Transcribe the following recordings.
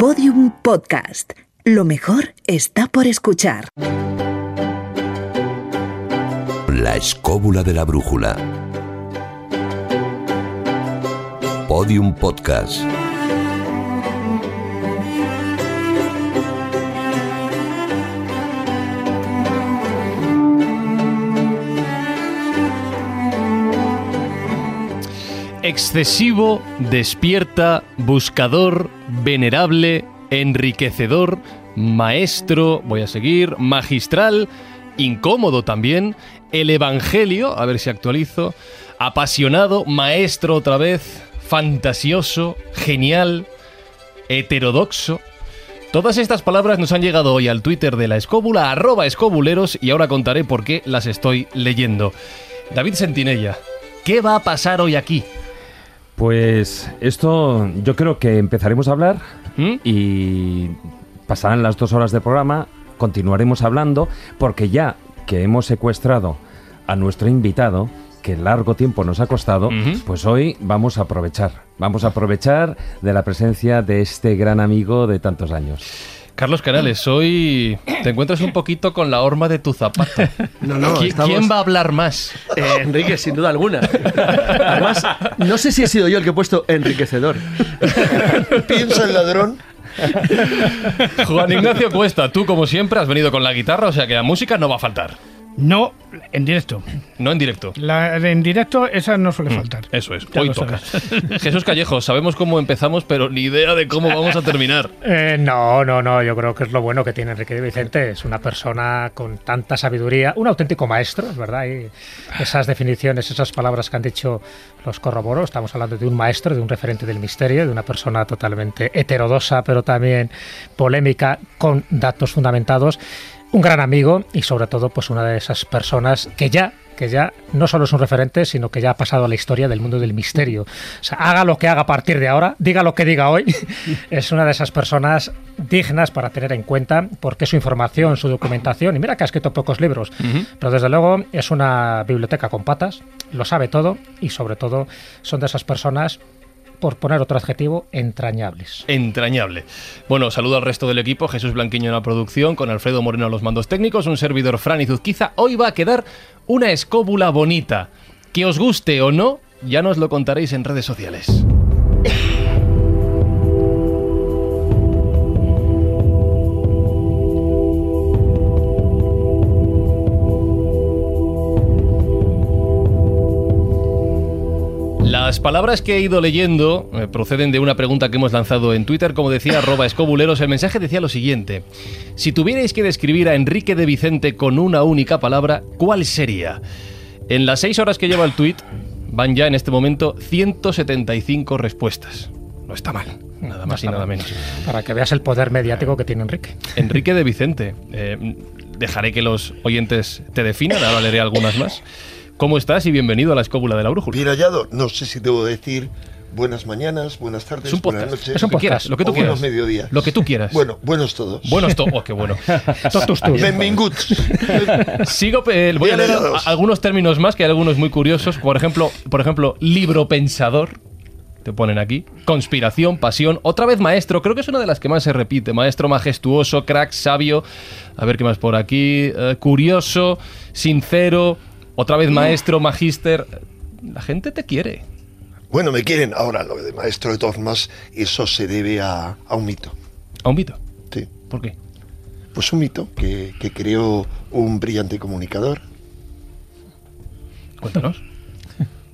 Podium Podcast. Lo mejor está por escuchar. La escóbula de la brújula. Podium Podcast. Excesivo, despierta, buscador, venerable, enriquecedor, maestro, voy a seguir, magistral, incómodo también, el Evangelio, a ver si actualizo, apasionado, maestro otra vez, fantasioso, genial, heterodoxo. Todas estas palabras nos han llegado hoy al Twitter de la escóbula, arroba escobuleros, y ahora contaré por qué las estoy leyendo. David Sentinella, ¿qué va a pasar hoy aquí? Pues esto yo creo que empezaremos a hablar ¿Mm? y pasarán las dos horas de programa, continuaremos hablando, porque ya que hemos secuestrado a nuestro invitado, que largo tiempo nos ha costado, pues hoy vamos a aprovechar, vamos a aprovechar de la presencia de este gran amigo de tantos años. Carlos Canales, hoy te encuentras un poquito con la horma de tu zapato. No, no, ¿Qui- estamos- ¿Quién va a hablar más? Eh, Enrique, sin duda alguna. Además, no sé si he sido yo el que he puesto enriquecedor. Piensa el ladrón. Juan Ignacio Cuesta, tú como siempre has venido con la guitarra, o sea que la música no va a faltar. No, en directo. No en directo. La, en directo esa no suele faltar. Eso es, Ya hoy toca. Jesús Callejo, sabemos cómo empezamos, pero ni idea de cómo vamos a terminar. Eh, no, no, no, yo creo que es lo bueno que tiene Enrique de Vicente. Es una persona con tanta sabiduría, un auténtico maestro, es verdad. Y esas definiciones, esas palabras que han dicho los corroboros, estamos hablando de un maestro, de un referente del misterio, de una persona totalmente heterodosa, pero también polémica, con datos fundamentados. Un gran amigo y sobre todo pues una de esas personas que ya que ya no solo es un referente, sino que ya ha pasado a la historia del mundo del misterio. O sea, haga lo que haga a partir de ahora, diga lo que diga hoy, es una de esas personas dignas para tener en cuenta, porque su información, su documentación, y mira que ha escrito pocos libros, pero desde luego es una biblioteca con patas, lo sabe todo, y sobre todo son de esas personas, por poner otro adjetivo, entrañables. Entrañable. Bueno, saludo al resto del equipo, Jesús Blanquiño en la producción, con Alfredo Moreno a los mandos técnicos, un servidor Fran Izuzquiza. Hoy va a quedar una escóbula bonita. Que os guste o no, ya nos lo contaréis en redes sociales. Las palabras que he ido leyendo eh, proceden de una pregunta que hemos lanzado en Twitter, como decía arroba escobuleros. El mensaje decía lo siguiente. Si tuvierais que describir a Enrique de Vicente con una única palabra, ¿cuál sería? En las seis horas que lleva el tweet van ya en este momento 175 respuestas. No está mal, nada más y nada menos. Para que veas el poder mediático que tiene Enrique. Enrique de Vicente. eh, dejaré que los oyentes te definan, ahora leeré algunas más. ¿Cómo estás y bienvenido a la escóbula de la brújula? Bien hallado. No sé si debo decir buenas mañanas, buenas tardes, Es un buenas podcast. noches. Es un podcast. quieras, lo que tú o quieras. buenos mediodías. Lo que tú quieras. Bueno, buenos todos. Buenos to oh, qué bueno. Benvinguts. Sigo, eh, voy a leer hallados. algunos términos más, que hay algunos muy curiosos. Por ejemplo, por ejemplo, libro pensador. Te ponen aquí. Conspiración, pasión. Otra vez maestro. Creo que es una de las que más se repite. Maestro majestuoso, crack, sabio. A ver qué más por aquí. Eh, curioso, sincero. Otra vez maestro, magíster. La gente te quiere. Bueno, me quieren ahora lo de maestro de todas formas, eso se debe a, a un mito. A un mito. Sí. ¿Por qué? Pues un mito que, que creó un brillante comunicador. Cuéntanos.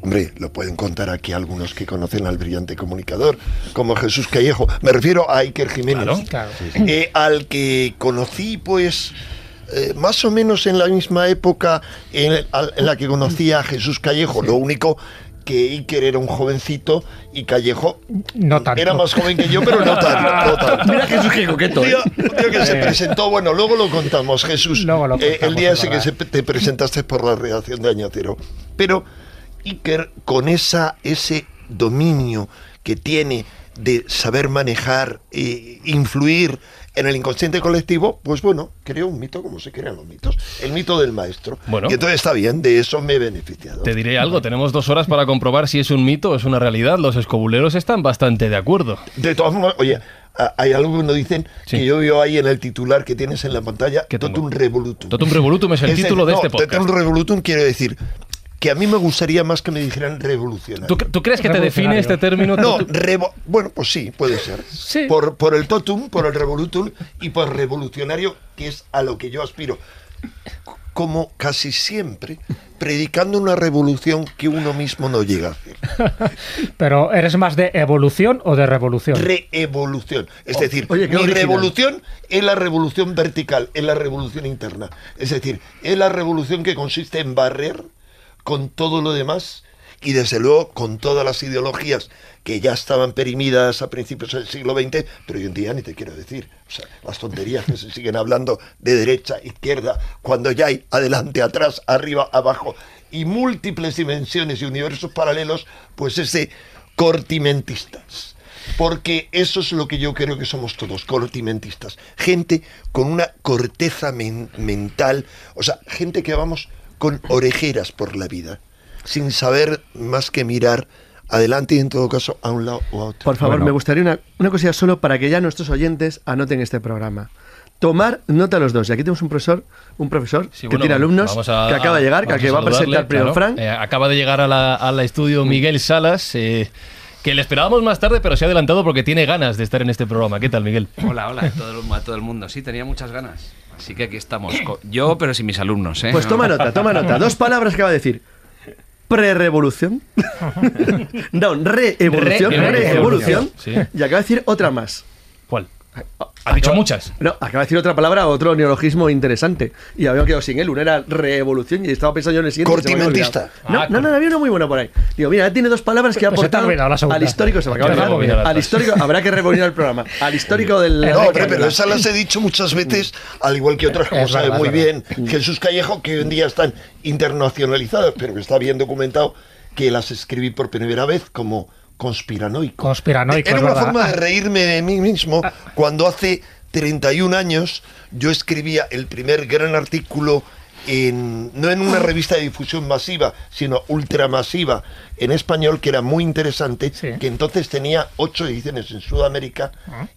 Hombre, lo pueden contar aquí algunos que conocen al brillante comunicador, como Jesús Callejo. Me refiero a Iker Jiménez. Claro. Claro. eh, al que conocí pues eh, más o menos en la misma época en, la que conocí a Jesús Callejo, lo único que Iker era un jovencito y Callejo No tanto. era más joven que yo, pero no tanto. no tanto. Mira Jesús, qué coqueto. Un día, un día que se presentó, bueno, luego lo contamos, Jesús. Luego lo Eh, el día es ese que se- te presentaste por la redacción de Año Cero. Pero Iker, con esa, ese dominio que tiene de saber manejar e influir en el inconsciente colectivo, pues bueno, creó un mito como se crean los mitos. El mito del maestro. Bueno. Y entonces está bien, de eso me he beneficiado. Te diré algo, tenemos dos horas para comprobar si es un mito o es una realidad. Los escobuleros están bastante de acuerdo. De todas formas, oye, hay algunos dicen Sí. que yo veo ahí en el titular que tienes en la pantalla. Totum Revolutum. Totum Revolutum es el título de no, este podcast. Totum Revolutum quiere decir que a mí me gustaría más que me dijeran revolucionario. ¿Tú, tú crees que te define este término? No, revo- bueno, pues sí, puede ser. Sí. Por, por el totum, por el revolutum y por revolucionario, que es a lo que yo aspiro. Como casi siempre, predicando una revolución que uno mismo no llega a hacer. Pero ¿eres más de evolución o de revolución? Reevolución. Es decir, oye, qué mi original. revolución es la revolución vertical, es la revolución interna. Es decir, es la revolución que consiste en barrer con todo lo demás y desde luego con todas las ideologías que ya estaban perimidas a principios del siglo XX, pero hoy en día ni te quiero decir. O sea, las tonterías que se siguen hablando de derecha, izquierda, cuando ya hay adelante, atrás, arriba, abajo y múltiples dimensiones y universos paralelos, pues ese cortimentistas. Porque eso es lo que yo creo que somos todos, cortimentistas. Gente con una corteza men- mental, o sea, gente que vamos con orejeras por la vida, sin saber más que mirar adelante y en todo caso a un lado o a otro. Por favor, Bueno. me gustaría una, una cosilla solo para que ya nuestros oyentes anoten este programa. Tomar nota los dos. Y aquí tenemos un profesor, un profesor Sí, que bueno, tiene alumnos, a- que acaba de llegar, que, que va a presentar primero claro. Frank. Eh, acaba de llegar a la, a la estudio Miguel Salas, eh, que le esperábamos más tarde, pero se ha adelantado porque tiene ganas de estar en este programa. ¿Qué tal, Miguel? Hola, hola a todo, el, a todo el mundo. Sí, tenía muchas ganas. Así que aquí estamos. Yo, pero sin mis alumnos, ¿eh? Pues toma nota, toma nota. Dos palabras que va a decir. Pre-revolución. no, re-evolución. Re- Re-evolución. Sí. Y acaba de decir otra más. ¿Cuál? Ha dicho muchas. No, acaba de decir otra palabra, otro neologismo interesante. Y había quedado sin él. Una era revolución y estaba pensando yo en el siguiente. Cortimentista. No, Ah, no, no, había una muy buena por ahí. Digo, mira, tiene dos palabras que ha Pues ha aportado al histórico. Se me acaba de olvidaste. Al histórico, habrá que rebobinar el programa. Al histórico del. No, hombre, pero esas las he dicho muchas veces, al igual que otras, como sabe muy bien. Jesús Callejo, que hoy en día están internacionalizadas, pero que está bien documentado, que las escribí por primera vez como conspiranoico. Conspiranoico, Era una verdad. forma de reírme de mí mismo cuando hace 31 años yo escribía el primer gran artículo en, no en una revista de difusión masiva, sino ultramasiva en español, que era muy interesante, Sí. que entonces tenía ocho ediciones en Sudamérica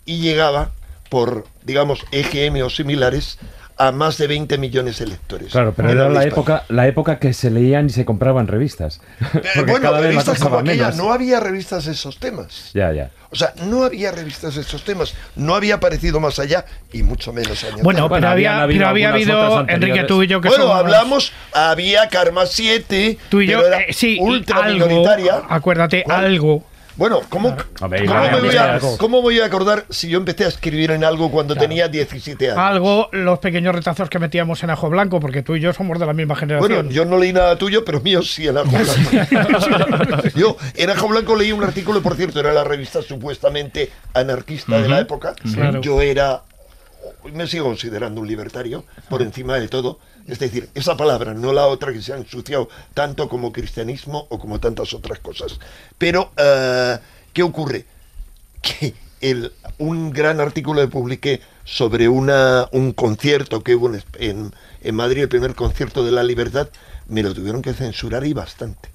y llegaba por, digamos, EGM o similares a más de 20 millones de lectores. Claro, pero era la época, la época que se leían y se compraban revistas. Eh, Porque bueno, revistas como aquella, no había revistas de esos temas. Ya, ya. O sea, no había revistas de estos temas, no había aparecido más allá y mucho menos años Bueno, tarde. Pero había, habido pero había habido, Enrique, tú y yo que Bueno, somos- hablamos, había Karma 7, Tú y yo, pero era eh, sí, ultra algo, minoritaria. acuérdate, ¿Cuál? algo. Bueno, ¿cómo, ¿cómo me voy a, cómo voy a acordar si yo empecé a escribir en algo cuando tenía 17 años? Algo, los pequeños retazos que metíamos en Ajo Blanco, porque tú y yo somos de la misma generación. Bueno, yo no leí nada tuyo, pero mío sí en Ajo Blanco. yo en Ajo Blanco leí un artículo, por cierto, era la revista supuestamente anarquista de la época. Claro. Yo era, me sigo considerando un libertario, por encima de todo. Es decir, esa palabra, no la otra que se ha ensuciado tanto como cristianismo o como tantas otras cosas. Pero, eh, ¿qué ocurre? que un gran artículo que publiqué sobre un concierto que hubo en- en Madrid, el primer concierto de la libertad, me lo tuvieron que censurar y bastante.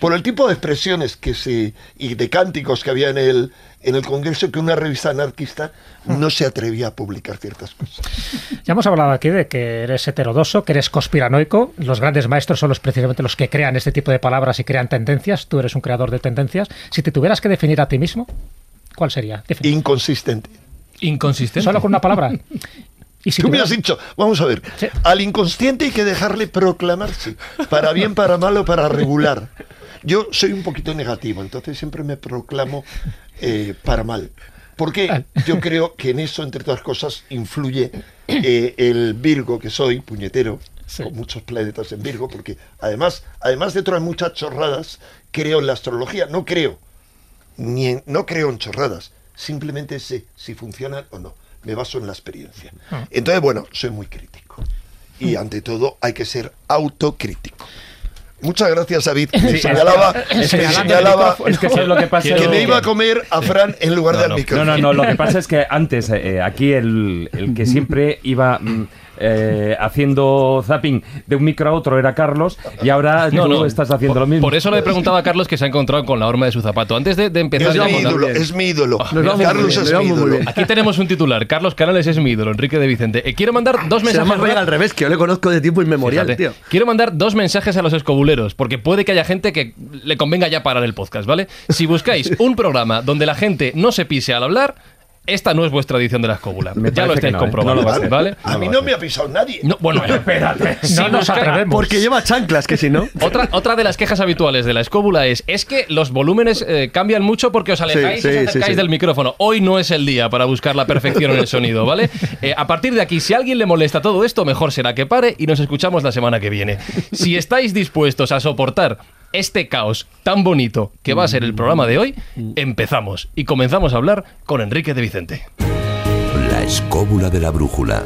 Por el tipo de expresiones que se, y de cánticos que había en el, en el Congreso, que una revista anarquista no se atrevía a publicar ciertas cosas. Ya hemos hablado aquí de que eres heterodoso, que eres conspiranoico. Los grandes maestros son los precisamente los que crean este tipo de palabras y crean tendencias. Tú eres un creador de tendencias. Si te tuvieras que definir a ti mismo, ¿cuál sería? Defin- Inconsistente. Inconsistente. Solo con una palabra. Y si Tú me has dicho, vamos a ver, Sí. al inconsciente hay que dejarle proclamarse, para bien, para mal o para regular. Yo soy un poquito negativo, entonces siempre me proclamo eh, para mal. Porque yo creo que en eso, entre otras cosas, influye eh, el Virgo que soy, puñetero, Sí. con muchos planetas en Virgo, porque además, además de otras muchas chorradas, creo en la astrología. No creo, ni en- no creo en chorradas, simplemente sé si funcionan o no. Me baso en la experiencia. Entonces, bueno, soy muy crítico. Y ante todo hay que ser autocrítico. Muchas gracias, David. Me Sí, señalaba, es- me señalando el señalaba. Es que ¿sabes lo que pasa? que me iba a comer a Fran en lugar No, del no. micrófono. No, no, no. Lo que pasa es que antes, eh, aquí el, el que siempre iba mm, eh, haciendo zapping de un micro a otro era Carlos y ahora No, tú no. estás haciendo por, lo mismo. Por eso le preguntaba a Carlos que se ha encontrado con la horma de su zapato. Antes de, de empezar Es ya mi con- ídolo, es mi ídolo. Carlos bien, es mi ídolo. Aquí tenemos un titular. Carlos Canales es mi ídolo, Enrique de Vicente. Eh, quiero mandar dos Se mensajes. Rey al revés, que yo le conozco de tiempo inmemorial, Fíjate. tío. Quiero mandar dos mensajes a los escobuleros, porque puede que haya gente que le convenga ya parar el podcast, ¿vale? Si buscáis un programa donde la gente no se pise al hablar, esta no es vuestra edición de la escóbula. Me ya lo estáis no, ¿eh? comprobando, No lo. ¿vale? A mí no me ha pisado nadie. No, bueno, espérate. No nos atrevemos. Porque lleva chanclas, que si no. Otra, otra de las quejas habituales de la escóbula es es que los volúmenes eh, cambian mucho porque os alejáis Sí, y os sí, acercáis sí. del micrófono. Hoy no es el día para buscar la perfección en el sonido, ¿vale? Eh, a partir de aquí, si a alguien le molesta todo esto, mejor será que pare y nos escuchamos la semana que viene. Si estáis dispuestos a soportar este caos tan bonito que va a ser el programa de hoy, empezamos y comenzamos a hablar con Enrique de Vicente. La escóbula de la brújula.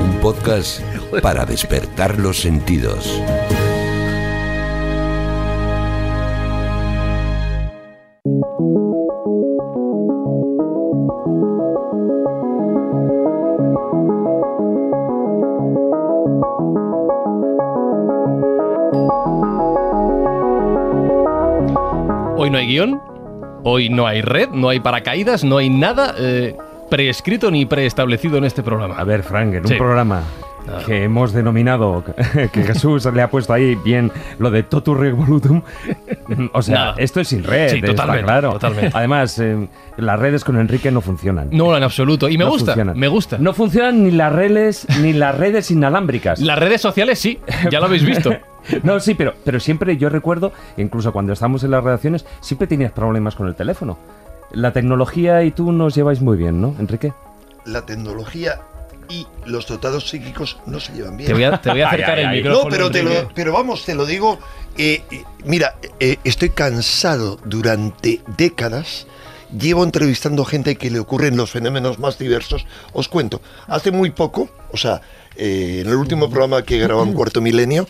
Un podcast para despertar los sentidos. Hoy no hay guion, hoy no hay red, no hay paracaídas, no hay nada eh, preescrito ni preestablecido en este programa. A ver, Frank, en Sí. un programa que hemos denominado, que Jesús le ha puesto ahí bien lo de Totu Revolutum, o sea, Nada. esto es sin red, Sí, está totalmente, claro. totalmente. Además, eh, las redes con Enrique no funcionan. No, en absoluto. Y me No gusta, funcionan. me gusta. No funcionan ni las redes ni las redes inalámbricas. Las redes sociales sí, ya lo habéis visto. No, sí, pero, pero siempre yo recuerdo, incluso cuando estamos en las redacciones, siempre tenías problemas con el teléfono. La tecnología y tú nos lleváis muy bien, ¿no, Enrique? La tecnología y los dotados psíquicos no se llevan bien. Te voy a, te voy a acercar Ay, el ay. micrófono. No, pero, te lo, pero vamos, te lo digo. eh, eh, mira, eh, estoy cansado durante décadas. Llevo entrevistando gente que le ocurren los fenómenos más diversos. Os cuento, hace muy poco, o sea, eh, en el último programa que grabamos Cuarto Milenio,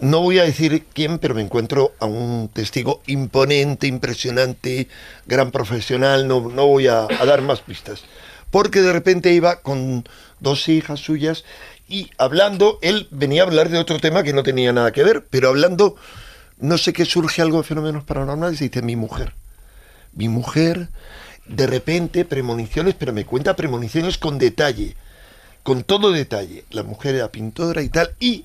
no voy a decir quién, pero me encuentro a un testigo imponente, impresionante, gran profesional, no, no voy a, a dar más pistas. Porque de repente iba con dos hijas suyas y hablando, él venía a hablar de otro tema que no tenía nada que ver, pero hablando, no sé qué surge algo de fenómenos paranormales y dice mi mujer. Mi mujer, de repente, premoniciones, pero me cuenta premoniciones con detalle, con todo detalle. La mujer era pintora y tal, y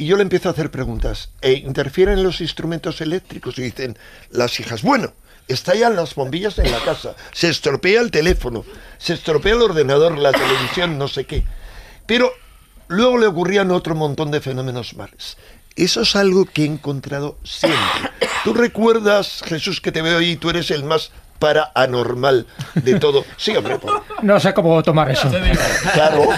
y yo le empiezo a hacer preguntas. ¿E interfieren los instrumentos eléctricos? Y dicen las hijas, bueno, estallan las bombillas en la casa, se estropea el teléfono, se estropea el ordenador, la televisión, no sé qué. Pero luego le ocurrían otro montón de fenómenos males. Eso es algo que he encontrado siempre. Tú recuerdas, Jesús, que te veo ahí, tú eres el más paranormal de todo. Sí, hombre, por- No sé cómo tomar eso. Claro,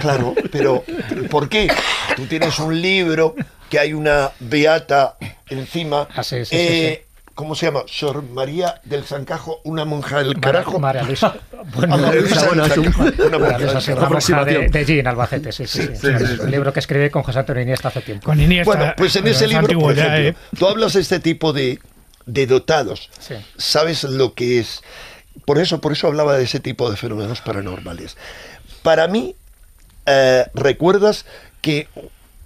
claro, pero ¿por qué? Tú tienes un libro que hay una beata encima. Ah, sí, sí, sí, eh, ¿Cómo se llama? Sor María del Sancajo, una monja del carajo. María Luisa. Ah, Bueno, María Luisa bueno, del es un- una monja sí, Carajo. monja de, de allí, en Albacete, sí, sí. sí. sí, Es sí, un sí. libro que escribí con José Antonio Iniesta hace tiempo. Con Iniesta. Bueno, pues en ese es libro, por ya, ejemplo, ¿eh? tú hablas de este tipo de, de dotados. Sí. Sabes lo que es. Por eso, por eso hablaba de ese tipo de fenómenos paranormales. Para mí, eh, recuerdas que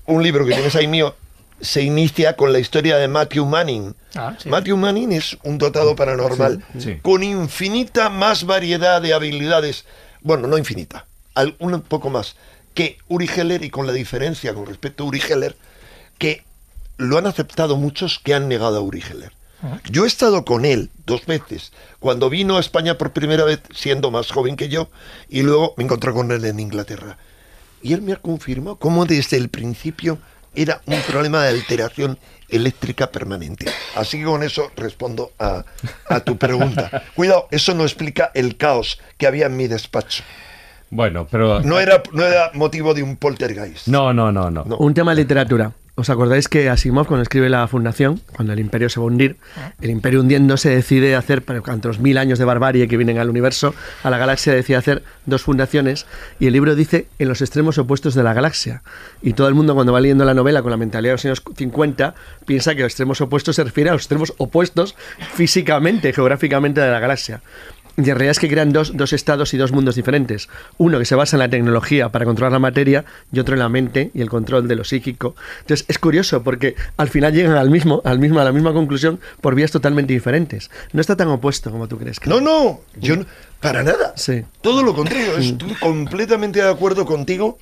un libro que tienes ahí mío se inicia con la historia de Matthew Manning. Ah, sí. Matthew Manning es un dotado paranormal Sí, sí. con infinita más variedad de habilidades. Bueno, no infinita, un poco más que Uri Geller y con la diferencia con respecto a Uri Geller que lo han aceptado muchos que han negado a Uri Geller. Yo he estado con él dos veces, cuando vino a España por primera vez, siendo más joven que yo, y luego me encontré con él en Inglaterra. Y él me ha confirmado cómo desde el principio era un problema de alteración eléctrica permanente. Así que con eso respondo a, a tu pregunta. Cuidado, eso no explica el caos que había en mi despacho. Bueno, pero... No era, no era motivo de un poltergeist. No, no, no, no. No. Un tema de literatura. ¿Os acordáis que Asimov, cuando escribe La Fundación, cuando el imperio se va a hundir, el imperio hundiéndose decide hacer, para ante los mil años de barbarie que vienen al universo, a la galaxia decide hacer dos fundaciones, y el libro dice en los extremos opuestos de la galaxia. Y todo el mundo cuando va leyendo la novela con la mentalidad de los años 50, piensa que los extremos opuestos se refiere a los extremos opuestos físicamente, geográficamente de la galaxia. Y en realidad es que crean dos, dos estados y dos mundos diferentes. Uno que se basa en la tecnología para controlar la materia y otro en la mente y el control de lo psíquico. Entonces es curioso porque al final llegan al mismo, al mismo, a la misma conclusión por vías totalmente diferentes. No está tan opuesto como tú crees. No, no, yo no- para nada. Sí. Todo lo contrario, estoy completamente de acuerdo contigo,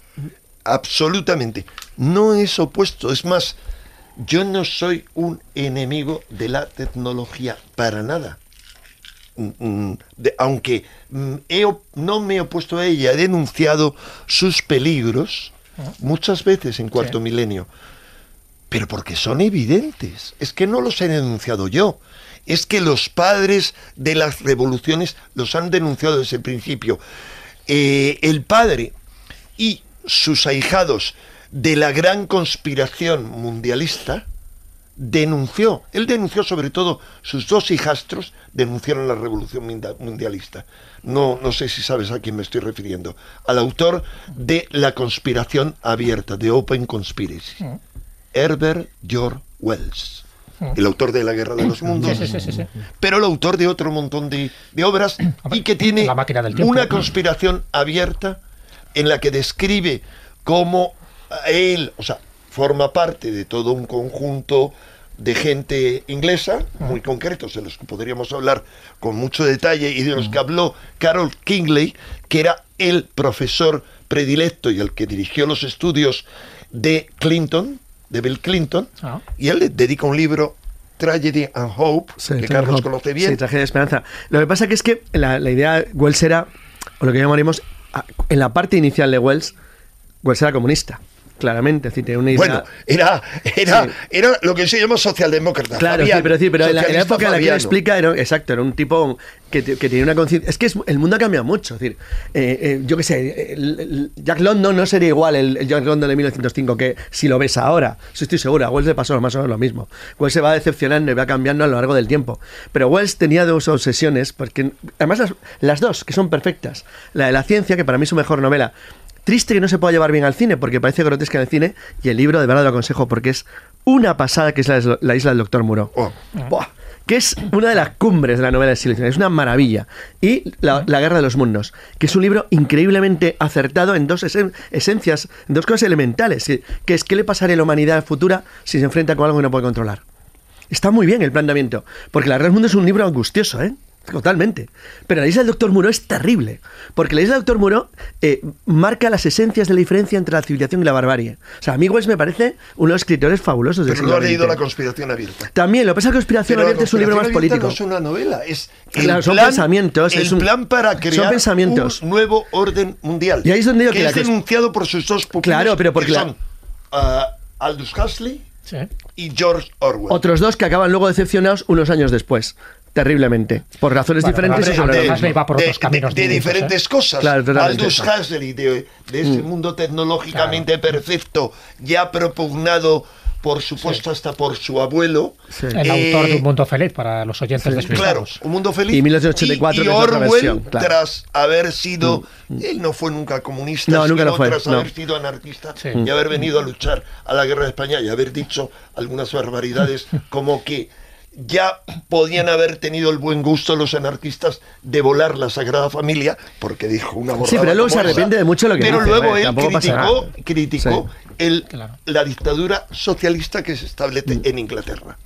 absolutamente. No es opuesto, es más, yo no soy un enemigo de la tecnología para nada. De- aunque mm, he no me he opuesto a ella, he denunciado sus peligros muchas veces en cuarto milenio, pero porque son evidentes. Es que no los he denunciado yo. Es que los padres de las revoluciones los han denunciado desde el principio. Eh, el padre y sus ahijados de la gran conspiración mundialista denunció, él denunció sobre todo, sus dos hijastros denunciaron la revolución mundialista. No, no sé si sabes a quién me estoy refiriendo. Al autor de La conspiración abierta, de Open Conspiracy. Herbert George Wells. El autor de La Guerra de los Mundos. Sí, sí, sí, sí, sí. Pero el autor de otro montón de, de obras y que tiene La máquina del tiempo. una conspiración abierta en la que describe cómo él, o sea, forma parte de todo un conjunto de gente inglesa, muy concretos, de los que podríamos hablar con mucho detalle, y de los que habló Carol Kingley, que era el profesor predilecto y el que dirigió los estudios de Clinton, de Bill Clinton, Ah. y él le dedica un libro, Tragedy and Hope, Sí, que Carlos Hope. conoce bien. Sí, tragedia de esperanza. Lo que pasa que es que la, la idea Wells era, o lo que llamaríamos, en la parte inicial de Wells, Wells era comunista, claramente. Es decir, tenía una idea... Bueno, era, era, Sí. era lo que se llama socialdemócrata. Claro, Fabián, sí, pero, sí, pero en la, en la socialista época en la que explica, era, exacto, era un tipo que, que tenía una conciencia. Es que es- el mundo ha cambiado mucho. Es decir, eh, eh, yo qué sé, el- el Jack London no sería igual el, el Jack London de 1905 que si lo ves ahora. Eso estoy seguro. A Wells le pasó más o menos lo mismo. Wells se va decepcionando y va cambiando a lo largo del tiempo. Pero Wells tenía dos obsesiones, porque además las, las dos, que son perfectas. La de la ciencia, que para mí es su mejor novela. Triste que no se pueda llevar bien al cine porque parece grotesca en el cine y el libro de verdad lo aconsejo porque es una pasada que es la, la isla del Doctor Muro. Oh. Buah, que es una de las cumbres de la novela de Silicon. Es una maravilla. Y la, La Guerra de los Mundos, que es un libro increíblemente acertado en dos esen- esencias, en dos cosas elementales, que, que es qué le pasaría a la humanidad futura si se enfrenta con algo que no puede controlar. Está muy bien el planteamiento, porque La Guerra del Mundo es un libro angustioso, ¿eh? Totalmente. Pero la isla del Doctor Muro es terrible, porque la isla del Doctor Muro eh, marca las esencias de la diferencia entre la civilización y la barbarie. O sea, a mí Wells me parece uno de los escritores fabulosos del Pero no ha leído XX. La conspiración abierta. También, lo que pasa es que Conspiración Pero La Abierta es un libro más político. No es una novela, es Claro, son pensamientos, El es un- plan para son crear pensamientos. un nuevo orden mundial. Y ahí es donde digo que, que es denunciado por sus dos pupilos, Claro, pero porque que la- son ah, Aldous Huxley Sí. y George Orwell. Otros dos que acaban luego decepcionados unos años después. Terriblemente. Por razones Bueno, diferentes y sobre de- va por otros caminos de distintos, diferentes ¿eh? cosas. Claro. Aldous Huxley, de, de ese mundo tecnológicamente perfecto, ya propugnado, por supuesto, hasta por su abuelo. Sí. El Eh, autor de Un Mundo Feliz para los oyentes Claro, despistados. Un Mundo Feliz. Y 1884, y, otra Orwell, versión, claro. tras haber sido. Él no fue nunca comunista, No, nunca sino lo fue, tras no. haber sido anarquista Sí. y haber venido a luchar a la guerra de España y haber dicho algunas barbaridades como que ya podían haber tenido el buen gusto los anarquistas de volar la Sagrada Familia, porque dijo una borrada Sí, pero luego se arrepiente de mucho lo que Pero dice, luego hombre, él criticó, criticó el, Claro. la dictadura socialista que se establece en Inglaterra.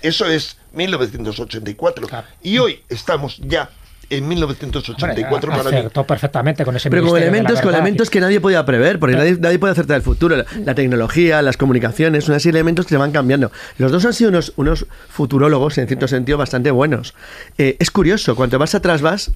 Eso es 1984. Claro. Y hoy estamos ya en 1984 Hombre, para mí. acertó perfectamente con ese Pero con la elementos, con elementos que nadie podía prever, porque nadie, nadie puede acertar el futuro. La, la tecnología, las comunicaciones, una serie de elementos que se van cambiando. Los dos han sido unos, unos futurólogos, en cierto sentido, bastante buenos. Eh, es curioso, cuanto más atrás vas,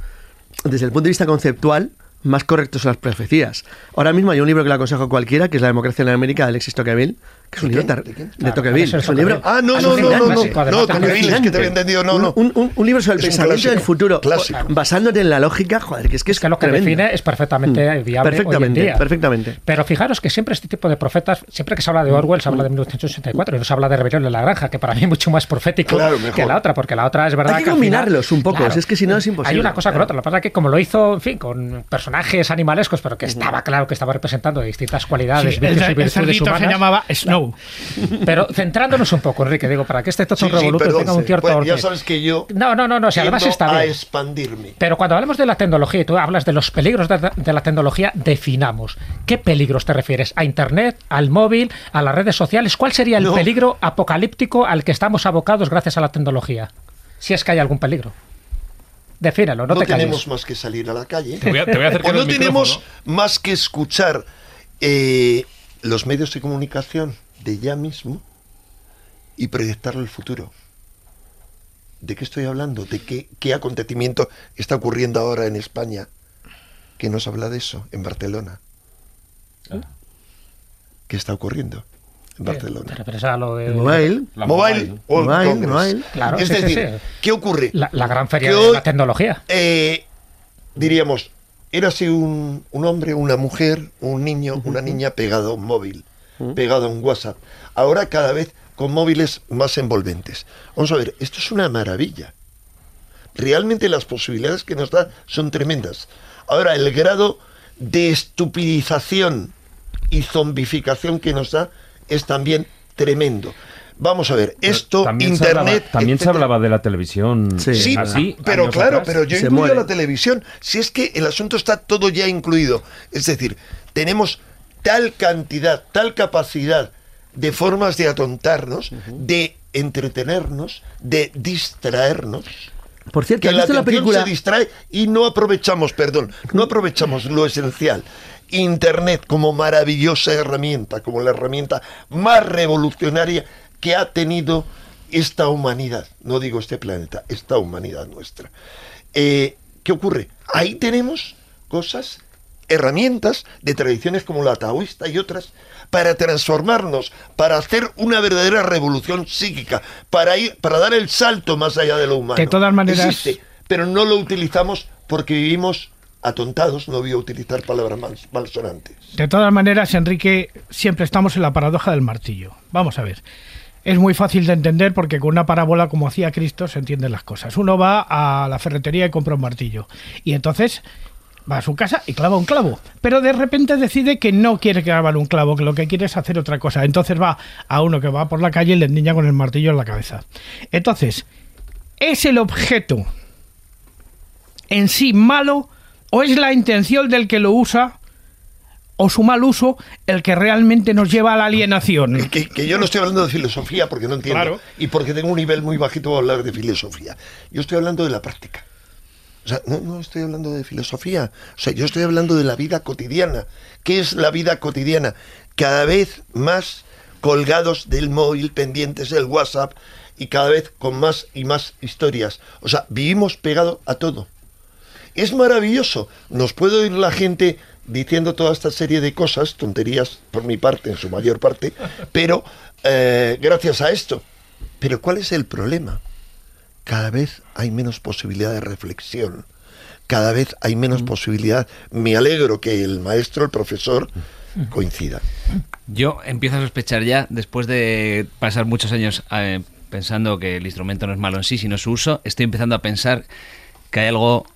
desde el punto de vista conceptual, más correctos son las profecías. Ahora mismo hay un libro que le aconsejo a cualquiera, que es La democracia en América, de Alexis Tocqueville, que es un ¿De libro ¿De Tocqueville. es un libro Ah, no, no, no, no, no. Tocqueville, es que te había entendido, no, no. Un, un- un libro sobre el pensamiento del futuro, clásico. basándote en la lógica, joder, que es que es, Es que lo que tremendo. define es perfectamente Mm. viable Perfectamente, hoy en día. perfectamente. Pero fijaros que siempre este tipo de profetas, siempre que se habla de Orwell, se habla de 1984 y no se habla de Rebelión de la Granja, que para mí es mucho más profético que la otra, porque la otra es verdad Hay que combinarlos un poco, es que si no es imposible. Hay una cosa con otra, lo que pasa es que como lo hizo, en fin, con personajes animalescos, pero que estaba claro que estaba representando distintas cualidades, Sí, el, virtudes y virtudes se humanas. llamaba. No. Pero centrándonos un poco, Enrique, digo, para que este Tocho Sí, sí, Revoluto perdón, tenga un cierto orden. ya sabes que yo No, no, no, no, si además está a bien. expandirme. Pero cuando hablamos de la tecnología y tú hablas de los peligros de, de la tecnología, definamos. ¿Qué peligros te refieres? ¿A Internet, al móvil, a las redes sociales? ¿Cuál sería el No. peligro apocalíptico al que estamos abocados gracias a la tecnología? Si es que hay algún peligro. Defínalo, no, no te calles. tenemos más que salir a la calle. Te voy a- te voy a acercar o no el tenemos más que escuchar eh, los medios de comunicación de ya mismo y proyectarlo el futuro. ¿De qué estoy hablando? ¿De qué, qué acontecimiento está ocurriendo ahora en España? que nos habla de eso en Barcelona. ¿Qué está ocurriendo en Barcelona? ¿Te refieres a lo de... Mobile. La Mobile, Mobile, Congress. mobile. Claro, es sí, sí, decir, sí. ¿qué ocurre? La, la gran feria Que de hoy- la tecnología. Eh, diríamos, érase un, un hombre, una mujer, un niño, una niña pegado a un móvil, pegado a un WhatsApp. Ahora cada vez con móviles más envolventes. Vamos a ver, esto es una maravilla. Realmente las posibilidades que nos da son tremendas. Ahora, el grado de estupidización y zombificación que nos da es también tremendo. Vamos a ver, esto, también se Internet... hablaba, también se hablaba de la televisión Sí. Sí, así, pero claro, atrás. pero yo Se incluyo muere. la televisión. Si es que el asunto está todo ya incluido. Es decir, tenemos tal cantidad, tal capacidad de formas de atontarnos, de entretenernos, de distraernos. Por cierto, Que ¿has la visto la atención película? se distrae y no aprovechamos, perdón, no aprovechamos lo esencial. Internet como maravillosa herramienta, como la herramienta más revolucionaria que ha tenido esta humanidad, no digo este planeta, esta humanidad nuestra. Eh, ¿Qué ocurre? Ahí tenemos cosas, herramientas de tradiciones como la taoísta y otras para transformarnos, para hacer una verdadera revolución psíquica, para ir, para dar el salto más allá de lo humano. De todas maneras- Existe, pero no lo utilizamos porque vivimos atontados, no voy a utilizar palabras mal- malsonantes. De todas maneras, Enrique, siempre estamos en la paradoja del martillo. Vamos a ver. Es muy fácil de entender porque con una parábola como hacía Cristo se entienden las cosas. Uno va a la ferretería y compra un martillo. Y entonces va a su casa y clava un clavo. Pero de repente decide que no quiere clavar un clavo, que lo que quiere es hacer otra cosa. Entonces va a uno que va por la calle y le niña con el martillo en la cabeza. Entonces, ¿es el objeto en sí malo o es la intención del que lo usa o su mal uso el que realmente nos lleva a la alienación? Que, que yo no estoy hablando de filosofía porque no entiendo Claro. y porque tengo un nivel muy bajito para hablar de filosofía. Yo estoy hablando de la práctica. O sea, no, no estoy hablando de filosofía. O sea, yo estoy hablando de la vida cotidiana. ¿Qué es la vida cotidiana? Cada vez más colgados del móvil, pendientes del WhatsApp y cada vez con más y más historias. O sea, vivimos pegado a todo. Es maravilloso. Nos puede oír la gente diciendo toda esta serie de cosas, tonterías por mi parte, en su mayor parte, pero eh, gracias a esto. Pero ¿cuál es el problema? Cada vez hay menos posibilidad de reflexión. Cada vez hay menos posibilidad. Me alegro que el maestro, el profesor, coincida. Yo empiezo a sospechar ya, después de pasar muchos años eh, pensando que el instrumento no es malo en sí, sino su uso, estoy empezando a pensar que hay algo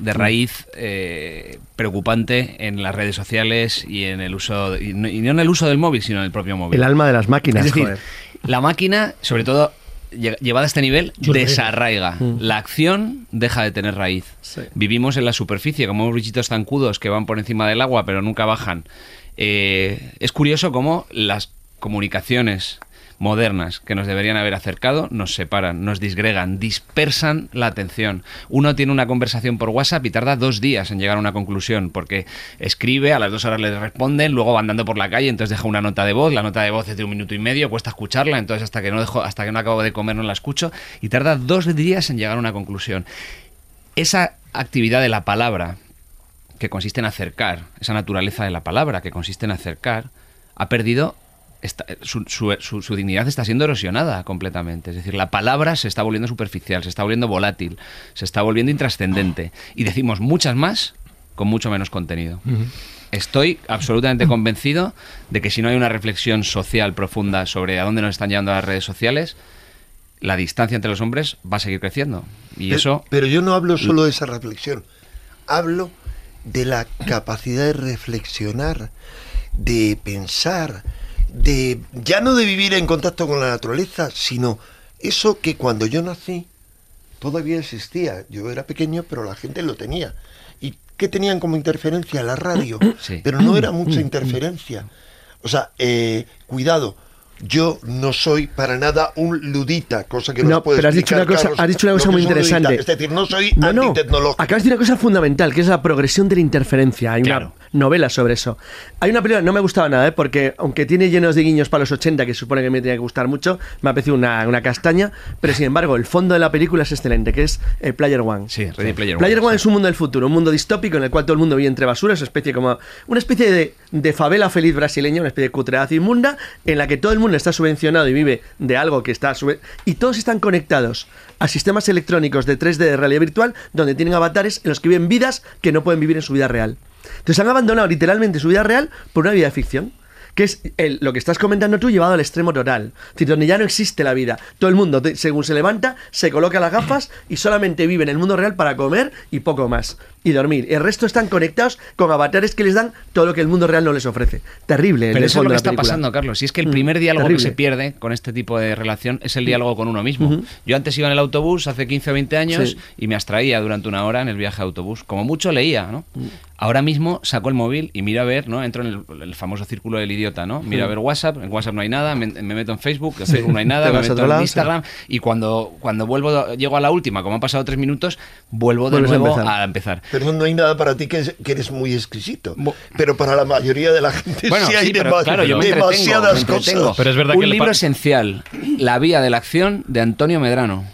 de raíz eh, preocupante en las redes sociales y en el uso, no, y no en el uso del móvil, sino en el propio móvil. El alma de las máquinas, Es decir, joder. la máquina, sobre todo lle- llevada a este nivel, Jules desarraiga. La acción deja de tener raíz. Vivimos en la superficie, como bichitos zancudos que van por encima del agua pero nunca bajan. Eh, es curioso cómo las comunicaciones modernas que nos deberían haber acercado nos separan, nos disgregan, dispersan la atención. Uno tiene una conversación por WhatsApp y tarda dos días en llegar a una conclusión porque escribe, a las dos horas le responden, luego va andando por la calle, entonces deja una nota de voz, la nota de voz es de un minuto y medio, cuesta escucharla, entonces hasta que no dejo, hasta que no acabo de comer no la escucho y tarda dos días en llegar a una conclusión. Esa actividad de la palabra que consiste en acercar, esa naturaleza de la palabra que consiste en acercar, ha perdido, su, su- su- su dignidad está siendo erosionada completamente. Es decir, la palabra se está volviendo superficial, se está volviendo volátil, se está volviendo intrascendente. Y decimos muchas más con mucho menos contenido. Estoy absolutamente convencido de que si no hay una reflexión social profunda sobre a dónde nos están llevando las redes sociales, la distancia entre los hombres va a seguir creciendo. Y Pero- eso... Pero yo no hablo solo de esa reflexión. Hablo de la capacidad de reflexionar, de pensar de ya no de vivir en contacto con la naturaleza, sino eso que cuando yo nací todavía existía. Yo era pequeño, pero la gente lo tenía. ¿Y qué tenían como interferencia? La radio. Sí. Pero no era mucha interferencia. O sea, eh, cuidado. Yo no soy para nada un ludita, cosa que nos No, puede pero has dicho una cosa, Carlos, has dicho una cosa muy ludita. interesante. Es decir, no soy No, no. antitecnológico. Acabas de decir una cosa fundamental, que es la progresión de la interferencia. Hay Claro. una novela sobre eso. Hay una película, no me gustaba nada, ¿eh? porque aunque tiene llenos de guiños para los 80, que se supone que me tenía que gustar mucho, me ha parecido una, una castaña, pero sin embargo, el fondo de la película es excelente, que es eh, Player One. Sí, Ready Player One, Player One sí. es un mundo del futuro, un mundo distópico en el cual todo el mundo vive entre basuras, una especie como una especie de, de favela feliz brasileña, una especie de cutredad inmunda, en la que todo el mundo está subvencionado y vive de algo que está sube- y todos están conectados a sistemas electrónicos de 3D de realidad virtual donde tienen avatares en los que viven vidas que no pueden vivir en su vida real. Entonces han abandonado literalmente su vida real por una vida de ficción. Que es lo que estás comentando tú llevado al extremo total. Es donde ya no existe la vida. Todo el mundo, según se levanta, se coloca las gafas y solamente vive en el mundo real para comer y poco más. Y dormir. El resto están conectados con avatares que les dan todo lo que el mundo real no les ofrece. Terrible. Pero eso es lo que está película. pasando, Carlos. Y es que el Mm, primer diálogo terrible. que se pierde con este tipo de relación es el diálogo con uno mismo. Yo antes iba en el autobús hace 15 o 20 años Sí. y me abstraía durante una hora en el viaje de autobús. Como mucho leía, ¿no? Mm. Ahora mismo saco el móvil y miro a ver, ¿no? Entro en el, el famoso círculo del idiota, ¿no? Miro a ver WhatsApp, en WhatsApp no hay nada, me, me meto en Facebook, en Facebook no hay nada, me meto en lado, Instagram y cuando, cuando vuelvo, llego a la última, como han pasado tres minutos, vuelvo de Vuelves a nuevo empezar. a empezar. Pero no hay nada para ti que, es- que eres muy exquisito. Bo- Pero para la mayoría de la gente Bueno, sí hay sí, pero dema- claro, yo me demasiadas cosas. Pero es verdad Un que libro esencial, La vía de la acción de Antonio Medrano.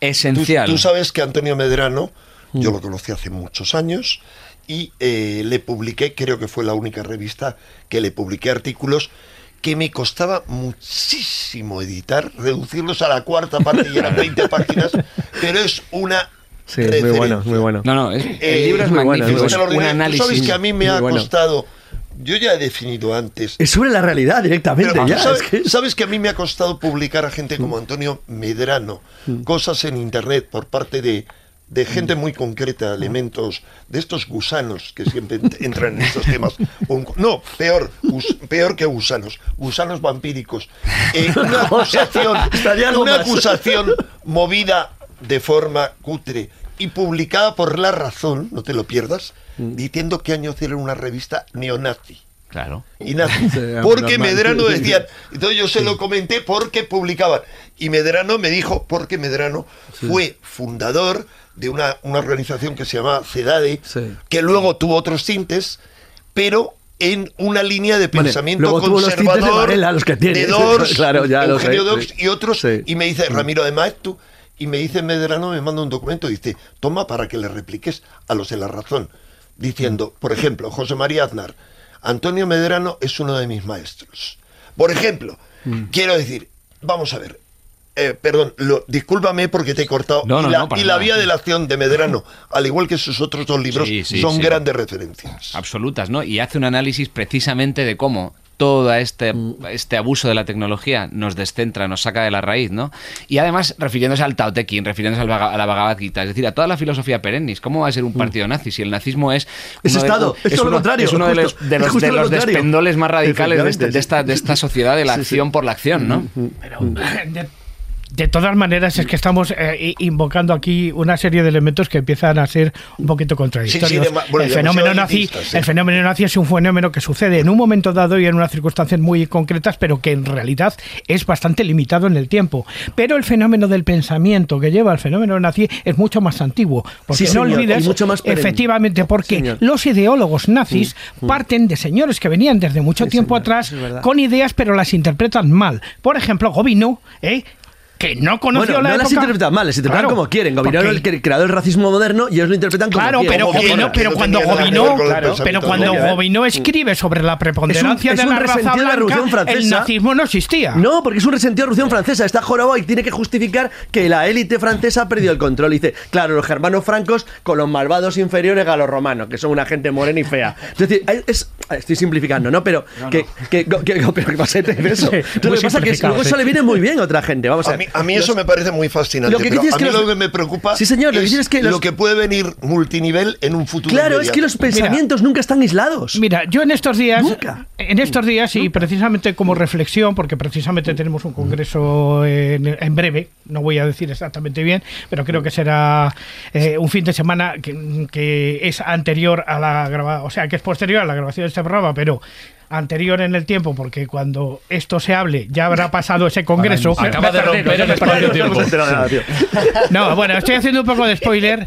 Esencial. tú sabes que Antonio Medrano, yo lo conocí hace muchos años y eh, le publiqué, creo que fue la única revista que le publiqué artículos que me costaba muchísimo editar, reducirlos a la cuarta parte y eran 20 páginas, pero es una Sí, muy bueno, muy bueno. No, no, es- el Eh, libro es muy magnífico, es un. Tú análisis. sabes que a mí me ha bueno. costado, yo ya he definido antes, Es sobre la realidad directamente. pero ya, ¿sabes, es que- sabes que a mí me ha costado publicar a gente como Antonio Medrano cosas en internet por parte de, de gente muy concreta, elementos de estos gusanos que siempre ent- entran en estos temas. Un- no, peor, peor que gusanos, gusanos vampíricos. Eh, una acusación movida de forma cutre y publicada por La Razón, no te lo pierdas, diciendo que año era una revista neonazi Claro. y nazi. Sí, porque. Medrano decía, entonces yo se lo comenté porque publicaban. Y Medrano me dijo, porque Medrano fue fundador de una, una organización que se llamaba CEDADE, que luego tuvo otros tintes, pero en una línea de Vale, pensamiento luego tuvo los de conservador, Varela, los que tiene. de Dors, Claro, ya Eugenio sé, y otros, y me dice Ramiro de Maestu, y me dice Medrano, me manda un documento, dice, toma para que le repliques a los de la razón, diciendo, por ejemplo, José María Aznar, Antonio Medrano es uno de mis maestros. Por ejemplo, Mm. quiero decir, vamos a ver, eh, perdón, lo- discúlpame porque te he cortado. No, y no, la, no, y la vía de la acción de Medrano, al igual que sus otros dos libros, Sí, sí, son sí. grandes referencias. absolutas, ¿no? Y hace un análisis precisamente de cómo todo este, Mm. este abuso de la tecnología nos descentra, nos saca de la raíz, ¿no? Y además refiriéndose al Tao Te Ching, refiriéndose al a la Bhagavad Gita, es decir, a toda la filosofía perennis. ¿Cómo va a ser un partido nazi si el nazismo es... Mm. Es de- Estado, es todo lo uno- contrario, Es uno de los, justo, de los, de lo despendoles más radicales de, este- de esta, de esta sociedad de la Sí, sí. acción por la acción, ¿no? Pero, de, todas maneras, es que estamos eh, invocando aquí una serie de elementos que empiezan a ser un poquito contradictorios. Sí, sí, dema- bueno, el, fenómeno nazi, sí. el fenómeno nazi es un fenómeno que sucede en un momento dado y en unas circunstancias muy concretas, pero que en realidad es bastante limitado en el tiempo. Pero el fenómeno del pensamiento que lleva al fenómeno nazi es mucho más antiguo. Porque Sí, no señor, olvides, mucho más efectivamente, porque Señor. los ideólogos nazis parten de señores que venían desde mucho Sí, tiempo señor, atrás con ideas, pero las interpretan mal. Por ejemplo, Gobino, ¿eh? Que no conoció Bueno, la no las interpretan mal, las interpretan Claro, como quieren. Era el que creador del racismo moderno y ellos lo interpretan como Claro, quieren. pero no cuando el claro, pero cuando nazi. Gobino escribe sobre la preponderancia Es un- es de un la raza resentido de la blanca, el nazismo no existía. No, porque es un resentido de la Revolución Francesa. Está jorobado y tiene que justificar que la élite francesa ha perdido el control. Y dice, claro, los germanos francos con los malvados inferiores a los romanos, que son una gente morena y fea. Es decir, es, estoy simplificando, ¿no? Pero que, que, que- que- pero que pasa de eso. Sí, Entonces, muy lo que pasa es que luego eso le viene muy bien a otra gente. Vamos a A ver. A mí eso me parece muy fascinante. Lo que pero a que mí los- lo que me preocupa Sí, señor, lo que es, que los- lo que puede venir multinivel en un futuro. Claro, es que los pensamientos nunca están aislados. Mira, yo en estos días, Nunca. en estos días y precisamente como reflexión, porque precisamente tenemos un congreso en, en breve, no voy a decir exactamente bien, pero creo que será eh, un fin de semana que, que es anterior a la grabación, o sea, que es posterior a la grabación de este programa, pero anterior en el tiempo, porque cuando esto se hable ya habrá pasado ese congreso. Acaba de romper el espacio-tiempo. No, bueno, estoy haciendo un poco de spoiler.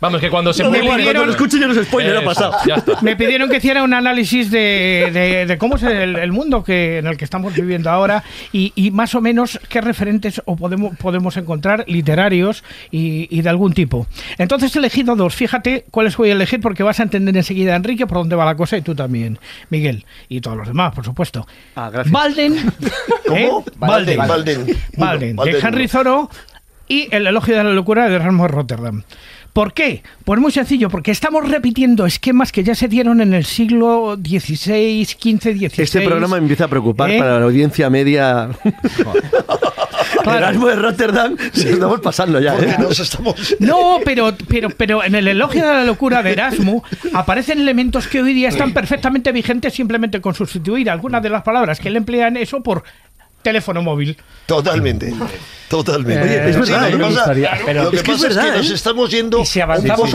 Vamos, que cuando se Me publique- pidieron- Cuando lo escuchen ya no es spoiler, ha Eso, pasado. Ya está. Me pidieron que hiciera un análisis de, de- de cómo es el, el mundo que, en el que estamos viviendo ahora y, y más o menos qué referentes o podemos, podemos encontrar literarios y, y de algún tipo. Entonces he elegido dos. Fíjate cuáles voy a elegir porque vas a entender enseguida, Enrique, por dónde va la cosa y tú también, Miguel. Y todos los demás, por supuesto. Ah, gracias. Balden. ¿Cómo? ¿eh? Balden. Balden. Balden, Uno, de Balden Henry. Thoreau y El elogio de la locura de Erasmo de Rotterdam. ¿Por qué? Pues muy sencillo, porque estamos repitiendo esquemas que ya se dieron en el siglo XVI, XV, XVI. Este programa me empieza a preocupar ¿Eh? para la audiencia media. Claro. Erasmo de Rotterdam, se lo estamos pasando ya. ¿eh? nos estamos. No, pero, pero, pero en el elogio de la locura de Erasmo aparecen elementos que hoy día están perfectamente vigentes simplemente con sustituir algunas de las palabras que él emplea en eso por teléfono móvil. Totalmente. Totalmente. Oye, es Sí, verdad, lo pasa, pero- lo que es que es pasa es, verdad, que nos ¿eh? estamos yendo Y si un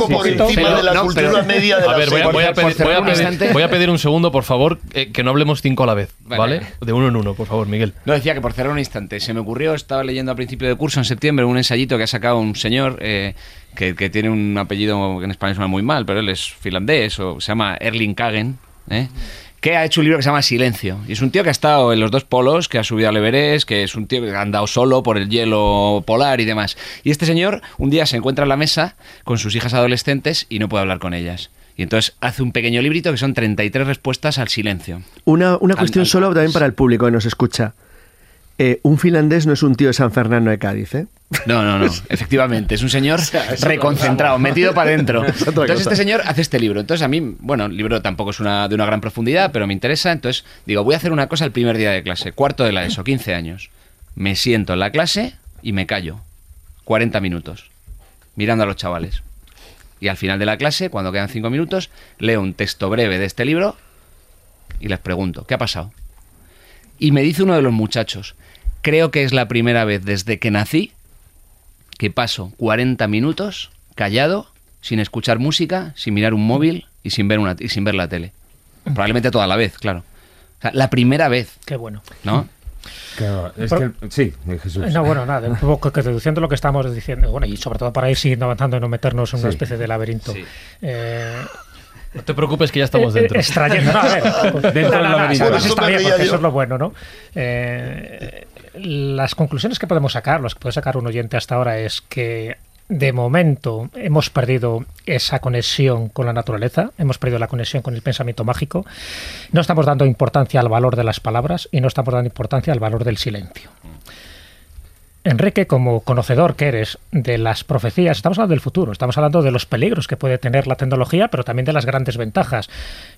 por encima pero- de la no, cultura pero- media de A la ver, voy a, voy a pedir, cerrar voy a un pedir- instante. voy a pedir un segundo, por favor, eh, que no hablemos cinco a la vez, Vale, ¿vale? vale. De uno en uno, por favor, Miguel. No, decía que por cerrar un instante, se me ocurrió, estaba leyendo a principio de curso en septiembre un ensayito que ha sacado un señor eh, que, que tiene un apellido que en español suena muy mal, pero él es finlandés, o se llama Erling Kagen, ¿eh? Que ha hecho un libro que se llama Silencio. Y es un tío que ha estado en los dos polos, que ha subido al Everest, que es un tío que ha andado solo por el hielo polar y demás. Y este señor un día se encuentra en la mesa con sus hijas adolescentes y no puede hablar con ellas. Y entonces hace un pequeño librito que son 33 respuestas al silencio. Una, una cuestión al- solo también para el público que nos escucha. Eh, un finlandés no es un tío de San Fernando de Cádiz, ¿eh? No, no, no. Efectivamente, es un señor reconcentrado, metido para adentro. Entonces este señor hace este libro. Entonces a mí, bueno, el libro tampoco es una, de una gran profundidad, pero me interesa. Entonces digo, voy a hacer una cosa el primer día de clase, cuarto de la ESO, 15 años. Me siento en la clase y me callo. 40 minutos, mirando a los chavales. Y al final de la clase, cuando quedan 5 minutos, leo un texto breve de este libro y les pregunto, ¿qué ha pasado? Y me dice uno de los muchachos, creo que es la primera vez desde que nací que paso 40 minutos callado, sin escuchar música, sin mirar un móvil y sin ver, una, y sin ver la tele. Probablemente toda la vez, claro. O sea, la primera vez, Qué bueno. ¿no? Claro, es Pero- que- sí, eh, Jesús. No, bueno, nada, un poco que reduciendo lo que estamos diciendo, bueno, y sobre todo para ir siguiendo avanzando y no meternos en una especie de laberinto. Sí. Eh, No te preocupes que ya estamos eh, dentro. extrayendo, no, a ver, Dentro no, del no, está bien, porque eso es lo bueno, ¿no? Eh, las conclusiones que podemos sacar, las que puede sacar un oyente hasta ahora es que de momento hemos perdido esa conexión con la naturaleza, hemos perdido la conexión con el pensamiento mágico, no estamos dando importancia al valor de las palabras y no estamos dando importancia al valor del silencio. Enrique, como conocedor que eres de las profecías, estamos hablando del futuro, estamos hablando de los peligros que puede tener la tecnología, pero también de las grandes ventajas.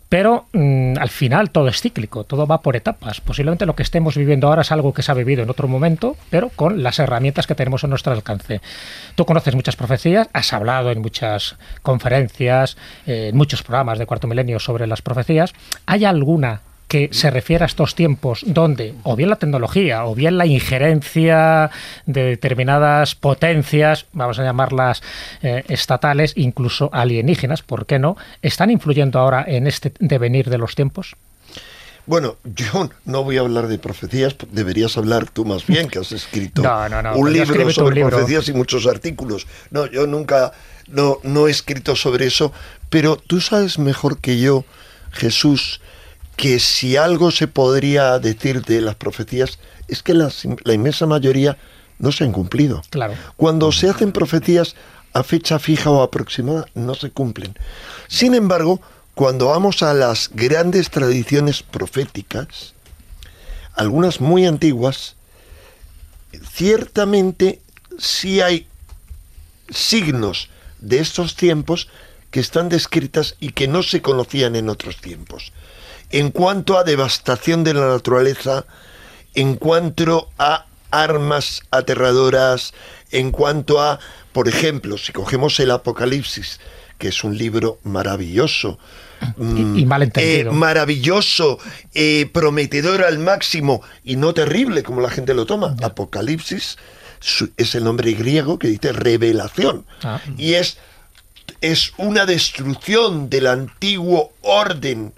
Pero mm, al final todo es cíclico, todo va por etapas. Posiblemente lo que estemos viviendo ahora es algo que se ha vivido en otro momento, pero con las herramientas que tenemos a nuestro alcance. Tú conoces muchas profecías, has hablado en muchas conferencias, eh, en muchos programas de Cuarto Milenio sobre las profecías. ¿Hay alguna que se refiere a estos tiempos donde o bien la tecnología o bien la injerencia de determinadas potencias, vamos a llamarlas eh, estatales, incluso alienígenas, ¿por qué no?, están influyendo ahora en este devenir de los tiempos. Bueno, yo no voy a hablar de profecías, deberías hablar tú más bien, que has escrito No, no, no, un libro sobre libro. profecías y muchos artículos. No, yo nunca, no, no he escrito sobre eso, pero tú sabes mejor que yo, Jesús, que si algo se podría decir de las profecías es que la inmensa mayoría no se han cumplido. Claro. Cuando se hacen profecías a fecha fija o aproximada, no se cumplen. Sin embargo, cuando vamos a las grandes tradiciones proféticas, algunas muy antiguas, ciertamente sí hay signos de estos tiempos que están descritas y que no se conocían en otros tiempos. En cuanto a devastación de la naturaleza, en cuanto a armas aterradoras, en cuanto a, por ejemplo, si cogemos el Apocalipsis, que es un libro maravilloso, y, y mal entendido. eh, maravilloso, eh, prometedor al máximo y no terrible como la gente lo toma. Apocalipsis es el nombre griego que dice revelación. Ah. Y es, es una destrucción del antiguo orden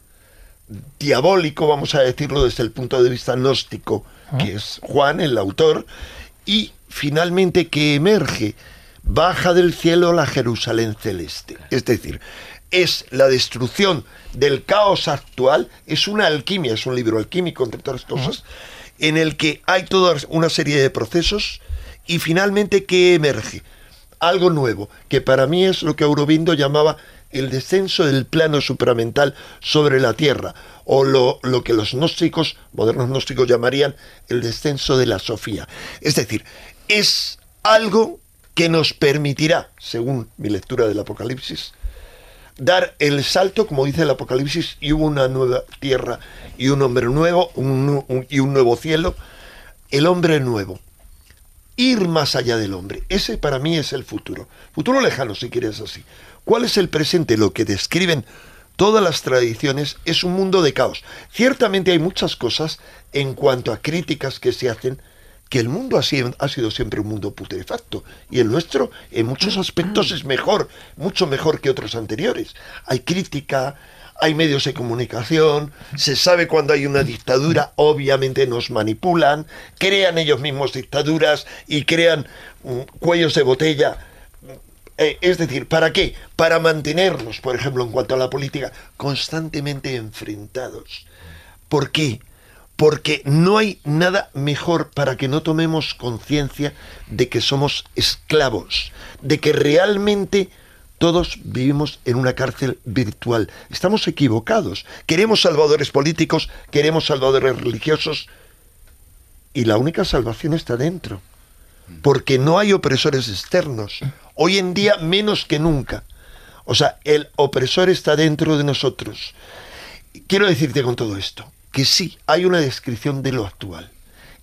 diabólico, vamos a decirlo desde el punto de vista gnóstico, que es Juan, el autor, y finalmente que emerge, baja del cielo la Jerusalén celeste. Es decir, es la destrucción del caos actual, es una alquimia, es un libro alquímico, entre otras cosas, en el que hay toda una serie de procesos y finalmente que emerge algo nuevo, que para mí es lo que Aurobindo llamaba el descenso del plano supramental sobre la tierra, o lo, lo que los gnósticos, modernos gnósticos llamarían el descenso de la Sofía. Es decir, es algo que nos permitirá, según mi lectura del Apocalipsis, dar el salto, como dice el Apocalipsis, y hubo una nueva tierra y un hombre nuevo y un nuevo cielo, el hombre nuevo. Ir más allá del hombre. Ese para mí es el futuro. Futuro lejano, si quieres así. ¿Cuál es el presente? Lo que describen todas las tradiciones es un mundo de caos. Ciertamente hay muchas cosas en cuanto a críticas que se hacen que el mundo ha sido, ha sido siempre un mundo putrefacto y el nuestro en muchos aspectos es mejor, mucho mejor que otros anteriores. Hay crítica, hay medios de comunicación, se sabe cuando hay una dictadura, obviamente nos manipulan, crean ellos mismos dictaduras y crean mm, cuellos de botella. Eh, es decir, ¿para qué? Para mantenernos, por ejemplo, en cuanto a la política, constantemente enfrentados. ¿Por qué? Porque no hay nada mejor para que no tomemos conciencia de que somos esclavos, de que realmente todos vivimos en una cárcel virtual. Estamos equivocados. Queremos salvadores políticos, queremos salvadores religiosos y la única salvación está dentro. Porque no hay opresores externos. Hoy en día menos que nunca. O sea, el opresor está dentro de nosotros. Quiero decirte con todo esto que sí, hay una descripción de lo actual.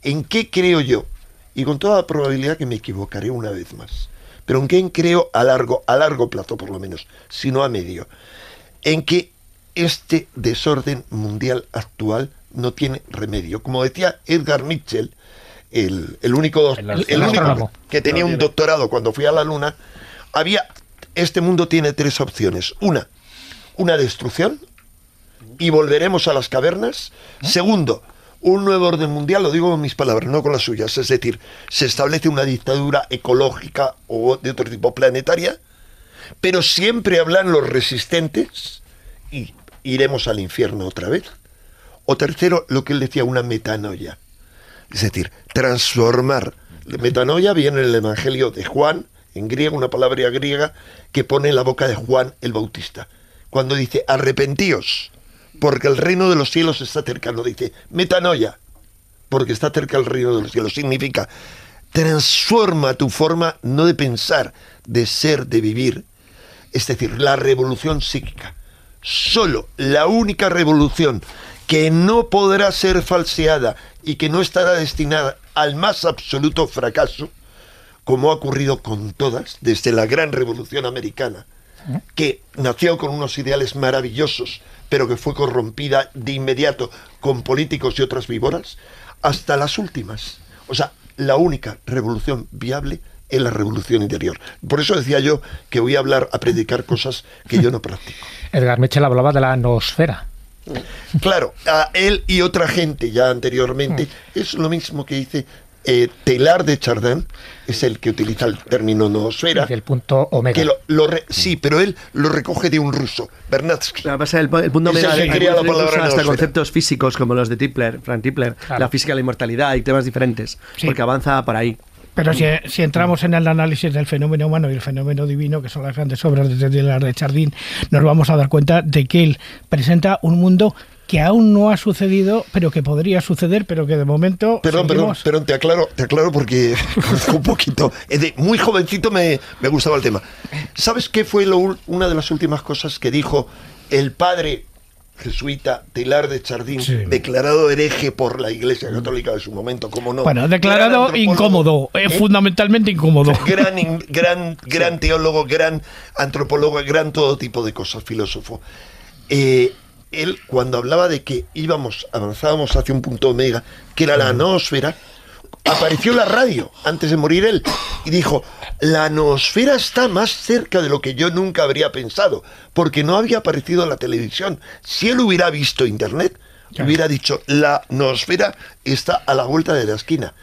¿En qué creo yo? Y con toda probabilidad que me equivocaré una vez más. Pero en qué creo a largo, a largo plazo por lo menos, si no a medio. En que este desorden mundial actual no tiene remedio. Como decía Edgar Mitchell, el, el único, El- el el único que tenía un doctorado cuando fui a la Luna, había este mundo tiene tres opciones. Una, una destrucción y volveremos a las cavernas. Segundo, un nuevo orden mundial, lo digo con mis palabras, no con las suyas, es decir, se establece una dictadura ecológica o de otro tipo planetaria, pero siempre hablan los resistentes y iremos al infierno otra vez. O tercero, lo que él decía, una metanoia. Es decir, transformar. Metanoia viene en el Evangelio de Juan, en griego, una palabra griega que pone en la boca de Juan el Bautista. Cuando dice, arrepentíos, porque el reino de los cielos está cercano. Dice, metanoia, porque está cerca el reino de los cielos. Significa, transforma tu forma no de pensar, de ser, de vivir. Es decir, la revolución psíquica. Solo la única revolución que no podrá ser falseada y que no estará destinada al más absoluto fracaso, como ha ocurrido con todas, desde la gran revolución americana, que nació con unos ideales maravillosos, pero que fue corrompida de inmediato con políticos y otras víboras, hasta las últimas. O sea, la única revolución viable es la revolución interior. Por eso decía yo que voy a hablar, a predicar cosas que yo no practico. Edgar Mitchell hablaba de la noosfera. Claro, a él y otra gente ya anteriormente, es lo mismo que dice eh, Telar de Chardin, es el que utiliza el término noosfera. Del punto omega. Que lo, lo re- sí, pero él lo recoge de un ruso, Bernatsky. Pasa es el, el punto el omega que la palabra hasta conceptos físicos como los de Tipler, Frank Tipler, Claro. la física de la inmortalidad y temas diferentes, Sí. porque avanza por ahí. Pero si, si entramos en el análisis del fenómeno humano y el fenómeno divino, que son las grandes obras de Teilhard de Chardin, nos vamos a dar cuenta de que él presenta un mundo que aún no ha sucedido, pero que podría suceder, pero que de momento Perdón, perdón, seguimos- perdón, te aclaro, te aclaro porque conozco un poquito. De muy jovencito me, me gustaba el tema. ¿Sabes qué fue lo una de las últimas cosas que dijo el padre jesuita Telar de Chardín, Sí. declarado hereje por la Iglesia Católica de su momento, como no. Bueno, declarado incómodo, eh, ¿eh? fundamentalmente incómodo. gran, in- gran, gran teólogo, gran antropólogo, gran todo tipo de cosas, filósofo. Eh, él, cuando hablaba de que íbamos, avanzábamos hacia un punto omega, que era la noósfera, apareció la radio antes de morir él y dijo, la noosfera está más cerca de lo que yo nunca habría pensado, porque no había aparecido en la televisión. Si él hubiera visto internet, hubiera dicho, la noosfera está a la vuelta de la esquina.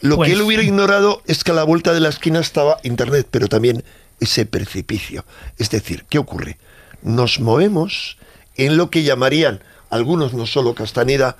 Lo Pues- que él hubiera ignorado es que a la vuelta de la esquina estaba Internet, pero también ese precipicio. Es decir, ¿qué ocurre? Nos movemos en lo que llamarían algunos, no solo Castaneda,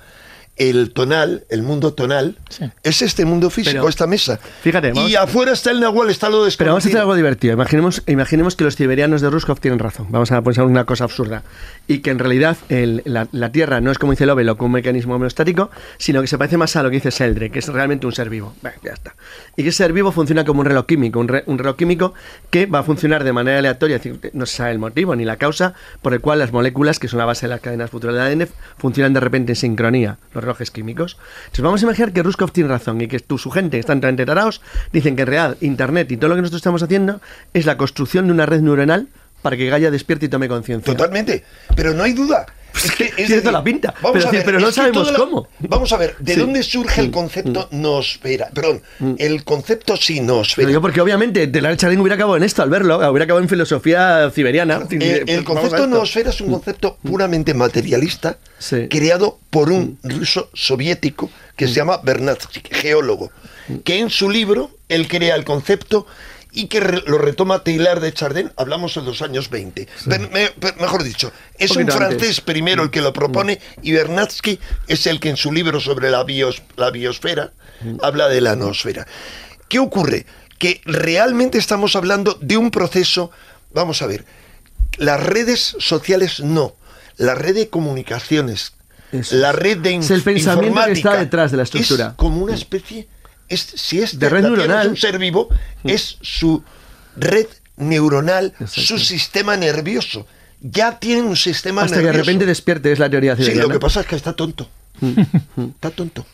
el tonal, el mundo tonal, es este mundo físico, Pero, esta mesa. fíjate, y afuera está el Nahual, está lo Pero vamos a hacer desconocido. algo divertido. Imaginemos, imaginemos que los tiberianos de Ruskov tienen razón. Vamos a pensar una cosa absurda. Y que en realidad el- la, la Tierra no es como dice Lovell como un mecanismo homeostático, sino que se parece más a lo que dice Seldre, que es realmente un ser vivo. Bueno, ya está. Y que ese ser vivo funciona como un reloj químico. Un, re- un reloj químico que va a funcionar de manera aleatoria. es decir, No se sabe el motivo ni la causa por el cual las moléculas, que son la base de las cadenas futuras del ADN, funcionan de repente en sincronía, los relojes químicos. Entonces vamos a imaginar que Ruskov tiene razón y que tu, su gente, que están totalmente tarados, dicen que en real Internet y todo lo que nosotros estamos haciendo es la construcción de una red neuronal para que Gaia despierte y tome conciencia. Totalmente, pero no hay duda. Es que, es Tiene decir, toda la pinta, vamos pero a decir, pero no sabemos la- cómo. Vamos a ver, ¿de Sí. dónde surge el concepto nosfera? Perdón, el concepto sinosfera. digo porque obviamente Telar Chardin hubiera acabado en esto al verlo, hubiera acabado en filosofía ciberiana. El a concepto esto. noosfera es un concepto puramente materialista Sí. creado por un ruso soviético que se llama Bernatsky, geólogo, que en su libro él crea el concepto y que re- lo retoma Taylor de Chardin, hablamos en los años 20. Pero me- pero mejor dicho, es un antes. francés primero el que lo propone y Bernatsky es el que en su libro sobre la, bios- la biosfera habla de la noosfera. ¿Qué ocurre? Que realmente estamos hablando de un proceso, vamos a ver, las redes sociales no, la red de comunicaciones, Eso la red de Es el inf- pensamiento que está detrás de la estructura. Es como una especie, es, si es De red neuronal. es un ser vivo, es su red neuronal, Exacto. su sistema nervioso. Ya tiene un sistema Hasta que nervioso. de repente despierte, es la teoría Sí, lo que pasa es que está tonto. está tonto.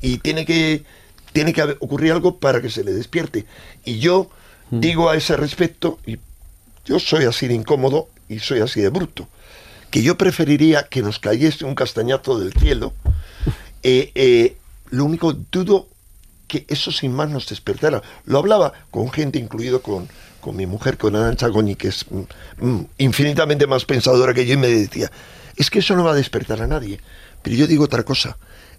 Y tiene que, tiene que haber- ocurrir algo para que se le despierte. Y yo digo a ese respecto, y yo soy así de incómodo y soy así de bruto, que yo preferiría que nos cayese un castañazo del cielo. Eh, eh, lo único dudo que eso sin más nos despertara. Lo hablaba con gente, incluido con, con mi mujer, con Arancha Goñi, que es mm, mm, infinitamente más pensadora que yo, y me decía, es que eso no va a despertar a nadie. Pero yo digo otra cosa,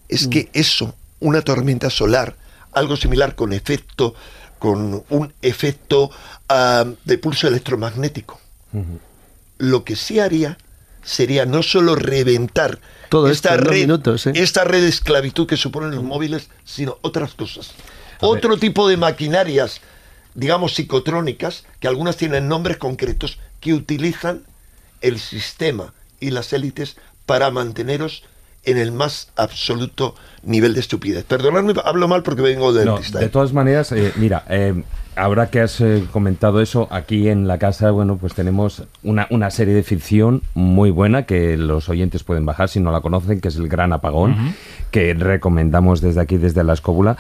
es que eso, una tormenta solar, algo similar con efecto, con un efecto ah, de pulso electromagnético, lo que sí haría sería no solo reventar Todo esta esto red, minutos, ¿eh? esta red de esclavitud que suponen los móviles, sino otras cosas. Otro tipo de maquinarias, digamos psicotrónicas, que algunas tienen nombres concretos, que utilizan el sistema y las élites para manteneros en el más absoluto nivel de estupidez. Perdonadme, hablo mal porque vengo del No, dentista, de ¿eh? todas maneras, eh, mira, eh, ahora que has eh, comentado eso, aquí en la casa, bueno, pues tenemos una, una serie de ficción muy buena que los oyentes pueden bajar si no la conocen, que es El Gran Apagón, que recomendamos desde aquí, desde la escóbula.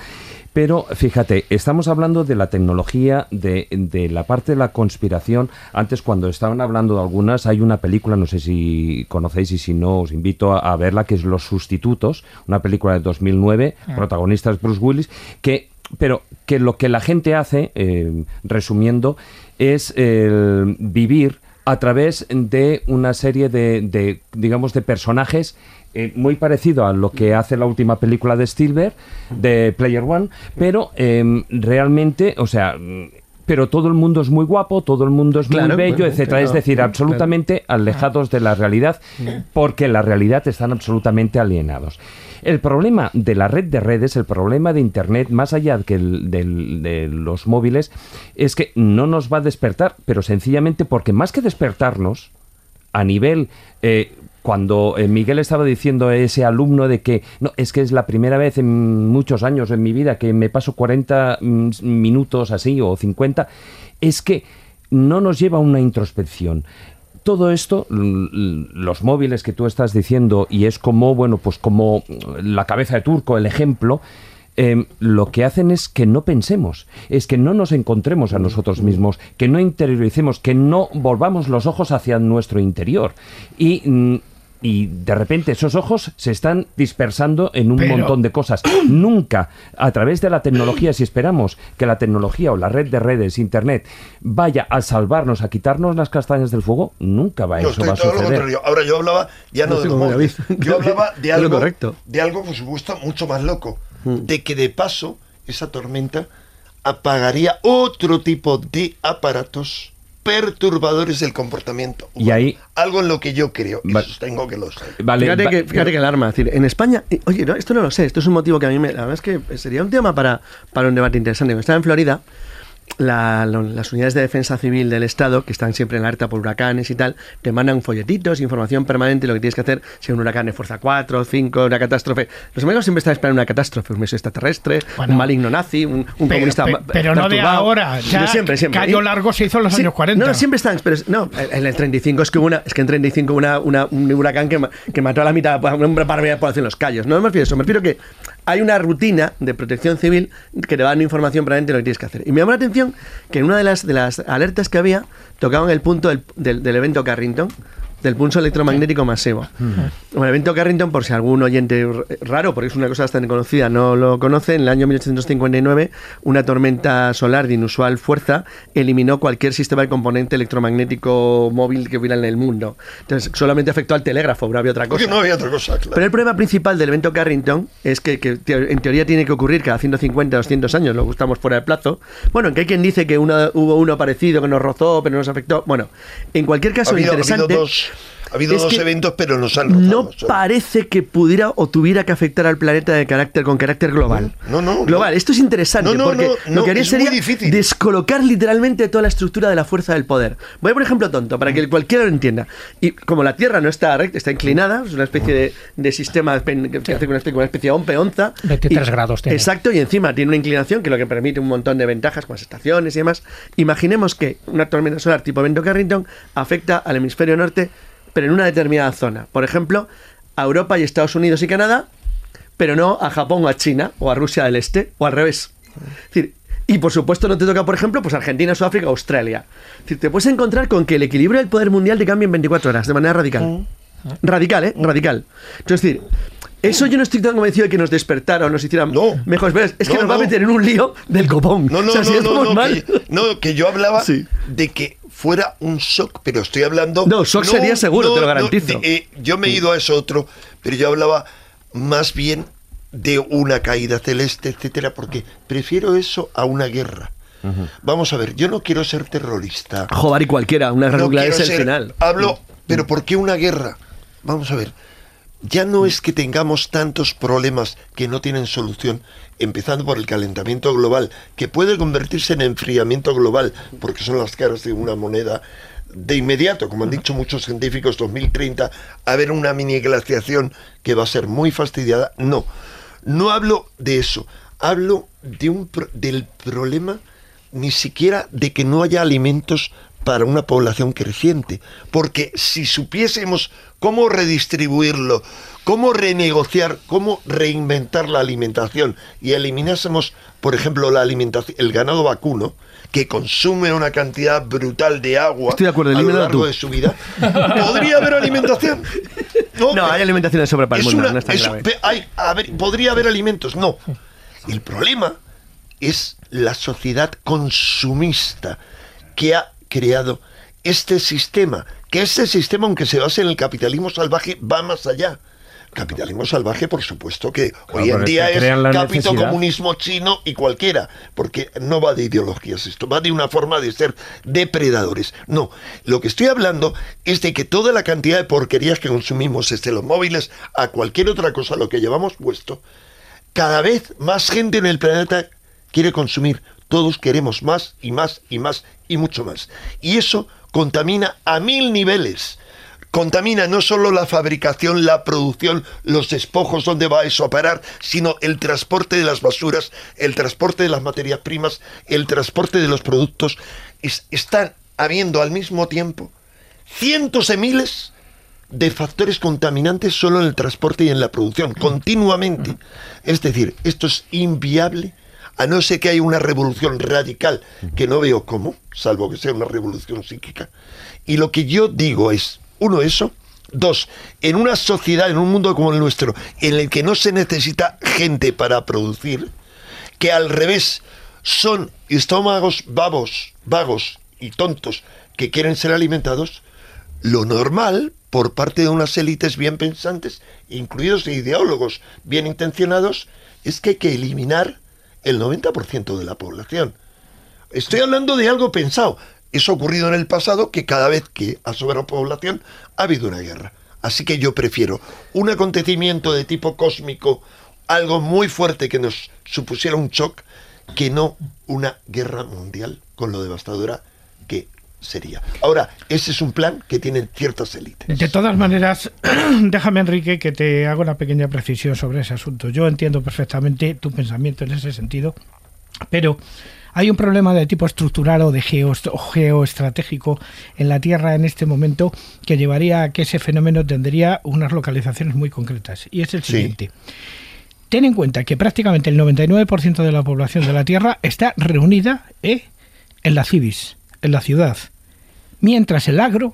Pero fíjate, estamos hablando de la tecnología, de, de la parte de la conspiración. Antes, cuando estaban hablando de algunas, hay una película, no sé si conocéis y si no, os invito a, a verla, que es Los Sustitutos, una película de 2009, protagonistas Bruce Willis, que pero que lo que la gente hace, eh, resumiendo, es el vivir a través de una serie de, de, digamos, de personajes eh, muy parecido a lo que hace la última película de Spielberg, de Player One, pero eh, realmente, o sea, mm, pero todo el mundo es muy guapo, todo el mundo es Claro, muy bello, bueno, etcétera. claro, es decir, claro. absolutamente alejados de la realidad, porque la realidad están absolutamente alienados. El problema de la red de redes, el problema de Internet, más allá que el- del- de los móviles, es que no nos va a despertar, pero sencillamente porque más que despertarnos, a nivel... eh, cuando eh, Miguel estaba diciendo a ese alumno de que no es que es la primera vez en muchos años en mi vida que me paso 40 mm, minutos así o 50, es que no nos lleva a una introspección. todo esto, los móviles que tú estás diciendo, y es como, bueno, pues como la cabeza de turco, el ejemplo, em, lo que hacen es que no pensemos, es que no nos encontremos a nosotros mismos, que no interioricemos, que no volvamos los ojos hacia nuestro interior. Y. y de repente esos ojos se están dispersando en un Pero- montón de cosas. Nunca, a través de la tecnología, si esperamos que la tecnología o la red de redes, Internet, vaya a salvarnos, a quitarnos las castañas del fuego, nunca va No, eso estoy va a todo lo suceder. contrario. Ahora yo hablaba ya no No de los como móviles. David. Yo hablaba de algo, correcto. de algo, por supuesto, mucho más loco. Mm. De que de paso esa tormenta apagaría otro tipo de aparatos perturbadores del comportamiento. Y ahí- Algo en lo que yo creo. Y sostengo que lo sé. Vale, fíjate, va- que, fíjate que alarma. Es decir, en España, y- oye, no, esto no lo sé, esto es un motivo que a mí me. La verdad es que sería un tema para, para un debate interesante. Cuando estaba en Florida, la- las unidades de defensa civil del Estado, que están siempre en alerta por huracanes y tal, te mandan folletitos, información permanente, lo que tienes que hacer si un huracán de fuerza 4, 5, una catástrofe. Los americanos siempre están esperando una catástrofe, un mes extraterrestre, Bueno. un maligno nazi, un, un Pero, comunista. pero no de ahora, ya De siempre, siempre. Cayo Y- Largo se hizo en los Sí, años 40. No, siempre están, pero es- no, en el 35 es que hubo una, es que en 35 hubo una, una- un huracán que, que mató a la mitad, a una barbaridad población en los callos. No me refiero a eso, me refiero que hay una rutina de protección civil que te va dando información permanente de lo que tienes que hacer. Y me llamó la atención que en una de las, de las alertas que había tocaban el punto del, del- del evento Carrington, del pulso electromagnético masivo. Bueno, el evento Carrington, por si algún oyente raro, porque es una cosa bastante conocida, no lo conoce, en el año 1859 una tormenta solar de inusual fuerza eliminó cualquier sistema de componente electromagnético móvil que hubiera en el mundo. Entonces, solamente afectó al telégrafo, no había otra cosa. Porque no había otra cosa, claro. Pero el problema principal del evento Carrington es que, en teoría tiene que ocurrir cada 150 200 años, luego estamos fuera de plazo. Bueno, que hay quien dice que uno- hubo uno parecido que nos rozó, pero no nos afectó. Bueno, en cualquier ha caso, habido, ha habido interesante. dos, ha habido es dos eventos, pero nos han rozado, no solo. parece que pudiera o tuviera que afectar al planeta de carácter con carácter global. No, no, global. no. Esto es interesante No, no, porque no, lo que haría sería difícil. descolocar literalmente toda la estructura de la fuerza del poder. Voy a por ejemplo tonto para que cualquiera lo entienda. Y como la Tierra no está recta, está inclinada, es una especie de, de sistema que hace una especie, una especie de onpe onza. 23 Y- grados tiene. Exacto, y encima tiene una inclinación que lo que permite un montón de ventajas con las estaciones y demás. Imaginemos que una tormenta solar tipo evento Carrington afecta al hemisferio norte, pero en una determinada zona. Por ejemplo, a Europa y Estados Unidos y Canadá, pero no a Japón o a China o a Rusia del Este o al revés. Es decir, y por supuesto no te toca, por ejemplo, pues Argentina, Sudáfrica, Australia. Es decir, te puedes encontrar con que el equilibrio del poder mundial te cambia en 24 horas, de manera radical. Radical, ¿eh? Radical. Entonces, es decir, eso yo no estoy tan convencido de que nos despertara o nos hiciera No. mejores. Es que No, nos va a meter en un lío del copón. No, no, O sea, si no, no, que, no, que yo hablaba Sí. de que fuera un shock, pero estoy hablando... No, shock sería seguro, te lo garantizo. de- eh, yo me he ido a eso otro, pero yo hablaba más bien de una caída celeste, etcétera, porque prefiero eso a una guerra. Vamos a ver, yo no quiero ser terrorista. Joder, y cualquiera, una guerra nuclear es el ser- final. Hablo, pero ¿por qué una guerra? Vamos a ver. Ya no es que tengamos tantos problemas que no tienen solución, empezando por el calentamiento global, que puede convertirse en enfriamiento global, porque son las caras de una moneda de inmediato, como han dicho muchos científicos, 2030, haber una mini glaciación que va a ser muy fastidiada. No, no hablo de eso, hablo de un del problema ni siquiera de que no haya alimentos para una población creciente. Porque si supiésemos cómo redistribuirlo, cómo renegociar, cómo reinventar la alimentación y eliminásemos, por ejemplo, la alimentación, el ganado vacuno, que consume una cantidad brutal de agua Estoy de acuerdo, a lo largo tú. de su vida, podría haber alimentación. No, hay alimentación de sobra para el mundo, una- no es tan es- grave. pe- hay- ver, podría haber alimentos, no. El problema es la sociedad consumista que ha creado este sistema, que este sistema, aunque se base en el capitalismo salvaje, va más allá. Capitalismo salvaje, por supuesto que hoy en día es capito comunismo chino y cualquiera, porque no va de ideologías esto, va de una forma de ser depredadores. No, lo que estoy hablando es de que toda la cantidad de porquerías que consumimos, desde los móviles a cualquier otra cosa, lo que llevamos puesto, cada vez más gente en el planeta quiere consumir. Todos queremos más y más y más y mucho más. Y eso contamina a mil niveles. Contamina no solo la fabricación, la producción, los despojos, donde va eso a parar, sino el transporte de las basuras, el transporte de las materias primas, el transporte de los productos. Es- están habiendo al mismo tiempo cientos de miles de factores contaminantes solo en el transporte y en la producción, continuamente. Es decir, esto es inviable a no ser que haya una revolución radical, que no veo cómo, salvo que sea una revolución psíquica. Y lo que yo digo es, uno, eso, dos, en una sociedad, en un mundo como el nuestro, en el que no se necesita gente para producir, que al revés son estómagos vagos, vagos y tontos que quieren ser alimentados, lo normal por parte de unas élites bien pensantes, incluidos ideólogos bien intencionados, es que hay que eliminar el 90% de la población. Estoy hablando de algo pensado. Eso ha ocurrido en el pasado que cada vez que ha sobrado población ha habido una guerra. Así que yo prefiero un acontecimiento de tipo cósmico, algo muy fuerte que nos supusiera un shock, que no una guerra mundial con lo devastadora que sería. Ahora, ese es un plan que tienen ciertas élites. De todas maneras, déjame, Enrique, que te haga una pequeña precisión sobre ese asunto. Yo entiendo perfectamente tu pensamiento en ese sentido, pero hay un problema de tipo estructural o de geo, o geoestratégico en la Tierra en este momento que llevaría a que ese fenómeno tendría unas localizaciones muy concretas. Y es el siguiente. Ten en cuenta que prácticamente el 99% de la población de la Tierra está reunida ¿eh? en la civis, en la ciudad mientras el agro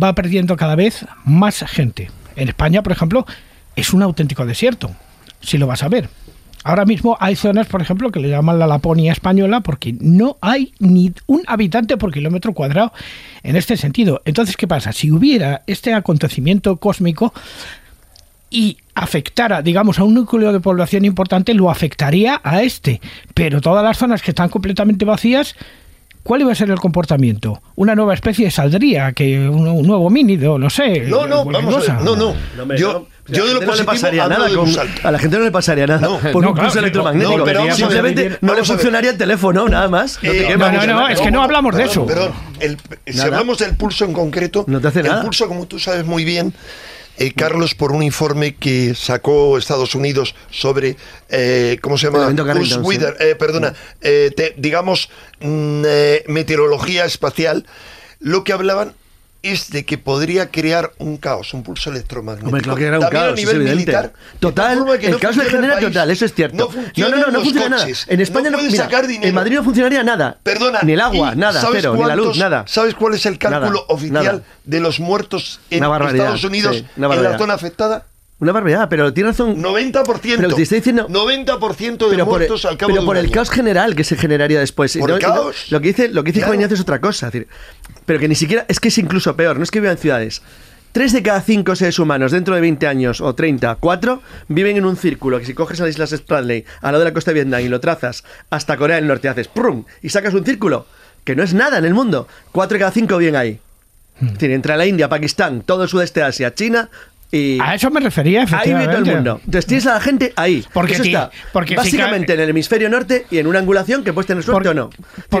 va perdiendo cada vez más gente. En España, por ejemplo, es un auténtico desierto, si lo vas a ver. Ahora mismo hay zonas, por ejemplo, que le llaman la Laponia española porque no hay ni un habitante por kilómetro cuadrado en este sentido. Entonces, ¿qué pasa? Si hubiera este acontecimiento cósmico y afectara, digamos, a un núcleo de población importante, lo afectaría a este. Pero todas las zonas que están completamente vacías ¿Cuál iba a ser el comportamiento? ¿Una nueva especie saldría? que ¿Un, nuevo mínido? No sé. No, no, vamos a ver. No, no. yo, yo de lo no le pasaría nada a la gente no le pasaría nada no, por un pulso electromagnético. No, pero simplemente no le funcionaría el teléfono, nada más. Eh, no, no, no, es que no hablamos de eso. Perdón, si hablamos del pulso en concreto, no te hace el pulso, como tú sabes muy bien, eh, Carlos, por un informe que sacó Estados Unidos sobre, eh, ¿cómo se llama? Weather, eh, perdona, digamos, mm, meteorología espacial, lo que hablaban es de que podría crear un caos, un pulso electromagnético. Hombre, claro que era un caos, a nivel militar. Total, el caos genera total, eso es cierto. No, no, no, no funciona nada. En España no, mira, En Madrid no funcionaría nada. Perdona. Ni el agua, nada, cero, ni la luz, nada. ¿Sabes cuál es el cálculo oficial de los muertos en Estados Unidos en la zona afectada? Una barbaridad, pero tiene razón. 90%. Pero te estoy diciendo. 90% de muertos al cabo Pero por el caos general que se generaría después. Por el caos. lo que dice, lo que dice Juan Ignacio es otra cosa. Es decir, pero que ni siquiera. Es que es incluso peor. No es que vivan en ciudades. Tres de cada cinco seres humanos dentro de 20 años o 30, cuatro, viven en un círculo que si coges a las Islas Spratly, al lado de la costa de Vietnam y lo trazas hasta Corea del Norte, haces ¡prum! y sacas un círculo que no es nada en el mundo. Cuatro de cada cinco viven ahí. Hmm. Es decir, entre la India, Pakistán, todo el sudeste de Asia, China, a eso me refería, Ahí vive todo el mundo. Entonces tienes a la gente ahí. Porque eso está porque básicamente en el hemisferio norte y en una angulación que puedes tener suerte o no.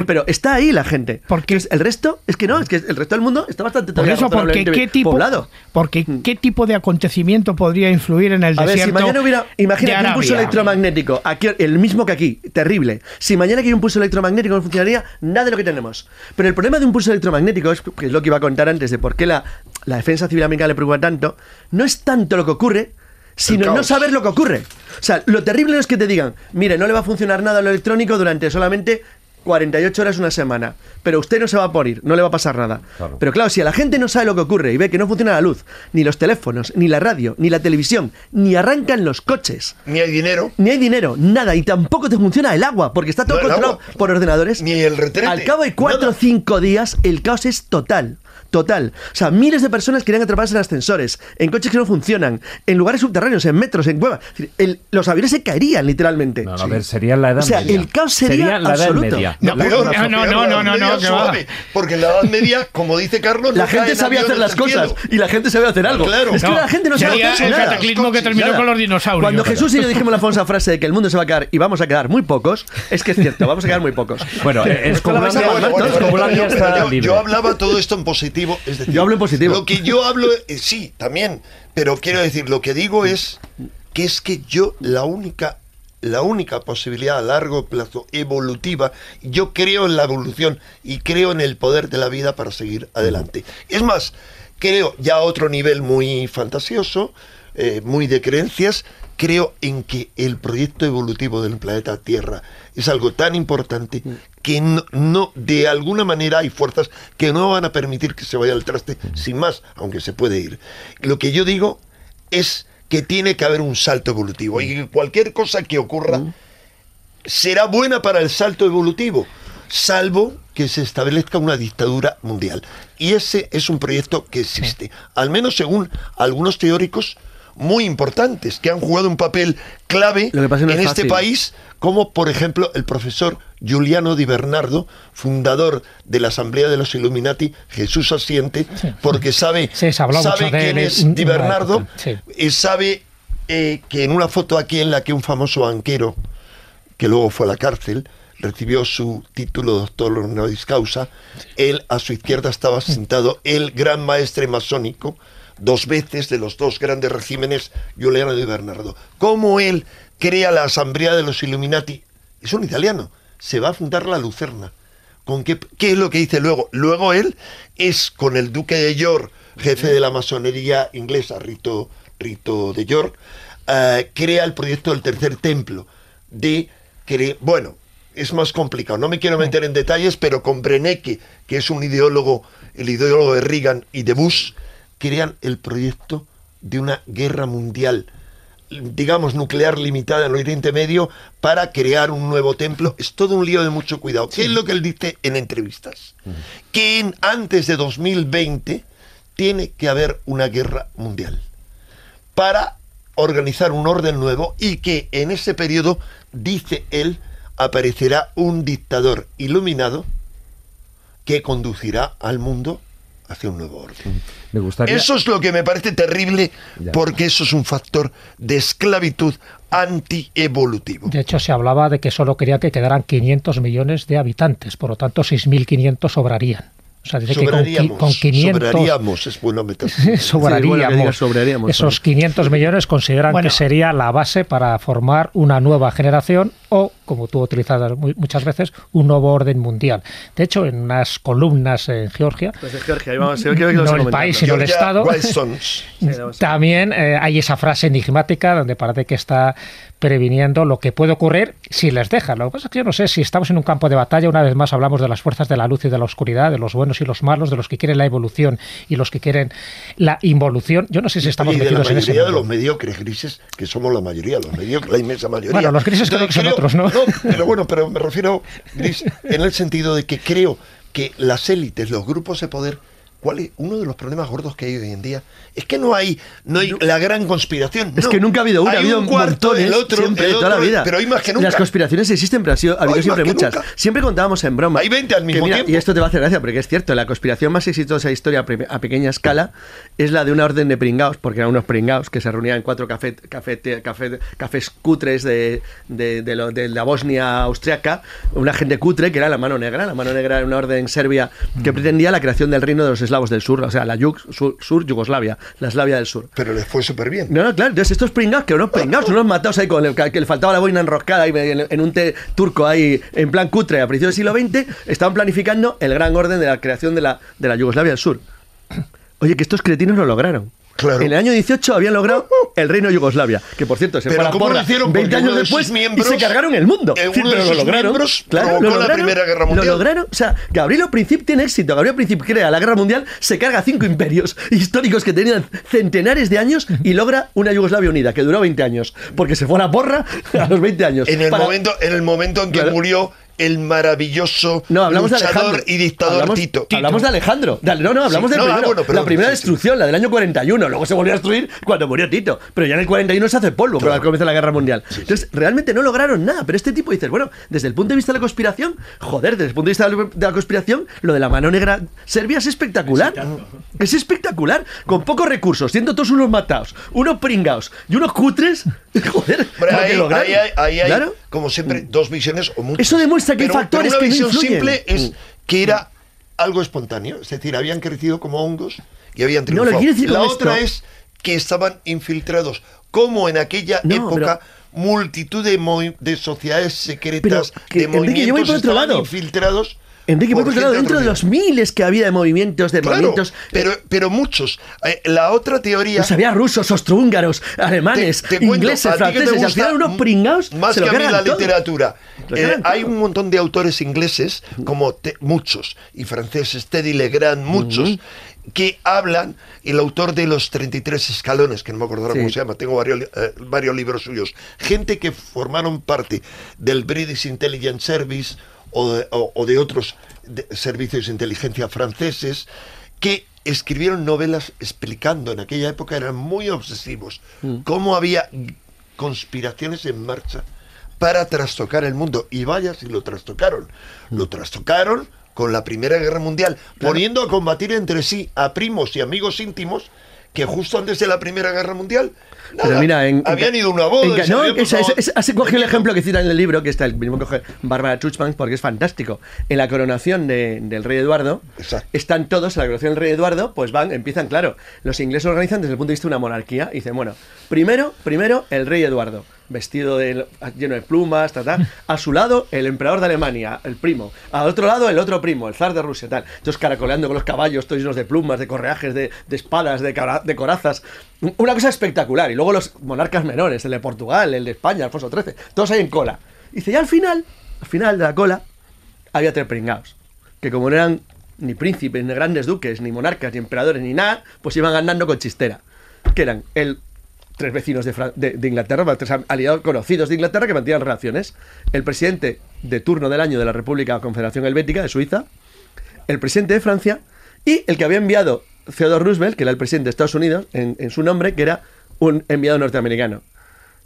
pero está ahí la gente. Porque el resto, es que no, es que el resto del mundo está bastante por eso, porque ¿qué tipo, poblado. Porque mm. ¿qué tipo de acontecimiento podría influir en el a desierto? Ver, si mañana hubiera, imagínate un pulso electromagnético, aquí, el mismo que aquí, terrible. Si mañana hay un pulso electromagnético no funcionaría nada de lo que tenemos. Pero el problema de un pulso electromagnético es, que es lo que iba a contar antes de por qué la, la defensa civil americana le preocupa tanto, no es tanto lo que ocurre, sino no saber lo que ocurre. O sea, lo terrible no es que te digan, mire, no le va a funcionar nada lo electrónico durante solamente 48 horas una semana, pero usted no se va a morir, no le va a pasar nada. Pero claro, si a la gente no sabe lo que ocurre y ve que no funciona la luz, ni los teléfonos, ni la radio, ni la televisión, ni arrancan los coches, ni hay dinero, ni hay dinero, nada, y tampoco te funciona el agua, porque está todo controlado por ordenadores, ni el retrete, al cabo de 4 o 5 días el caos es total total. O sea, miles de personas querían atraparse en ascensores, en coches que no funcionan, en lugares subterráneos, en metros, en cuevas. los aviones se caerían literalmente. No, a ver, sería la edad media. O sea, el caos sería, la edad media. No, no, no, no, no, no, Porque en la edad media, como dice Carlos, la gente sabía hacer las cosas y la gente sabía hacer algo. Claro. Es que la gente no sabía hacer el cataclismo que terminó con los dinosaurios. Cuando Jesús y yo dijimos la famosa frase de que el mundo se va a quedar y vamos a quedar muy pocos, es que es cierto, vamos a quedar muy pocos. Bueno, es como Yo hablaba todo esto en positivo, es decir, yo hablo positivo. Lo que yo hablo, eh, sí, también, pero quiero decir, lo que digo es que es que yo la única la única posibilidad a largo plazo evolutiva. Yo creo en la evolución y creo en el poder de la vida para seguir adelante. Es más, creo ya a otro nivel muy fantasioso, eh, muy de creencias, creo en que el proyecto evolutivo del planeta Tierra es algo tan importante que no, no, de alguna manera hay fuerzas que no van a permitir que se vaya al traste sin más, aunque se puede ir. Lo que yo digo es que tiene que haber un salto evolutivo y cualquier cosa que ocurra será buena para el salto evolutivo, salvo que se establezca una dictadura mundial. Y ese es un proyecto que existe, al menos según algunos teóricos muy importantes que han jugado un papel clave Lo que pasa es que no en es este país, como por ejemplo el profesor Giuliano Di Bernardo, fundador de la Asamblea de los Illuminati, Jesús Asiente, porque sabe, Sí, sabe mucho de quién él es Di Bernardo, sí. y sabe eh, que en una foto aquí en la que un famoso banquero, que luego fue a la cárcel, recibió su título de doctor honoris causa, él a su izquierda estaba sentado el gran maestre masónico, dos veces de los dos grandes regímenes, Giuliano Di Bernardo. ¿Cómo él crea la Asamblea de los Illuminati? Es un italiano, se va a fundar la Lucerna. ¿Con qué, qué es lo que dice luego? Luego él es con el duque de York, jefe de la masonería inglesa, Rito, Rito de York, eh, crea el proyecto del tercer templo. De bueno, es más complicado. No me quiero meter en detalles, pero con Breneke, que es un ideólogo, el ideólogo de Reagan y de Bush, crean el proyecto de una guerra mundial digamos, nuclear limitada en el Oriente Medio para crear un nuevo templo. Es todo un lío de mucho cuidado. ¿Qué es lo que él dice en entrevistas? Que en- antes de 2020 tiene que haber una guerra mundial para organizar un orden nuevo y que en ese periodo, dice él, aparecerá un dictador iluminado que conducirá al mundo hacia un nuevo orden. Me gustaría... Eso es lo que me parece terrible Ya. porque eso es un factor de esclavitud antievolutivo. De hecho, se hablaba de que solo quería que quedaran 500 millones de habitantes, por lo tanto, 6.500 sobrarían. O sea, dice que con, qui- Sobraríamos, con 500 sobraríamos, es bueno metáfora. sobraríamos. Sobraríamos, Esos ¿no? 500 millones consideran Bueno. que sería la base para formar una nueva generación o, como tú utilizas muchas veces, un nuevo orden mundial. De hecho, en unas columnas en Georgia, Pues de Georgia, ahí vamos, yo creo que lo No el país, ¿no? sino el Estado. También eh, hay esa frase enigmática donde parece que está previniendo lo que puede ocurrir si les dejan. Lo que pasa es que yo no sé si estamos en un campo de batalla, una vez más hablamos de las fuerzas de la luz y de la oscuridad, de los buenos y los malos, de los que quieren la evolución y los que quieren la involución. Yo no sé si estamos y de la metidos en ese mayoría de los mediocres grises, que somos la mayoría, los mediocres, la inmensa mayoría. Bueno, los grises creo que son otros, ¿no? pero bueno, pero me refiero gris en el sentido de que creo que las élites, los grupos de poder, ¿cuál es? uno de los problemas gordos que hay hoy en día es que no hay, no hay la gran conspiración. Es no. que nunca ha habido una, Hay ha habido un cuarto, montones, el otro, siempre, el toda la otro, vida. pero hay más que nunca. Las conspiraciones existen, pero ha, sido, ha habido siempre muchas. nunca. Siempre contábamos en broma. Hay 20 al mismo mira, tiempo. Y esto te va a hacer gracia, porque es cierto, la conspiración más exitosa de historia a pequeña escala es la de una orden de pringaos, porque eran unos pringaos que se reunían en cuatro café, café, café- cafés cutres de, de, de lo- de la Bosnia austriaca, una gente cutre que era la mano negra. La mano negra era una orden serbia que pretendía la creación del reino de los eslavos del sur, o sea, la Yug- sur, sur Yugoslavia, la Eslavia del sur. Pero les fue súper bien. No, no, claro, entonces estos pringados, que unos pringados, unos matados ahí con el, que le faltaba la boina enroscada ahí en, en un té turco ahí en plan cutre a principios del siglo XX, estaban planificando el gran orden de la creación de la, de la Yugoslavia del Sur. Oye, que estos cretinos lo lograron. Claro. En el año 18 habían logrado el reino de Yugoslavia, que por cierto se fue a la ¿cómo lo porra hicieron? 20 Porque años de después miembros- y se cargaron el mundo. eh, Sí, uno de pero lo lograron. Claro, lo la Primera Guerra Lo Mundial. lograron. O sea, Gabrielo Princip tiene éxito. Gabrielo Princip crea la guerra mundial, se carga cinco imperios históricos que tenían centenares de años y logra una Yugoslavia unida, que duró 20 años. Porque se fue a la porra a los 20 años. En el, Para- momento, en el momento en que Claro. murió el maravilloso No, hablamos de luchador y dictador hablamos, Tito. Hablamos de Alejandro. Dale, no, no, hablamos Sí, del no, ah, primero. bueno, perdón, la primera sí, sí. destrucción, la del año 41. Luego se volvió a destruir cuando murió Tito. Pero ya en el 41 se hace polvo comienzo de la guerra mundial. Entonces, realmente no lograron nada. Pero este tipo dices, bueno, desde el punto de vista de la conspiración, joder, desde el punto de vista de la- de conspiración, lo de la mano negra serbia es espectacular. Es espectacular. Con pocos recursos, siendo todos unos matados, unos pringaos y unos cutres. Joder, Hombre, lo que ahí, ahí ahí Claro. Como siempre, dos visiones o muchas. Eso demuestra que hay factores pero una que no visión influyen. simple es Mm. que era algo espontáneo. Es decir, habían crecido como hongos y habían No, lo triunfado. quiero decir La otra esto- es que estaban infiltrados, como en aquella No, época multitud de, sociedades secretas, que, de Enrique, yo voy movimientos por otro estaban lado. infiltrados. Enrique, gente dentro de los miles que había de movimientos, de Claro, movimientos. pero, pero muchos. Eh, la otra teoría. Pues había rusos, austrohúngaros, alemanes, Te- te cuento, ingleses, te franceses, y al final unos pringados Más se que lo a mí la todo. literatura. Eh, hay un montón de autores ingleses, como te- muchos, y franceses, Teddy Legrand, muchos, que hablan, el autor de los 33 escalones, que no me acuerdo Sí. cómo se llama, tengo varios, eh, varios libros suyos, gente que formaron parte del British Intelligence Service o de, o- o de otros de- servicios de inteligencia franceses, que escribieron novelas explicando, en aquella época eran muy obsesivos, cómo había conspiraciones en marcha para trastocar el mundo. Y vaya si lo trastocaron. Lo trastocaron con la Primera Guerra Mundial, poniendo a combatir entre sí a primos y amigos íntimos que justo antes de la Primera Guerra Mundial nada, Pero mira, en, habían en- ido una boda. en- no, esa- esa- coge el ejemplo que cita en el libro, que está el mismo que coge Bárbara Truchman, porque es fantástico. En la coronación de- del rey Eduardo, Exacto. están todos, en la coronación del rey Eduardo, pues van, empiezan, claro, los ingleses organizan desde el punto de vista de una monarquía, y dicen, bueno, primero, primero el rey Eduardo, vestido de, lleno de plumas, ta, ta. a su lado el emperador de Alemania, el primo, al otro lado el otro primo, el zar de Rusia, tal. Entonces caracoleando con los caballos, todos llenos de plumas, de correajes, de, espadas, de, corazas. Una cosa espectacular. Y luego los monarcas menores, el de Portugal, el de España, Alfonso XIII, todos ahí en cola. Y dice, y al final, al final de la cola, había tres pringados. Que como no eran ni príncipes, ni grandes duques, ni monarcas, ni emperadores, ni nada, pues iban andando con chistera. Que eran el tres vecinos de, Fran- de- de Inglaterra, tres aliados conocidos de Inglaterra que mantenían relaciones. El presidente de turno del año de la República Confederación Helvética de Suiza, el presidente de Francia y el que había enviado Theodore Roosevelt, que era el presidente de Estados Unidos, en, en su nombre, que era un enviado norteamericano.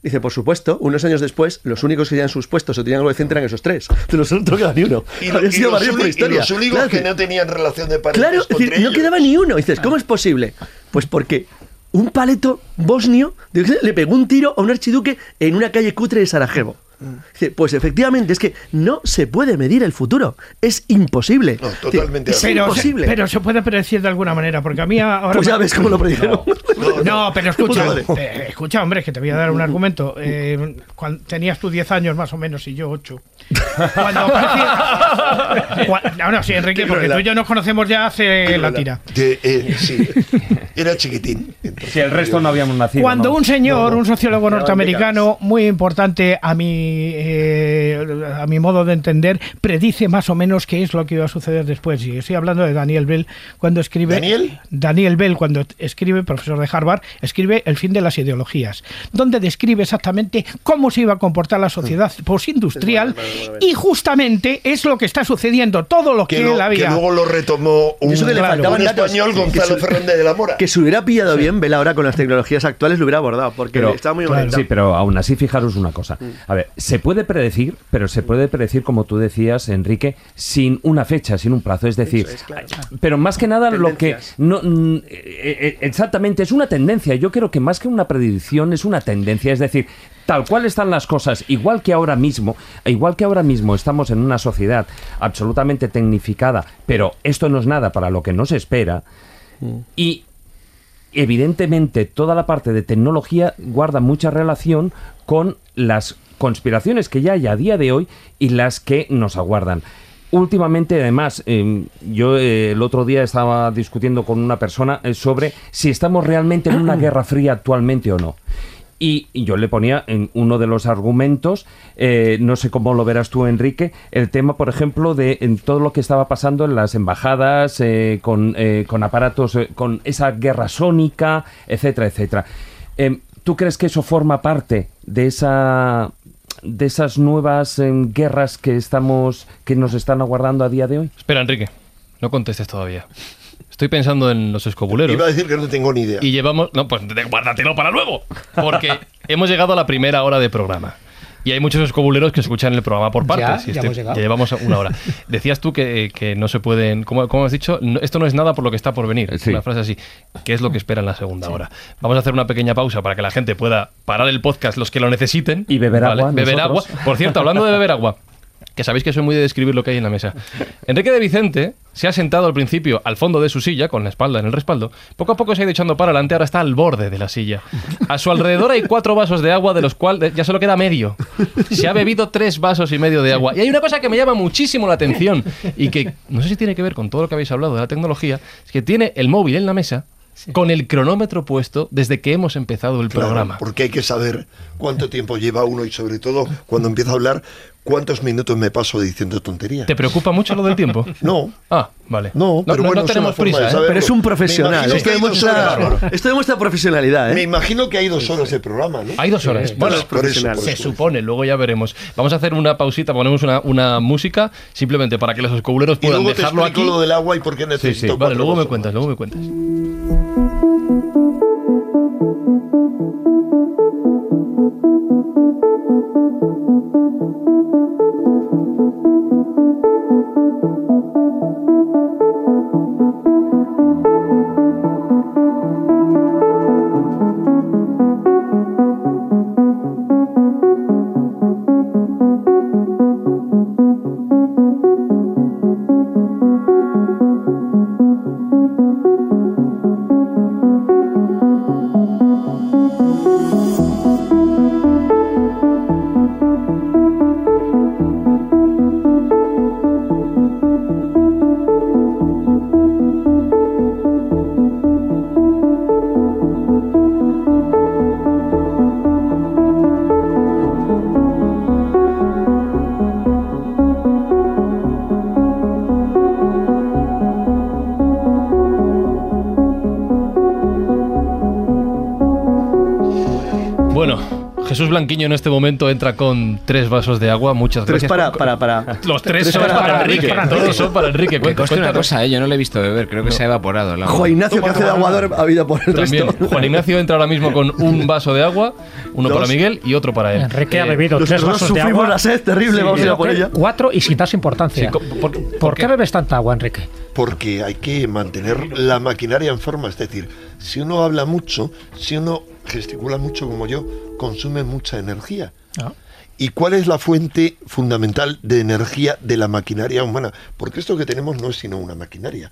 Dice, por supuesto, unos años después, los únicos que tenían sus puestos o tenían algo decente eran esos tres. De los otros no queda ni uno. Y, lo- Había y sido los, por y historia. los únicos Claro, que no tenían relación de parentesco Claro, es decir, entre no quedaba ni uno. Dices, ¿cómo es posible? Pues porque un paleto bosnio le pegó un tiro a un archiduque en una calle cutre de Sarajevo. Pues efectivamente, es que no se puede medir el futuro. Es imposible. No, totalmente Es Pero, imposible. pero se puede predecir de alguna manera, porque a mí ahora... pues ya ves cómo lo predijeron. No, pero escucha, eh, escucha, hombre, que te voy a dar un argumento. Eh, cuan- tenías tú 10 años más o menos y yo 8. Cuando aparecía- no, no, sí, Enrique, porque tú y yo nos conocemos ya hace la tira. De- eh, sí, era chiquitín. Si el resto no habíamos nacido. Cuando ¿no? un señor, un sociólogo norteamericano muy importante a mi, eh, a mi modo de entender, predice más o menos qué es lo que iba a suceder después. Y estoy hablando de Daniel Bell cuando escribe... ¿Daniel? Daniel Bell cuando escribe, profesor de Harvard, escribe El fin de las ideologías, donde describe exactamente cómo se iba a comportar la sociedad postindustrial y justamente es lo que está sucediendo, todo lo que, que, él lo- que luego lo retomó un, eso que le Claro. un datos, español, que- Gonzalo su- Fernández de la Mora. Que se hubiera pillado bien, Bell ahora con las tecnologías actuales lo hubiera abordado, porque Pero- estaba muy claro. Sí, pero aún así fijaros una cosa. A ver, se puede predecir, pero se puede predecir, como tú decías, Enrique, sin una fecha, sin un plazo. Es decir, Eso es, claro. pero más que nada lo que... No, mm, eh, eh, exactamente, es una tendencia. Yo creo que más que una predicción es una tendencia. Es decir, tal cual están las cosas, igual que ahora mismo, igual que ahora mismo estamos en una sociedad absolutamente tecnificada, pero esto no es nada para lo que nos espera. Y evidentemente toda la parte de tecnología guarda mucha relación con las conspiraciones que ya hay a día de hoy y las que nos aguardan. Últimamente, además, eh, yo eh, el otro día estaba discutiendo con una persona eh, sobre si estamos realmente en una guerra fría actualmente o no. Y, y yo le ponía en uno de los argumentos, no sé cómo lo verás tú, Enrique, el tema, por ejemplo, de en todo lo que estaba pasando en las embajadas, con, con aparatos, con esa guerra sónica, etcétera, etcétera. Em, ¿Tú crees que eso forma parte de esa de esas nuevas em, guerras que estamos que nos están aguardando a día de hoy? Espera, Enrique, no contestes todavía. Estoy pensando en los escobuleros. Iba a decir que no tengo ni idea. Y llevamos. No, pues guárdatelo para luego. Porque hemos llegado a la primera hora de programa. Y hay muchos escobuleros que escuchan el programa por partes. y ya estoy- hemos llegado. llevamos una hora. Decías tú que, que no se pueden. ¿Cómo, cómo has dicho? No- esto no es nada por lo que está por venir. Sí. Una frase así. ¿Qué es lo que espera en la segunda hora? Vamos a hacer una pequeña pausa para que la gente pueda parar el podcast, los que lo necesiten. Y beber agua, Beber agua. Por cierto, hablando de beber agua. que sabéis que soy muy de describir lo que hay en la mesa. Enrique de Vicente se ha sentado al principio al fondo de su silla, con la espalda en el respaldo. Poco a poco se ha ido echando para adelante, ahora está al borde de la silla. A su alrededor hay cuatro vasos de agua, de los cuales ya solo queda medio. Se ha bebido tres vasos y medio de agua. Y hay una cosa que me llama muchísimo la atención y que no sé si tiene que ver con todo lo que habéis hablado de la tecnología, es que tiene el móvil en la mesa con el cronómetro puesto desde que hemos empezado el Claro, programa. Porque hay que saber cuánto tiempo lleva uno y sobre todo cuando empieza a hablar, cuántos minutos me paso diciendo tonterías. ¿Te preocupa mucho lo del tiempo? No. Ah, vale. No, pero bueno, es tenemos prisa, ¿eh? Pero es un Me profesional. Esto demuestra, horas. esto demuestra profesionalidad, Me ¿eh? imagino que hay dos horas de programa, ¿no? Hay dos horas. Sí, bueno, dos por eso, por se eso. supone, luego ya veremos. Vamos a hacer una pausita, ponemos una, una música, simplemente para que los escobuleros Y puedan luego te dejarlo explico aquí. lo del agua y por qué necesito sí. Vale, luego me cuentas, luego me cuentas. Jesús Blanquiño en este momento entra con tres vasos de agua. Muchas Tres gracias. para, para, para. Los tres, Tres son para- para, para Enrique. Enrique. Todos son para Enrique. Que Cuenta- una cosa, ¿eh? yo no lo he visto beber, creo que se ha evaporado el agua. Juan Ignacio, que hace de aguador, ha habido por el También, resto. Juan Ignacio entra ahora mismo con un vaso de agua, uno Dos. para Miguel y otro para él. Enrique ha Eh, bebido Los tres vasos de sufrimos agua. la sed terrible, vamos a ir a por ella. Cuatro y sin darse importancia. sí, ¿por, ¿Por, por qué bebes tanta agua, Enrique? Porque hay que mantener la maquinaria en forma. Es decir, si uno habla mucho, si uno gesticula mucho como yo, consume mucha energía. Ah. ¿Y cuál es la fuente fundamental de energía de la maquinaria humana? Porque esto que tenemos no es sino una maquinaria.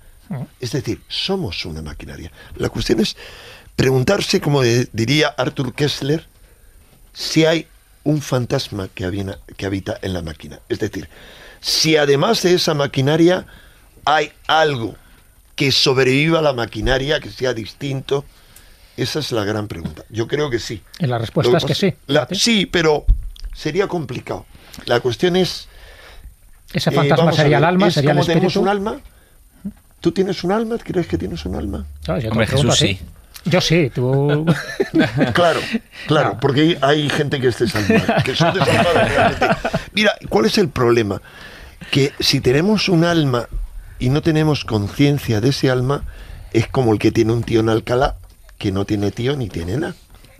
Es decir, somos una maquinaria. La cuestión es preguntarse, como diría Arthur Kessler, si hay un fantasma que, habina- que habita en la máquina. Es decir, si además de esa maquinaria hay algo que sobreviva a la maquinaria, que sea distinto, esa es la gran pregunta. Yo creo que sí. Y la respuesta Lo es que pasa- sí. la- sí, pero sería complicado. La cuestión es... Ese eh, fantasma sería el alma, ¿es sería el tenemos un alma? ¿Tú tienes un alma? ¿Crees que tienes un alma? No, yo Hombre, Jesús ti. Yo sí, tú. Claro, claro, No. porque hay, gente que es desalmada, que son. Mira, ¿cuál es el problema? Que si tenemos un alma y no tenemos conciencia de ese alma, es como el que tiene un tío en Alcalá, que no tiene tío ni tiene nada.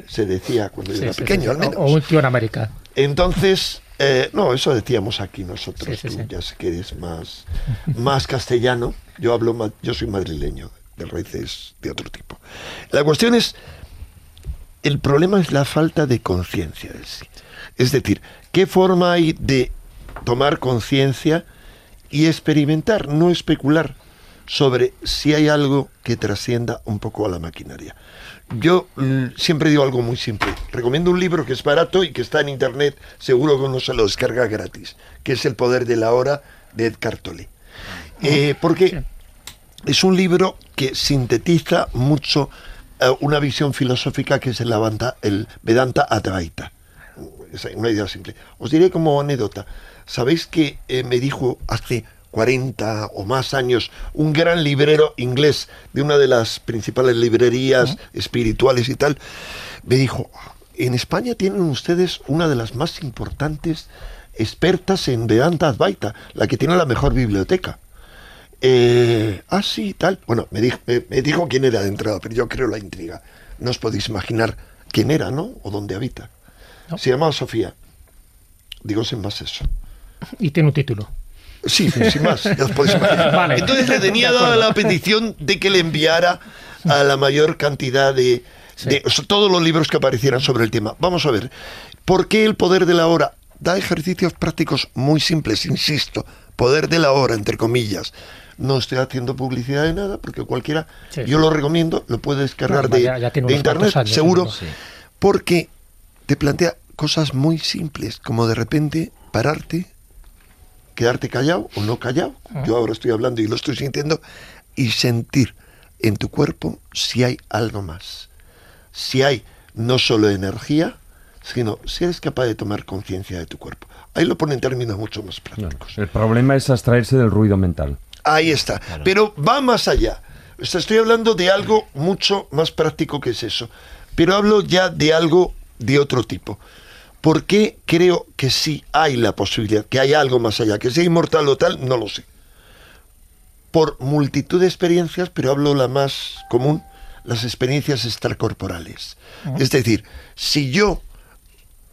Se decía cuando yo era sí, pequeño, al O- menos. O un tío en América. Entonces, eh, no, eso decíamos aquí nosotros. Tú ya sé que eres más, más castellano. Yo hablo, yo soy madrileño, de raíces de otro tipo. La cuestión es, el problema es la falta de conciencia de sí. Es decir, ¿qué forma hay de tomar conciencia y experimentar, no especular sobre si hay algo que trascienda un poco a la maquinaria? Yo mm, siempre digo algo muy simple. Recomiendo un libro que es barato y que está en internet, seguro que uno se lo descarga gratis, que es El poder de la hora de Edgar Tolle. Eh, porque es un libro que sintetiza mucho eh, una visión filosófica que es el, Avanta- el Vedanta Advaita. Es una idea simple. Os diré como anécdota. ¿Sabéis que eh, me dijo hace 40 o más años un gran librero inglés de una de las principales librerías espirituales y tal? Me dijo, en España tienen ustedes una de las más importantes expertas en Vedanta Advaita, la que tiene la mejor biblioteca. Eh, ah, sí, tal. Bueno, me dijo, me, me dijo quién era de entrada, pero yo creo la intriga. No os podéis imaginar quién era, ¿no? O dónde habita. Se llamaba Sofía. Digo sin más eso. Y tiene un título. Sí, sin más, ya os podéis imaginar. Vale. Entonces le tenía dada la petición de que le enviara a la mayor cantidad de, de- o sea, todos los libros que aparecieran sobre el tema. Vamos a ver, ¿por qué el poder de la hora da ejercicios prácticos muy simples, insisto, poder de la hora, entre comillas. No estoy haciendo publicidad de nada, porque cualquiera, Sí. yo lo recomiendo, lo puede descargar No, de, ya- ya tiene de unos cuantos internet, años, seguro, sí. porque te plantea cosas muy simples, como de repente pararte, quedarte callado o no callado, yo ahora estoy hablando y lo estoy sintiendo, y sentir en tu cuerpo si hay algo más. Si hay no solo energía, sino si eres capaz de tomar conciencia de tu cuerpo. Ahí lo pone en términos mucho más prácticos. El problema es abstraerse del ruido mental. Ahí está. Pero va más allá. O sea, estoy hablando de algo mucho más práctico que es eso. Pero hablo ya de algo de otro tipo. ¿Por qué creo que sí hay la posibilidad, que hay algo más allá? Que sea inmortal o tal, no lo sé. Por multitud de experiencias, pero hablo la más común, las experiencias extracorporales. Es decir, si yo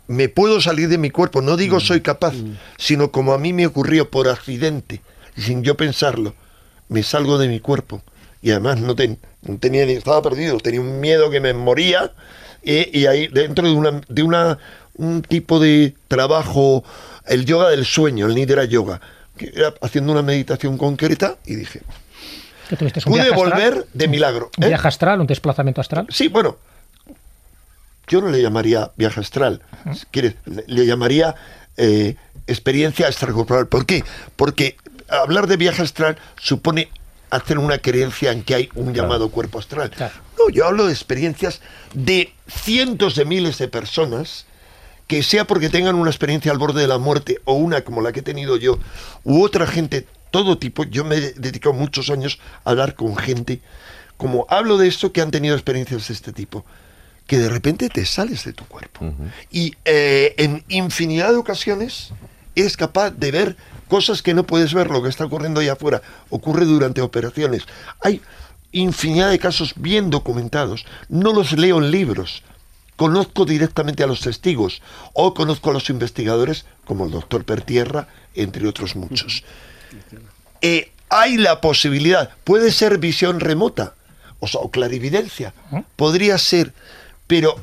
me puedo salir de mi cuerpo, no digo soy capaz, sino como a mí me ocurrió por accidente, y sin yo pensarlo, me salgo de mi cuerpo. Y además no, ten- no tenía ni, estaba perdido, tenía un miedo que me moría, eh, y ahí dentro de una, de una un tipo de trabajo, el yoga del sueño, el Nidra Yoga, que era haciendo una meditación concreta, y dije, ¿Que tuviste un pude astral? volver de milagro. ¿Un ¿eh? viaje astral, un desplazamiento astral? Sí, bueno, yo no le llamaría viaje astral, si quieres, le, le llamaría eh, experiencia extracorporal. ¿Por qué? Porque hablar de viaje astral supone hacer una creencia en que hay un llamado cuerpo astral. Claro. No, yo hablo de experiencias de cientos de miles de personas que sea porque tengan una experiencia al borde de la muerte o una como la que he tenido yo, u otra gente, todo tipo, yo me he dedicado muchos años a hablar con gente, como hablo de esto, que han tenido experiencias de este tipo, que de repente te sales de tu cuerpo. Y eh, en infinidad de ocasiones eres capaz de ver cosas que no puedes ver, lo que está ocurriendo allá afuera, ocurre durante operaciones. Hay infinidad de casos bien documentados, no los leo en libros, conozco directamente a los testigos o conozco a los investigadores como el doctor Pertierra, entre otros muchos. Eh, hay la posibilidad, puede ser visión remota o, sea, o clarividencia, podría ser, pero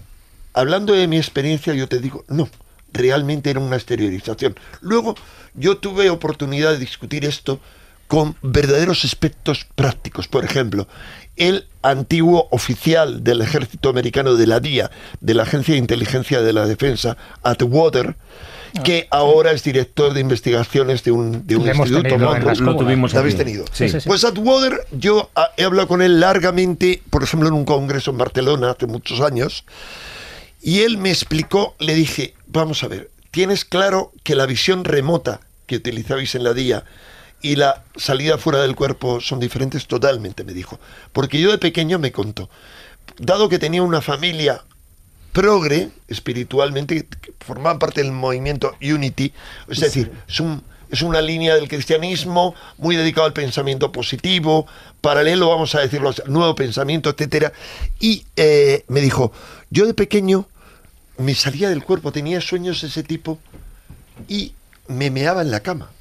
hablando de mi experiencia yo te digo, no, realmente era una exteriorización. Luego yo tuve oportunidad de discutir esto con verdaderos aspectos prácticos. Por ejemplo, el antiguo oficial del ejército americano de la DIA, de la Agencia de Inteligencia de la Defensa, Atwater, que ahora es director de investigaciones de un, de un instituto. tenido ¿no? Lo tuvimos ¿Lo habéis tenido? Sí. Sí, sí. Pues Atwater, yo ah, he hablado con él largamente, por ejemplo, en un congreso en Barcelona hace muchos años, y él me explicó, le dije, vamos a ver, tienes claro que la visión remota que utilizabais en la DIA y la salida fuera del cuerpo son diferentes totalmente, me dijo. Porque yo de pequeño me contó, dado que tenía una familia progre espiritualmente, que formaban parte del movimiento Unity, es decir, es, un, es una línea del cristianismo muy dedicado al pensamiento positivo, paralelo, vamos a decirlo, nuevo pensamiento, etcétera. Y eh, me dijo, yo de pequeño me salía del cuerpo, tenía sueños de ese tipo y me meaba en la cama.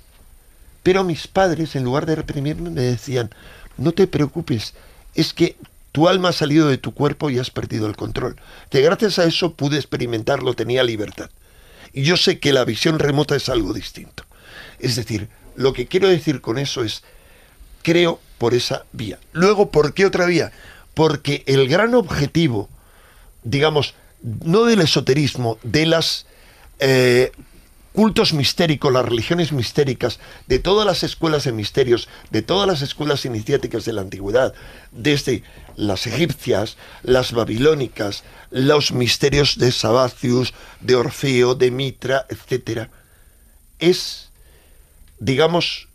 Pero mis padres, en lugar de reprimirme, me decían, no te preocupes, es que tu alma ha salido de tu cuerpo y has perdido el control. Que gracias a eso pude experimentarlo, tenía libertad. Y yo sé que la visión remota es algo distinto. Es decir, lo que quiero decir con eso es, creo por esa vía. Luego, ¿por qué otra vía? Porque el gran objetivo, digamos, no del esoterismo, de las eh, cultos mistéricos, las religiones mistéricas, de todas las escuelas de misterios, de todas las escuelas iniciáticas de la antigüedad, desde las egipcias, las babilónicas, los misterios de Sabacius, de Orfeo, de Mitra, etcétera, es, digamos,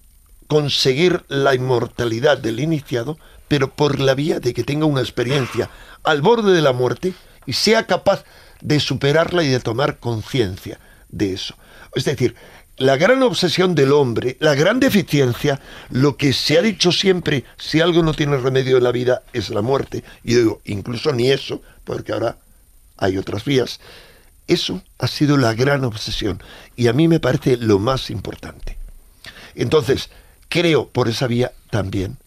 conseguir la inmortalidad del iniciado, pero por la vía de que tenga una experiencia al borde de la muerte y sea capaz de superarla y de tomar conciencia de eso. Es decir, la gran obsesión del hombre, la gran deficiencia, lo que se ha dicho siempre, si algo no tiene remedio en la vida, es la muerte. Y digo, incluso ni eso, porque ahora hay otras vías. Eso ha sido la gran obsesión y a mí me parece lo más importante. Entonces, creo por esa vía también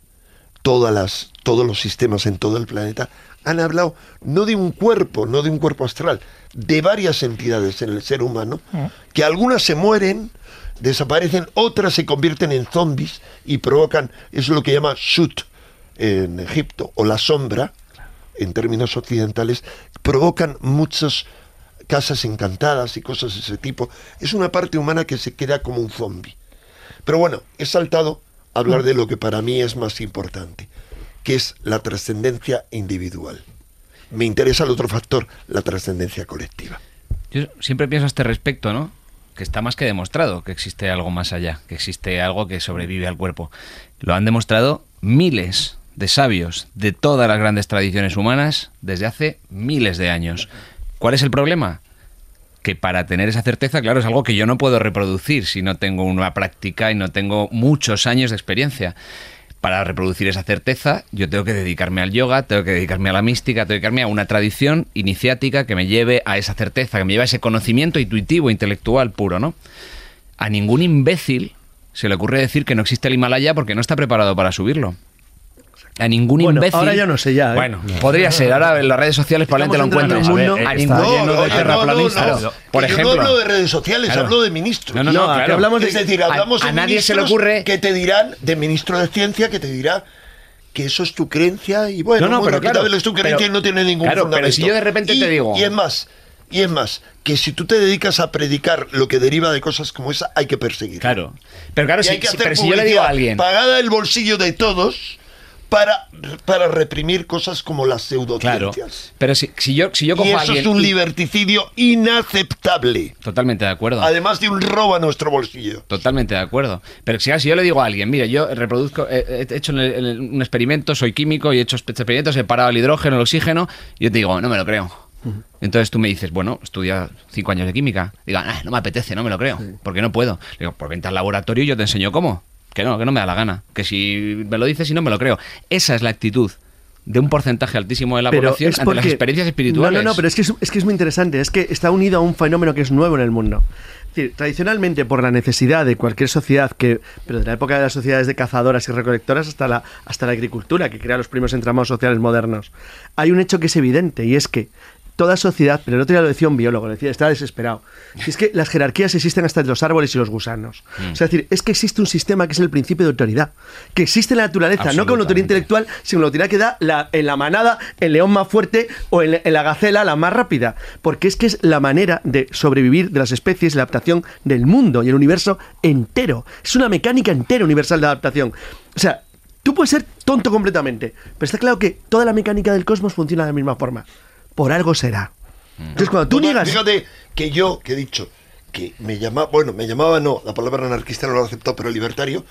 todas las, todos los sistemas en todo el planeta han hablado no de un cuerpo, no de un cuerpo astral, de varias entidades en el ser humano, que algunas se mueren, desaparecen, otras se convierten en zombies y provocan, es lo que llama Shut en Egipto, o la sombra, en términos occidentales, provocan muchas casas encantadas y cosas de ese tipo. Es una parte humana que se queda como un zombie. Pero bueno, he saltado a hablar de lo que para mí es más importante, que es la trascendencia individual. Me interesa el otro factor, la trascendencia colectiva. Yo siempre pienso a este respecto, ¿no? Que está más que demostrado que existe algo más allá, que existe algo que sobrevive al cuerpo. Lo han demostrado miles de sabios de todas las grandes tradiciones humanas desde hace miles de años. ¿Cuál es el problema? Que para tener esa certeza, claro, es algo que yo no puedo reproducir si no tengo una práctica y no tengo muchos años de experiencia. Para reproducir esa certeza, yo tengo que dedicarme al yoga, tengo que dedicarme a la mística, tengo que dedicarme a una tradición iniciática que me lleve a esa certeza, que me lleve a ese conocimiento intuitivo, intelectual puro, ¿no? A ningún imbécil se le ocurre decir que no existe el Himalaya porque no está preparado para subirlo. A ningún Bueno, imbécil. ahora ya no sé ya, ¿eh? Bueno, podría ser. Ahora en las redes sociales probablemente lo Estamos encuentres. entrando en un A ningún- de no, no, terraplanistas. no, Por que yo ejemplo. no hablo de redes sociales, Claro. hablo de ministros. No, no, no, No, aquí claro. hablamos de- es decir, hablamos a de nadie se le ocurre- que te dirán, de ministro de ciencia, que te dirá que eso es tu creencia y bueno, No, no, bueno, pero que claro, es tu creencia pero- y no tiene ningún claro, pero fundamento. si yo de repente Y- te digo- Y es más, y es más, que si tú te dedicas a predicar lo que deriva de cosas como esa, hay que perseguir. Claro. Pero claro, si, hay que si- hacer pero si yo le digo a publicidad alguien. pagada del bolsillo de todos para, para reprimir cosas como las Claro. pseudociencias. Pero si, si yo, si yo cojo Y a eso alguien. es un liberticidio inaceptable. Totalmente de acuerdo. Además de un robo a nuestro bolsillo. Totalmente de acuerdo. Pero si, si yo le digo a alguien, mira, yo reproduzco, he, he hecho un experimento, soy químico y he hecho experimentos, he parado el hidrógeno, el oxígeno, y yo te digo, no me lo creo. Entonces tú me dices, bueno, estudia cinco años de química. Diga, "Ah, no me apetece, no me lo creo, porque no puedo. Le digo, pues vente al laboratorio y yo te enseño cómo. Que no, que no me da la gana. Que si me lo dices y no me lo creo. Esa es la actitud de un porcentaje altísimo de la Pero población ante las experiencias espirituales. No, no, no, pero es que es, es que es muy interesante. Es que está unido a un fenómeno que es nuevo en el mundo. Es decir, tradicionalmente, por la necesidad de cualquier sociedad, que, pero de la época de las sociedades de cazadoras y recolectoras hasta la, hasta la agricultura, que crea los primeros entramados sociales modernos, hay un hecho que es evidente y es que toda sociedad, pero el otro día lo decía un biólogo, lo decía, estaba desesperado. Es que las jerarquías existen hasta en los árboles y los gusanos. O sea, es decir, es que existe un sistema que es el principio de autoridad, que existe en la naturaleza, no con autoridad intelectual, sino la autoridad que da la- en la manada el león más fuerte o en, en la gacela la más rápida. Porque es que es la manera de sobrevivir de las especies, la adaptación del mundo y el universo entero. Es una mecánica entera universal de adaptación. O sea, tú puedes ser tonto completamente, pero está claro que toda la mecánica del cosmos funciona de la misma forma. Por algo será. Entonces, cuando tú niegas... Fíjate que yo, que he dicho, que me llamaba, bueno, me llamaba no, la palabra anarquista no lo he aceptado, pero libertario,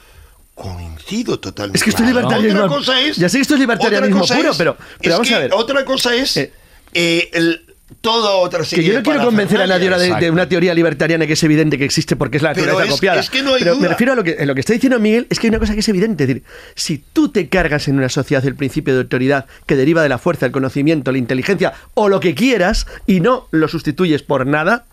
coincido totalmente. Es que esto es libertarismo. Otra cosa es. Ya sé que esto es libertarianismo puro, pero- pero vamos a ver. Otra cosa es. Eh, eh, el, toda otra Que serie yo no de quiero convencer a nadie ahora de, una teoría libertariana que es evidente que existe porque es la Pero es- copiada. es que no hay Pero me refiero a lo que, en lo que está diciendo Miguel, es que hay una cosa que es evidente. Es decir, si tú te cargas en una sociedad el principio de autoridad que deriva de la fuerza, el conocimiento, la inteligencia o lo que quieras y no lo sustituyes por nada,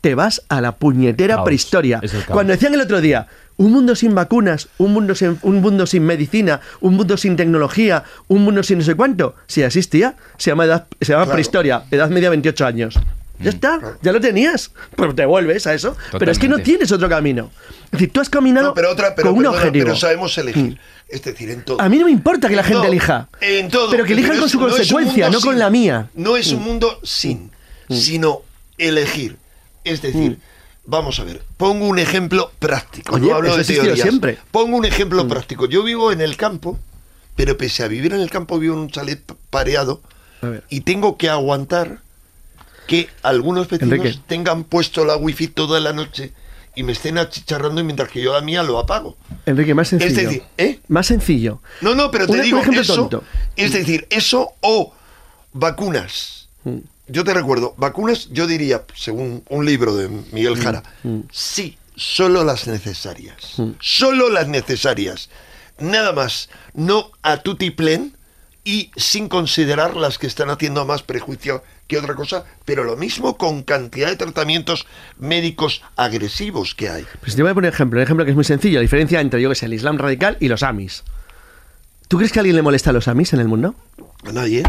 te vas a la puñetera Caos. prehistoria. Cuando decían el otro día, un mundo sin vacunas, un mundo sin, un mundo sin medicina, un mundo sin tecnología, un mundo sin no sé cuánto, si existía, se llama, edad, se llama Claro. prehistoria, edad media 28 años. Ya está, ya lo tenías. Pero te vuelves a eso. Pero es que no tienes otro camino. Es decir, tú has caminado No, pero otra, pero, con un objetivo. pero sabemos elegir. Es decir, en todo. A mí no me importa que la En gente elija. En todo. Pero que elijan con es- su no consecuencia, no con la mía. No es un mundo sin, sino elegir. Es decir, vamos a ver, pongo un ejemplo práctico. Oye, no hablo de teorías. siempre. Pongo un ejemplo práctico. Yo vivo en el campo, pero pese a vivir en el campo, vivo en un chalet pareado y tengo que aguantar que algunos vecinos Enrique. tengan puesto la wifi toda la noche y me estén achicharrando mientras que yo la mía lo apago. Enrique, más sencillo. Es decir, ¿eh? Más sencillo. No, no, pero te Un- un digo ejemplo eso. tonto. Es decir, eso o vacunas. Mm. Yo te recuerdo, vacunas, yo diría, según un libro de Miguel Mm, Jara, sí, solo las necesarias. Solo las necesarias. Nada más. No a tutiplén y sin considerar las que están haciendo más prejuicio que otra cosa, pero lo mismo con cantidad de tratamientos médicos agresivos que hay. Pues te voy a poner un ejemplo, un ejemplo que es muy sencillo, la diferencia entre, yo que sé, el Islam radical y los Amis. ¿Tú crees que a alguien le molesta a los Amis en el mundo? A nadie.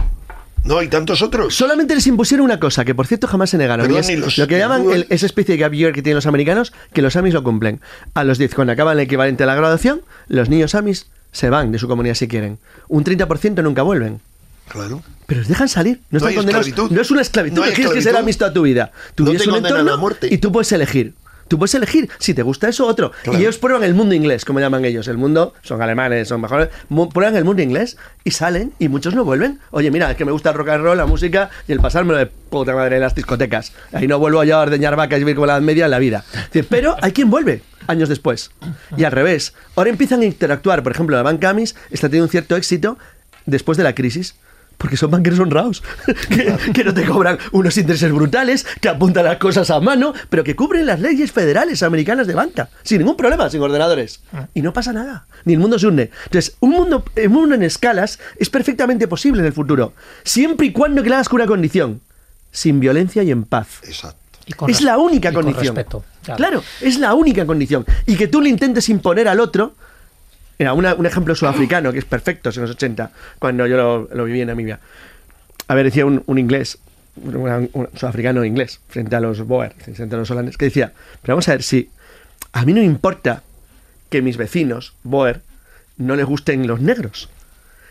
No hay tantos otros. Solamente les impusieron una cosa, que por cierto jamás se negaron. Perdón, y es los- lo que llaman el- esa especie de gap year que tienen los americanos, que los amis lo cumplen. A los 10, cuando acaban el equivalente a la graduación, los niños amis se van de su comunidad si quieren. Un 30% nunca vuelven. Claro. Pero les dejan salir. No, No están condenados. esclavitud. No es una esclavitud. No No tienes que ser esclavitud. amis toda tu vida. Tú No te un entorno a muerte. y tú puedes elegir. Tú puedes elegir si te gusta eso o otro. Claro. Y ellos prueban el mundo inglés, como llaman ellos. El mundo, son alemanes, son mejores. Prueban el mundo inglés y salen y muchos no vuelven. Oye, mira, es que me gusta el rock and roll, la música y el pasármelo de puta madre en las discotecas. Ahí no vuelvo yo a ordeñar vacas y vivir como la media en la vida. Pero hay quien vuelve años después. Y al revés. Ahora empiezan a interactuar. Por ejemplo, la banca Amis está teniendo un cierto éxito después de la crisis. Porque son banqueros honrados, que, que no te cobran unos intereses brutales, que apuntan las cosas a mano, pero que cubren las leyes federales americanas de banca, sin ningún problema, sin ordenadores. Y no pasa nada, ni el mundo se hunde. Entonces, un mundo, un mundo en escalas es perfectamente posible en el futuro, siempre y cuando que lo hagas con una condición, sin violencia y en paz. Exacto. Y con Es la única y con condición. respeto, claro. claro, es la única condición. Y que tú le intentes imponer al otro. Mira, una- un ejemplo sudafricano que es perfecto en los 80, cuando yo lo, lo viví en Namibia. A ver, decía un, un inglés, un, un sudafricano inglés, frente a los Boer, frente a los holandeses, que decía: Pero vamos a ver, si a mí no me importa que mis vecinos, Boer, no les gusten los negros.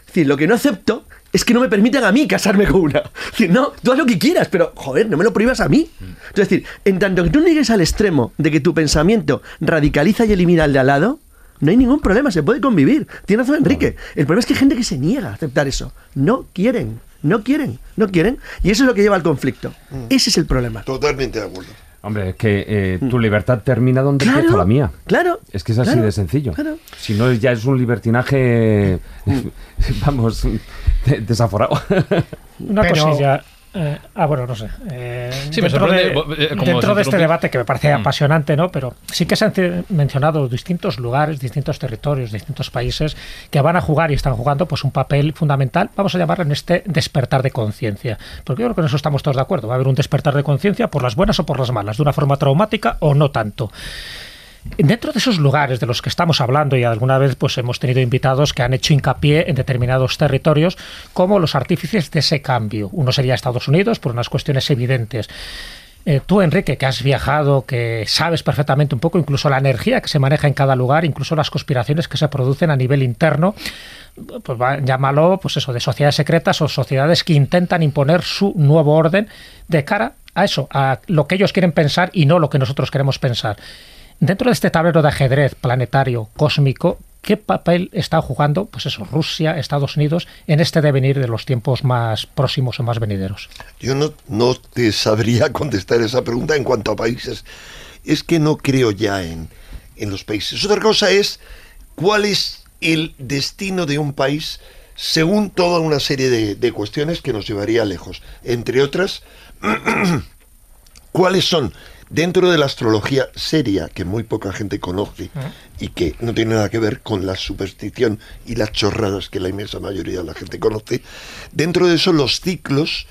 Es decir, lo que no acepto es que no me permitan a mí casarme con una. Es decir, no, tú haz lo que quieras, pero joder, no me lo prohíbas a mí. Es decir, en tanto que tú no llegues al extremo de que tu pensamiento radicaliza y elimina al de al lado, no hay ningún problema, se puede convivir. Tiene razón Enrique. El problema es que hay gente que se niega a aceptar eso. No quieren, no quieren, no quieren. Y eso es lo que lleva al conflicto. Ese es el problema. Totalmente de acuerdo. Hombre, es que eh, tu libertad termina donde Claro, empieza la mía. claro, Es que es así claro, de sencillo. claro. Si no, ya es un libertinaje, vamos, de- desaforado. Una Pero- cosilla. Eh, ah, bueno, no sé. eh, Sí, dentro de, eh, como dentro se de este debate que me parece Mm. apasionante, ¿no? Pero sí que se han mencionado distintos lugares, distintos territorios, distintos países que van a jugar y están jugando pues un papel fundamental, vamos a llamarlo en este despertar de conciencia. Porque yo creo que en eso estamos todos de acuerdo. Va a haber un despertar de conciencia por las buenas o por las malas, de una forma traumática o no tanto. Dentro de esos lugares de los que estamos hablando y alguna vez pues hemos tenido invitados que han hecho hincapié en determinados territorios como los artífices de ese cambio. Uno sería Estados Unidos por unas cuestiones evidentes. Eh, tú, Enrique, que has viajado, que sabes perfectamente un poco incluso la energía que se maneja en cada lugar, incluso las conspiraciones que se producen a nivel interno, pues llámalo, pues eso, de sociedades secretas o sociedades que intentan imponer su nuevo orden de cara a eso, a lo que ellos quieren pensar y no lo que nosotros queremos pensar. Dentro de este tablero de ajedrez planetario, cósmico, ¿qué papel está jugando, pues eso, Rusia, Estados Unidos, en este devenir de los tiempos más próximos o más venideros? Yo no, no te sabría contestar esa pregunta en cuanto a países. Es que no creo ya en, en los países. Otra cosa es cuál es el destino de un país según toda una serie de, de cuestiones que nos llevaría lejos. Entre otras, cuáles son dentro de la astrología seria, que muy poca gente conoce y que no tiene nada que ver con la superstición y las chorradas que la inmensa mayoría de la gente conoce, dentro de eso los ciclos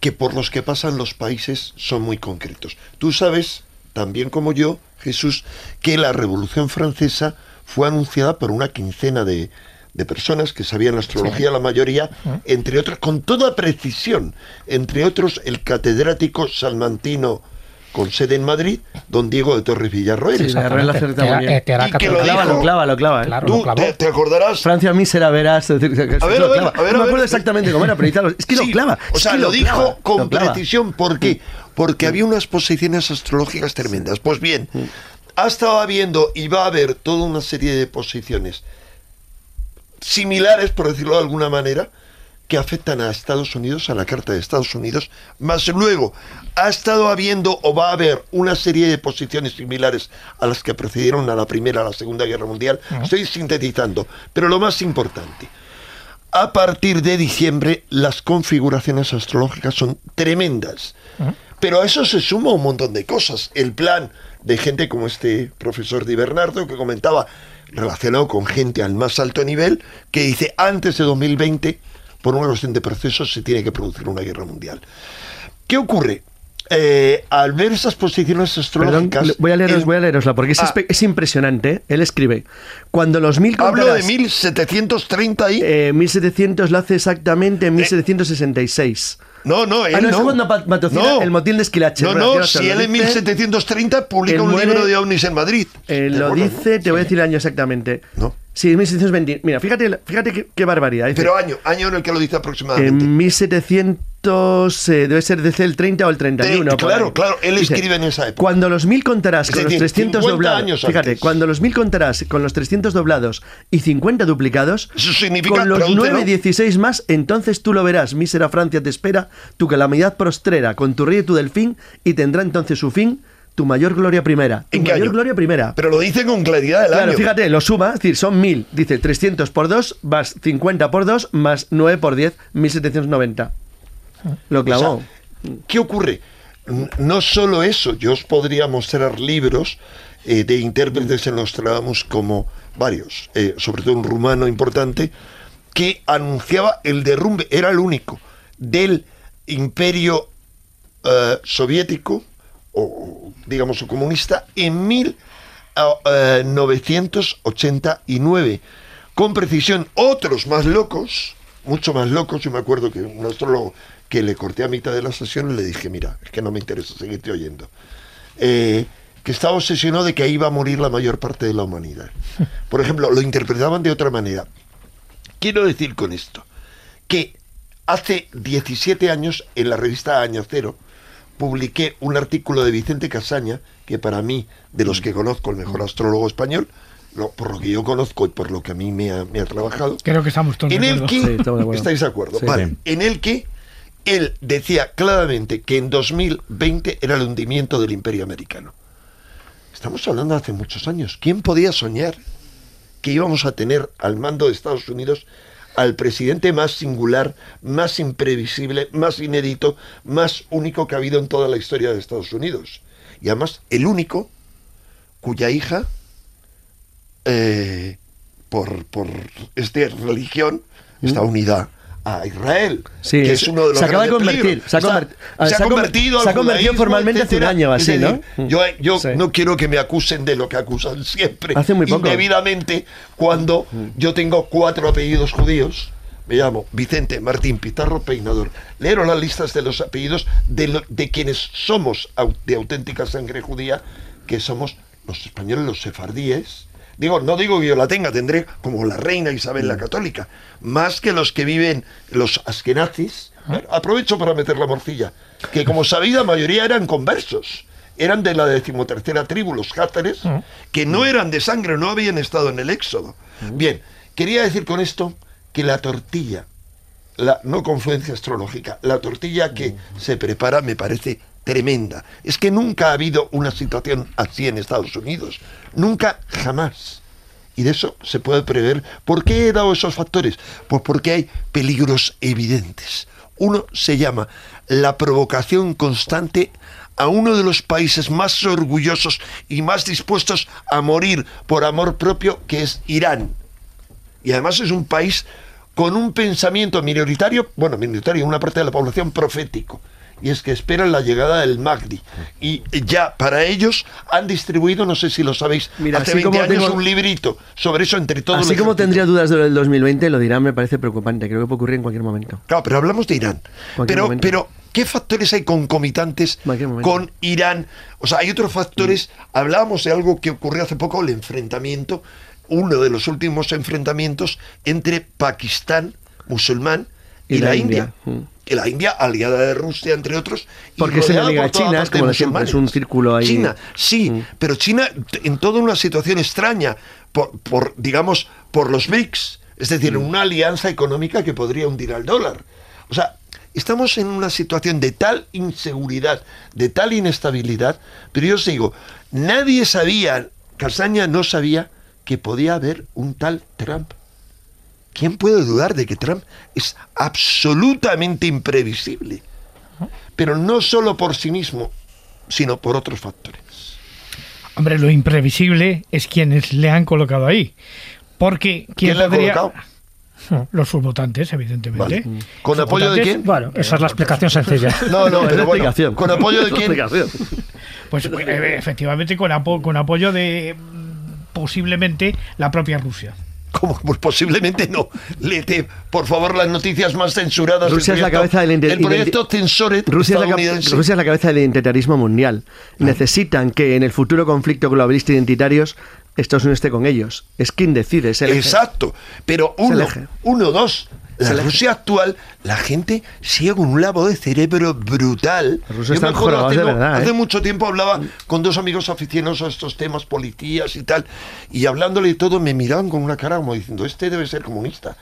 que por los que pasan los países son muy concretos. Tú sabes, también como yo, Jesús, que la Revolución Francesa fue anunciada por una quincena de, de personas que sabían la astrología, la mayoría, entre otros, con toda precisión, entre otros el catedrático salmantino con sede en Madrid, don Diego de Torres Villarroel. Sí, la Exactamente. acerta Que muy era- bien. eh, lo Lo lo. Claro, lo Tú clavó. te, te acordarás. Francia mísera verás. A ver, lo a ver, clava. a ver, no me acuerdo exactamente cómo era, pero. Es que Sí, lo clava. O sea, lo, dijo clava, con lo precisión. ¿Por qué? Porque había unas posiciones astrológicas tremendas. Pues bien, ha estado habiendo y va a haber toda una serie de posiciones similares, por decirlo de alguna manera, que afectan a Estados Unidos, a la Carta de Estados Unidos, más luego ha estado habiendo o va a haber una serie de posiciones similares a las que precedieron a la Primera, a la Segunda Guerra Mundial. Estoy sintetizando, pero lo más importante, a partir de diciembre las configuraciones astrológicas son tremendas. Pero a eso se suma un montón de cosas. El plan de gente como este profesor Di Bernardo que comentaba, relacionado con gente al más alto nivel, que dice antes de 2020, por una cuestión de procesos, se tiene que producir una guerra mundial. ¿Qué ocurre? eh, al ver esas posiciones astrológicas... voy a leeros, el- voy a leerosla porque es, Ah. es impresionante. ¿eh? Él escribe: Cuando los mil Hablo de contarás- 1730 ahí. Eh, 1700 lo hace exactamente en 1766. No, no, él Ah, no, no. es cuando pa- patrocina No. el motín de Esquilache. No, Bueno, no, si él en dice. 1730 publica un muere- libro de ovnis en Madrid. Eh, ¿De lo acuerdo, dice, no? te voy a decir el año exactamente. No. Sí, 1720. Mira, fíjate, fíjate qué, qué barbaridad. Dice, Pero año, año en el que lo dice aproximadamente. en 1700 eh, debe ser desde el 30 o el 31. Eh, por claro, claro, él Dice, escribe en esa época. Cuando los mil contarás con los decir, 300 50 doblados. Fíjate, antes. cuando los mil contarás con los 300 doblados y 50 duplicados. Eso significa, Con los pregúntelo. 9 16 más, entonces tú lo verás. Mísera Francia te espera, tu calamidad prostrera, con tu río y tu delfín, y tendrá entonces su fin, tu mayor gloria primera. Tu ¿En qué mayor año? gloria primera. Pero lo dice con claridad el Claro, año. fíjate, lo suma, es decir, son 1000, dice 300 por 2, más 50 por 2, más 9 por 10, 1790. Lo clavó. O sea, ¿Qué ocurre? No solo eso, yo os podría mostrar libros eh, de intérpretes en Nostradamus como varios, eh, sobre todo un rumano importante, que anunciaba el derrumbe, era el único, del imperio eh, soviético, o digamos o comunista, en 1989. Con precisión, otros más locos, mucho más locos, yo me acuerdo que un astrólogo que le corté a mitad de la sesión le dije, mira, es que no me interesa seguirte oyendo, eh, que estaba obsesionado de que ahí iba a morir la mayor parte de la humanidad. Por ejemplo, lo interpretaban de otra manera. Quiero decir con esto que hace 17 años en la revista Año Cero publiqué un artículo de Vicente Casaña, que para mí, de los que conozco, el mejor astrólogo español, lo- por lo que yo conozco y por lo que a mí me ha, me ha trabajado, Creo que estamos todos en de el acuerdo. que Sí, estamos de acuerdo. estáis de acuerdo, Sí. vale, en el que él decía claramente que en 2020 era el hundimiento del imperio americano. Estamos hablando de hace muchos años. ¿Quién podía soñar que íbamos a tener al mando de Estados Unidos al presidente más singular, más imprevisible, más inédito, más único que ha habido en toda la historia de Estados Unidos? Y además, el único cuya hija, eh, por, por esta religión, está unida a Israel, Sí, que es- uno de los se acaba de convertir, se ha se se ha conver- convertido se ha convertido formalmente hace un año así, ¿no? Yo, yo Sí. no quiero que me acusen de lo que acusan siempre, Hace muy poco. indebidamente, cuando yo tengo cuatro apellidos judíos. Me llamo Vicente Martín Pizarro Peinador. Leeros las listas de los apellidos de, lo- de quienes somos de auténtica sangre judía, que somos los españoles, los sefardíes. Digo, no digo que yo la tenga, tendré como la reina Isabel la Católica, más que los que viven los askenazis. Bueno, aprovecho para meter la morcilla, que como sabéis la mayoría eran conversos, eran de la decimotercera tribu, los játares, que no eran de sangre, no habían estado en el éxodo. Bien, quería decir con esto que la tortilla, la no confluencia astrológica, la tortilla que se prepara me parece tremenda. Es que nunca ha habido una situación así en Estados Unidos. Nunca, jamás. Y de eso se puede prever. ¿Por qué he dado esos factores? Pues porque hay peligros evidentes. Uno se llama la provocación constante a uno de los países más orgullosos y más dispuestos a morir por amor propio, que es Irán y además es un país con un pensamiento minoritario, bueno, minoritario, una parte de la población profético, y es que esperan la llegada del Magdi. Y ya para ellos han distribuido, no sé si lo sabéis, Mira, hace así 20 como años tengo- un librito sobre eso entre todos. Así como tendría dudas de lo del 2020, lo dirán, me parece preocupante. Creo que puede ocurrir en cualquier momento. Claro, pero hablamos de Irán. Pero, momento. pero, ¿qué factores hay concomitantes con Irán? O sea, hay otros factores. Hablábamos de algo que ocurrió hace poco, el enfrentamiento, uno de los últimos enfrentamientos entre Pakistán, musulmán, y, la, India. Mm. Que la India, aliada de Rusia, entre otros. y Porque es rodeada enemiga por de toda China, es como siempre, es un círculo ahí. China, sí, Mm. pero China en toda una situación extraña, por, por, digamos, por los BRICS, es decir, Mm. una alianza económica que podría hundir al dólar. O sea, estamos en una situación de tal inseguridad, de tal inestabilidad, pero yo os digo, nadie sabía, Casaña no sabía que podía haber un tal Trump. ¿Quién puede dudar de que Trump es absolutamente imprevisible? Pero no solo por sí mismo, sino por otros factores. Hombre, lo imprevisible es quienes le han colocado ahí. Porque ¿Quién ¿quién le ha podría... colocado? Los subvotantes, evidentemente. Vale. ¿Con apoyo de quién? Bueno, esa es la explicación sencilla. No, no, pero bueno. ¿con apoyo de quién? Pues eh, efectivamente con, apo- con apoyo de mm, posiblemente la propia Rusia. ¿Cómo? Pues posiblemente no. Léete, por favor, las noticias más censuradas. del Rusia es la cabeza del El proyecto Rusia es, la. Rusia es la cabeza del identitarismo mundial. Necesitan que en el futuro conflicto globalista identitarios Estados Unidos esté con ellos. Es quien decide. Es el eje. Exacto. Pero uno, uno, dos. La. Rusia actual, la gente sigue con un lavo de cerebro brutal. Yo me acuerdo hace, verdad, hace ¿eh? mucho tiempo hablaba con dos amigos aficionados a estos temas, policías y tal, y hablándole de todo me miraban con una cara como diciendo, este debe ser comunista.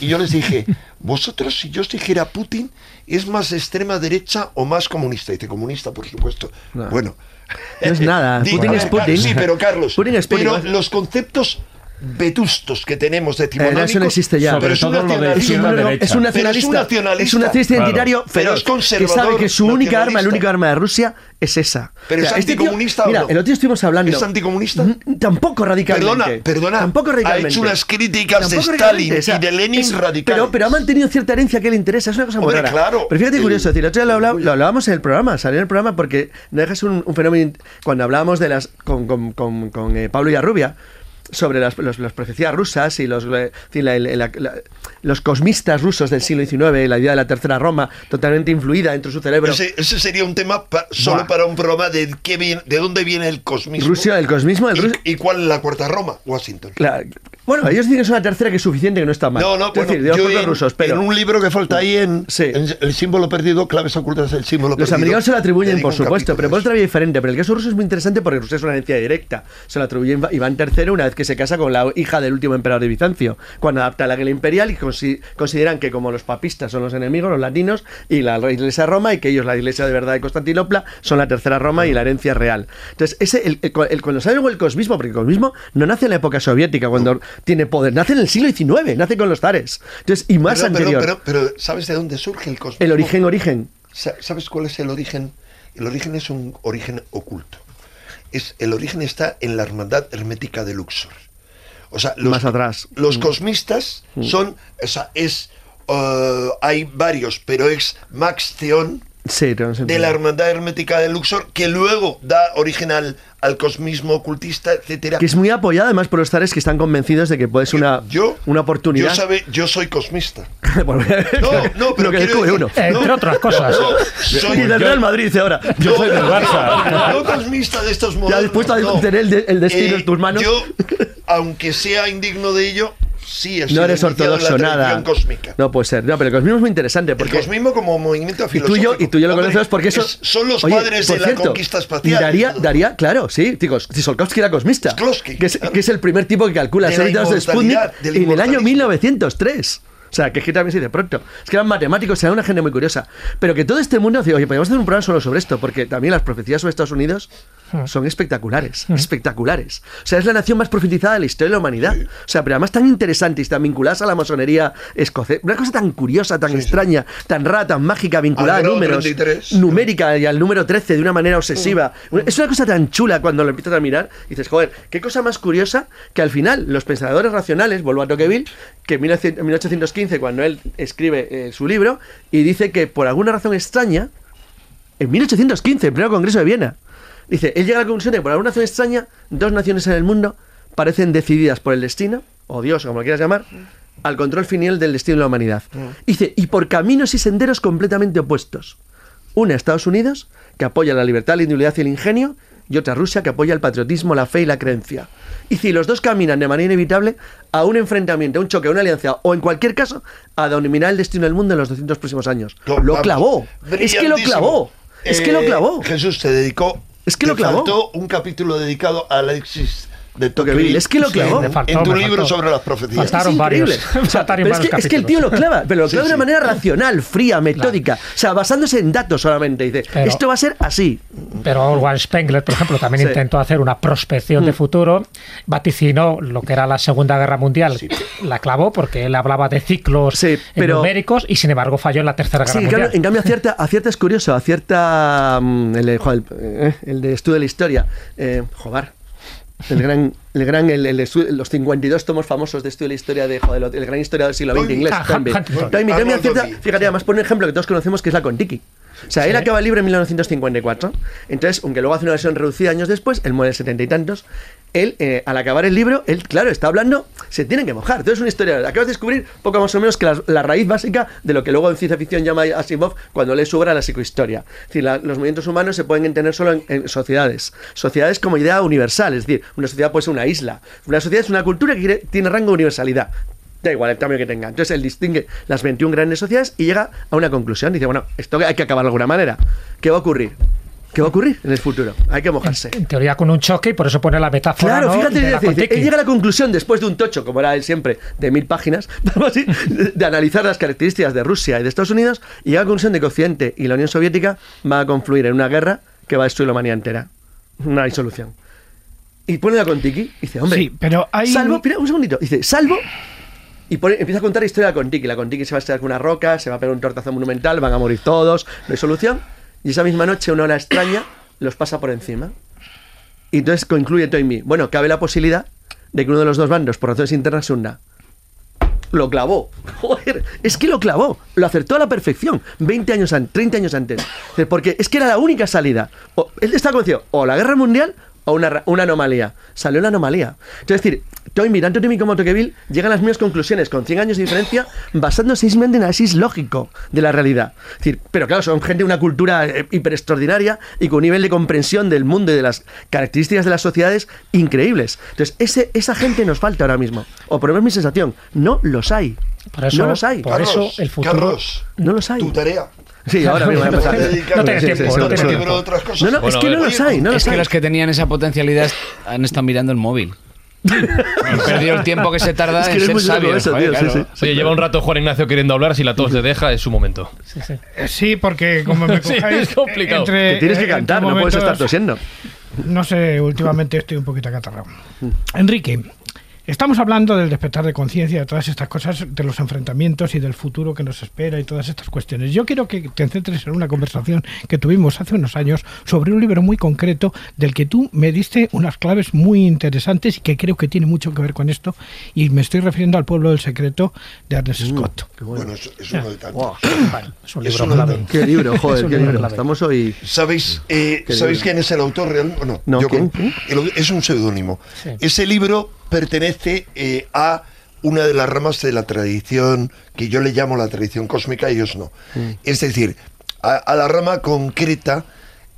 Y yo les dije, vosotros si yo os dijera Putin, ¿es más extrema derecha o más comunista? Y dice, comunista, por supuesto. No. Bueno. No es nada. Putin es Putin. Sí, pero Carlos, Putin es Putin. pero los conceptos vetustos que tenemos de decimonónicos, eso no existe ya. pero es un lo de nacionalista. derecha. es un Pero es un nacionalista. nacionalista. Es un nacionalista Claro. identitario Pero feroz es conservador, que sabe que su única arma, el nacionalista. único arma de Rusia es esa. Pero es este tío- anticomunista o Mira, no? el otro día estuvimos hablando. ¿Es anticomunista? Tampoco radicalmente. Perdona, perdona. Tampoco Ha radicalmente. hecho unas críticas de Stalin radicalmente, y de Lenin es- radicales. Pero, pero ha mantenido cierta herencia que le interesa. Es una cosa muy Hombre, rara. claro. Pero fíjate El- curioso, es decir, el otro día lo, hablaba- lo hablábamos en el programa, salió en el programa porque no dejas un, un fenómeno. Cuando hablábamos de las. con, con, con, con, eh, Pablo Yarrubia sobre las, los- las profecías rusas y los, eh, la- la- la- los cosmistas rusos del siglo XIX, la idea de la tercera Roma, totalmente influida dentro de su cerebro. Ese, ese sería un tema pa- solo Buah. para un programa de qué viene, de dónde viene el cosmismo. Rusia, el cosmismo, el y, Rus- y cuál es la cuarta Roma? Washington. Bueno, ellos dicen que es una tercera que es suficiente, que no está mal. No, no, es bueno, decir, de los yo en, rusos, pero en un libro que falta ahí en, Sí. en El símbolo perdido, claves ocultas del símbolo los perdido. americanos se lo atribuyen, por supuesto, pero por otra vía diferente. Pero el caso ruso es muy interesante porque Rusia es una herencia directa. Se lo atribuye Iva- Iván III una vez que se casa con la hija del último emperador de Bizancio, cuando adapta la guerra imperial y consi- consideran que como los papistas son los enemigos, los latinos, y la iglesia Roma, y que ellos, la iglesia de verdad de Constantinopla, son la tercera Roma y la herencia real. Entonces, ese, el, el- el- cuando sale el cosmismo, porque el cosmismo no nace en la época soviética, cuando tiene poder, nace en el siglo XIX, nace con los zares. Entonces, y más Pero, anterior. pero, pero, ¿sabes de dónde surge el cosmismo? el origen, origen. Sa- ¿Sabes cuál es el origen? El origen es un origen oculto. Es, el origen está en la hermandad hermética de Luxor. O sea, los, Más atrás. los Mm. cosmistas son, o sea, es, eh, hay varios, pero es Max Theon Sí, no sé. de la hermandad hermética de Luxor que luego da origen al, al cosmismo ocultista, etcétera. Que es muy apoyada además por los zares que están convencidos de que puede ser una, yo, una oportunidad. Yo, sabe, yo soy cosmista. No, no, pero lo que decir- uno. Entre no, otras cosas. no, soy- Y del Real Madrid ahora. Yo soy del Barça. No cosmista de estos Ya modernos. dispuesto a no. tener el, de- el destino Eh, en tus manos. Yo, aunque sea indigno de ello, sí he no eres ortodoxo, nada. cósmica. No puede ser. No, pero el cosmismo es muy interesante El porque. cosmismo como movimiento y tú, y filosófico. yo, y tú y yo lo Hombre, conocemos porque eso. es- son los Oye, padres de la conquista espacial. Daría, daría, claro, sí. Digo, Tsiolkovsky era cosmista. Shklovsky, que, es, claro. que es el primer tipo que calcula De los la hábitos de Sputnik en el año inmortalismo. 1903. O sea, que es que también se dice pronto. Es que eran matemáticos, era una gente muy curiosa. Pero que todo este mundo, oye, podemos hacer un programa solo sobre esto, porque también las profecías sobre Estados Unidos son espectaculares, espectaculares. O sea, es la nación más profetizada de la historia de la humanidad. O sea, pero además tan interesantes, tan vinculadas a la masonería escocesa. Una cosa tan curiosa, tan extraña, tan rara, tan mágica, vinculada a números, 33. numérica y al número 13 de una manera obsesiva. Es una cosa tan chula cuando lo empiezas a mirar y dices, joder, qué cosa más curiosa que al final los pensadores racionales, vuelvo a Tocqueville, que en 1900 en 1815, cuando él escribe eh, su libro, y dice que por alguna razón extraña, en 1815, en pleno Congreso de Viena, dice, él llega a la conclusión de que por alguna razón extraña, dos naciones en el mundo parecen decididas por el destino, o Dios, como lo quieras llamar, al control final del destino de la humanidad. Dice, y por caminos y senderos completamente opuestos. Una Estados Unidos, que apoya la libertad, la individualidad y el ingenio, y otra Rusia, que apoya el patriotismo, la fe y la creencia. Y si los dos caminan de manera inevitable a un enfrentamiento, a un choque, a una alianza, o en cualquier caso, a dominar el destino del mundo en los 200 próximos años. No, Lo vamos, clavó. Es que lo clavó. Es que lo Eh, clavó. Jesús te dedicó. Es que te lo clavó. faltó un capítulo dedicado a Alexis de Tocqueville. Es que lo clavó. en- Me faltó, en tu libro sobre las profecías. Faltaron Es increíble. varios. O sea, Faltaron pero es, que, varios es que el tío lo clava, pero lo Sí, clava de una manera racional, fría, metódica. O sea, basándose en datos solamente. Dice, Pero- esto va a ser así. Pero Orwell Spengler, por ejemplo, también Sí. Mm. intentó hacer una prospección de futuro, vaticinó lo que era la Segunda Guerra Mundial, la clavó porque él hablaba de ciclos Sí, pero- numéricos y sin embargo falló en la Tercera Guerra Mundial. cambio, en cambio acierta, acierta es curioso, acierta mm, el, de- joder, el, eh, el de estudio de la historia, eh, Jobar. El gran, el gran, el, el los 52 tomos famosos de estudio de la historia de, joder, el gran historiador del siglo XX inglés. Ah, Toynbee. Acierta- fíjate, además pone un ejemplo que todos conocemos que es la Contiki. O sea, él acaba el libro en 1954. Entonces, aunque luego hace una versión reducida años después, él muere en setenta y tantos. Él, eh, al acabar el libro, él, claro, está hablando, se tiene que mojar. Entonces, es una historia. Acabas de descubrir poco más o menos que la, raíz básica de lo que luego en ciencia ficción llama Asimov cuando lee su obra La psicohistoria. Es decir, los movimientos humanos se pueden entender solo en, en sociedades. Sociedades como idea universal. Es decir, una sociedad puede ser una isla. Una sociedad es una cultura que tiene rango de universalidad. Da igual el tamaño que tenga. Entonces él distingue las 21 grandes sociedades y llega a una conclusión. Dice, bueno, esto hay que acabar de alguna manera. ¿Qué va a ocurrir? ¿Qué va a ocurrir en el futuro? Hay que mojarse. En teoría con un choque y por eso pone la metáfora Claro, ¿no? fíjate, de Contiki. él llega a la conclusión después de un tocho, como era él siempre, de mil páginas, así, de, analizar las características de Rusia y de Estados Unidos, y llega a la conclusión de que Occidente y la Unión Soviética van a confluir en una guerra que va a destruir la humanidad entera. No hay solución. Y pone la Contiki y dice, hombre, Sí, pero hay salvo, mira, un segundito, dice, salvo y pone- empieza a contar la historia de la Contiki. La Contiki se va a estar con una roca, se va a pegar un tortazo monumental, van a morir todos, no hay solución. Y esa misma noche una ola extraña los pasa por encima. Y entonces concluye Toynbee. Bueno, cabe la posibilidad de que uno de los dos bandos, por razones internas, se hunda. Lo clavó. Joder, es que lo clavó. Lo acertó a la perfección. 20 años antes, 30 años antes. Porque es que era la única salida. O, él está convencido o la guerra mundial o una, ra- una anomalía. Salió la anomalía. Entonces, es decir, Toynbee, tanto Toynbee como Tocqueville llegan a las mismas conclusiones con 100 años de diferencia basándose simplemente en análisis lógico de la realidad. Es decir, pero claro, son gente de una cultura eh, hiper extraordinaria y con un nivel de comprensión del mundo y de las características de las sociedades increíbles. Entonces, ese, esa gente nos falta ahora mismo. O por lo menos mi sensación, no los hay. Por eso, no los hay. por eso Carlos, el futuro. Carlos, No los hay. tu tarea. Sí, ahora mismo voy a empezar. No tiene tiempo, no seguro. tiempo. Otras cosas. No, no, Bueno, es que no los hay, no es los que hay. los que tenían esa potencialidad han estado mirando el móvil. Han perdido el tiempo que se tarda Es que en ser sabio. eso, joder, tío, sí, claro. sí. Oye, lleva un rato Juan Ignacio queriendo hablar, si la tos le deja, es su momento. Eh, Sí, porque como me Sí, cojáis es complicado. entre- Que tienes que cantar, no puedes estar tosiendo. No sé, últimamente estoy un poquito acatarrado. Enrique, estamos hablando del despertar de conciencia, de todas estas cosas, de los enfrentamientos y del futuro que nos espera y todas estas cuestiones. Yo quiero que te centres en una conversación que tuvimos hace unos años sobre un libro muy concreto del que tú me diste unas claves muy interesantes y que creo que tiene mucho que ver con esto. Y me estoy refiriendo al pueblo del secreto de Ernest Scott. Bueno, es, es uno de tantos. Bueno, es un Es libro de clave. tantos. Qué libro, Es joder, un qué libro libro. clave. Estamos hoy. ¿Sabéis, eh, ¿sabéis libro. quién es el autor real? ¿O no? No, Yo ¿quién? con- el- es un seudónimo. Sí. Ese libro pertenece eh, a una de las ramas de la tradición que yo le llamo la tradición cósmica, ellos no. Mm. Es decir, a, a la rama concreta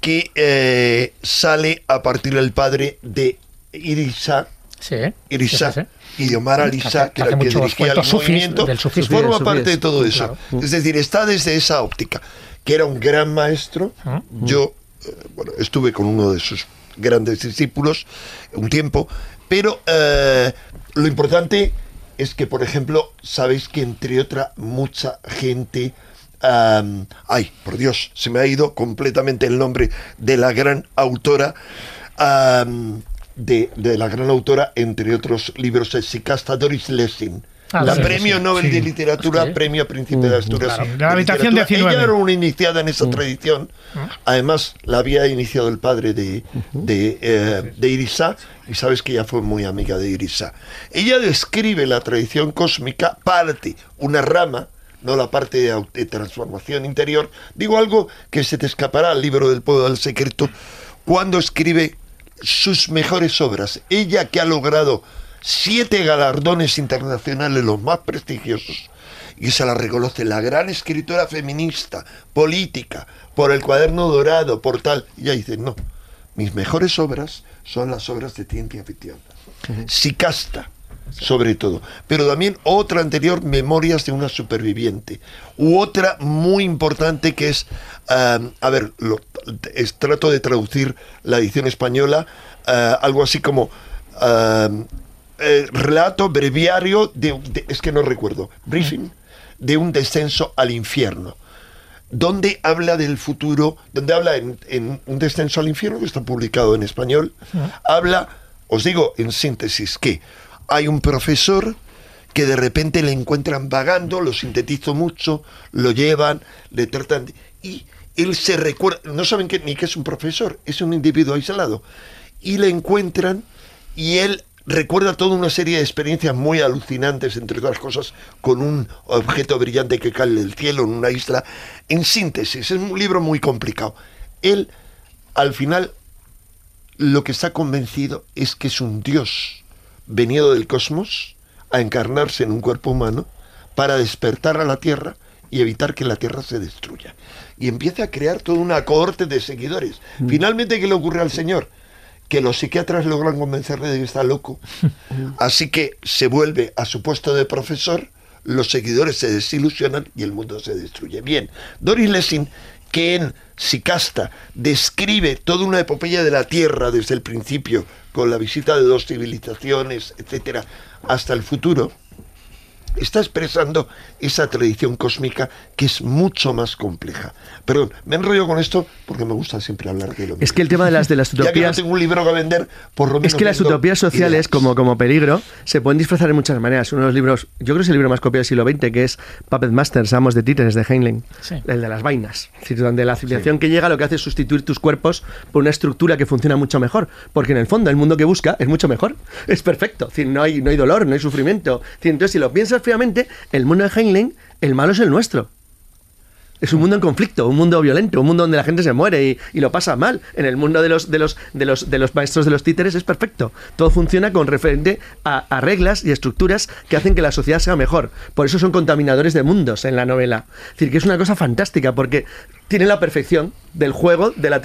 que eh, sale a partir del padre de Irisa, Sí. Irisa Sí, sí, sí. y de Omar Alisa, Hace- que era que dirigía el sufis, movimiento, del forma parte de todo eso. Es decir, está desde esa óptica, que era un gran maestro. Ah. Yo eh, bueno, estuve con uno de sus grandes discípulos un tiempo, pero eh, lo importante es que, por ejemplo, sabéis que entre otra mucha gente... ay, por Dios, se me ha ido completamente el nombre de la gran autora. de, de la gran autora, entre otros libros, es Sicasta Doris Lessing. Ah, la sí, premio sí, Nobel sí. de Literatura, premio Príncipe de Asturias. Claro, de la habitación. 19. Ella era una iniciada en esa tradición. Además, la había iniciado el padre de, de, eh, de Irisa, y sabes que ella fue muy amiga de Irisa. Ella describe la tradición cósmica, parte, una rama, no la parte de, de transformación interior. Digo algo que se te escapará al libro del pueblo del secreto, cuando escribe sus mejores obras. Ella que ha logrado siete galardones internacionales, los más prestigiosos, y se la reconoce la gran escritora feminista, política, por el cuaderno dorado, por tal. Y ella dice, no, mis mejores obras son las obras de ciencia ficción. Sicasta, sobre todo. Pero también otra anterior, Memorias de una superviviente. U otra muy importante que es, a ver, lo- es- trato de traducir la edición española, ah, algo así como eh, relato breviario de, de- es que no recuerdo, briefing, de un descenso al infierno donde habla del futuro, donde habla en, en un descenso al infierno, que está publicado en español, habla, os digo en síntesis, que hay un profesor que de repente le encuentran vagando, lo sintetizo mucho, lo llevan, le tratan, de- y él se recuerda, no saben que, ni que es un profesor, es un individuo aislado, y le encuentran y él recuerda toda una serie de experiencias muy alucinantes, entre otras cosas, con un objeto brillante que cae del cielo en una isla. En síntesis, es un libro muy complicado. Él, al final, lo que está convencido es que es un dios venido del cosmos a encarnarse en un cuerpo humano para despertar a la Tierra y evitar que la Tierra se destruya. Y empieza a crear toda una cohorte de seguidores. Finalmente, ¿qué le ocurre al Señor? Que los psiquiatras logran convencerle de que está loco. Así que se vuelve a su puesto de profesor, los seguidores se desilusionan y el mundo se destruye. Bien, Doris Lessing, que en Sicasta describe toda una epopeya de la Tierra desde el principio, con la visita de dos civilizaciones, etcétera, hasta el futuro, está expresando esa tradición cósmica que es mucho más compleja. Perdón, me enrollo con esto porque me gusta siempre hablar de lo mismo. Es que el tema de las, de las Ya que no utopías... tengo un libro que vender, por lo menos Es que las utopías sociales, como, como peligro, se pueden disfrazar de muchas maneras. Uno de los libros, yo creo que es el libro más copiado del siglo XX, que es Puppet Masters, Amos de Títeres, de Heinlein. Sí. El de las vainas. Es decir, donde la civilización que llega lo que hace es sustituir tus cuerpos por una estructura que funciona mucho mejor. Porque en el fondo, el mundo que busca es mucho mejor. Es perfecto. Es decir, no hay, no hay dolor, no hay sufrimiento. Es decir, entonces, si lo piensas fríamente, el mundo de Heinlein, el malo es el nuestro. Es un mundo en conflicto, un mundo violento, un mundo donde la gente se muere y, y lo pasa mal. En el mundo de los, de, los, de, los, de los maestros de los títeres es perfecto. Todo funciona con referente a, reglas y estructuras que hacen que la sociedad sea mejor. Por eso son contaminadores de mundos en la novela. Es decir, que es una cosa fantástica porque tiene la perfección del juego, de la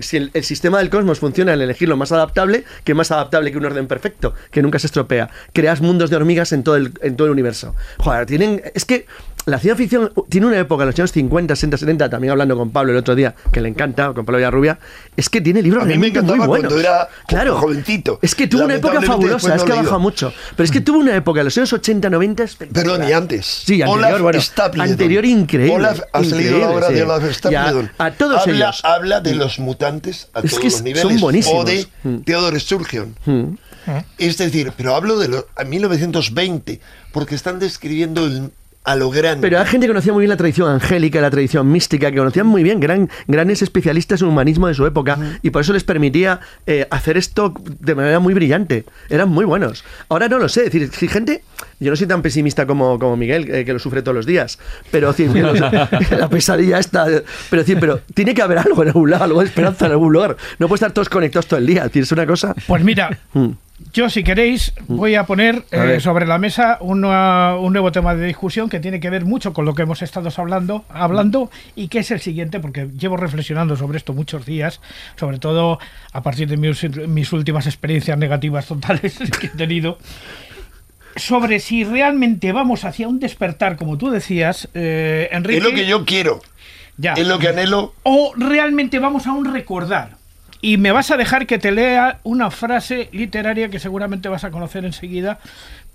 Si el, el sistema del cosmos funciona en elegir lo más adaptable, que más adaptable que un orden perfecto, que nunca se estropea. Creas mundos de hormigas en todo el, en todo el universo. Joder, tienen. Es que la ciencia ficción tiene una época, en los años 50, 60, 70, también hablando con Pablo el otro día, que le encanta, con Pablo Villarrubia, es que tiene libros A mí me muy encantaba buenos. cuando era claro, jovencito. Es que tuvo una época fabulosa, es que ha bajado mucho. Pero es que tuvo una época, en los años 80, 90, espectacular. Perdón, y antes. Sí, anterior, Olaf bueno, Stapledon. anterior increíble. Olaf, ¿has leído la obra sí. de Olaf a- Stapledon? a todos habla, ellos. Habla de los mutantes a Es todos que los son niveles. buenísimos. O de Mm. Theodore Sturgeon. Es decir, pero hablo de los, a 1920, porque están describiendo el- a lo grande. Pero hay gente que conocía muy bien la tradición angélica, la tradición mística, que conocían muy bien, eran grandes especialistas en humanismo de su época, y por eso les permitía eh, hacer esto de manera muy brillante. Eran muy buenos. Ahora no lo sé, es decir, si gente, yo no soy tan pesimista como, como Miguel, eh, que lo sufre todos los días, pero decir, la pesadilla está. Pero, decir, pero tiene que haber algo en algún lado, algo de esperanza en algún lugar. No puede estar todos conectados todo el día, es decir, es una cosa. Pues mira, Mm. Yo si queréis voy a poner A eh, sobre la mesa una- un nuevo tema de discusión que tiene que ver mucho con lo que hemos estado hablando, hablando y que es el siguiente, porque llevo reflexionando sobre esto muchos días, sobre todo a partir de mis, mis últimas experiencias negativas totales que he tenido. Sobre si realmente vamos hacia un despertar, como tú decías, eh, Enrique. es lo que yo quiero. Ya. Es lo que anhelo. O realmente vamos a un recordar. Y me vas a dejar que te lea una frase literaria que seguramente vas a conocer enseguida,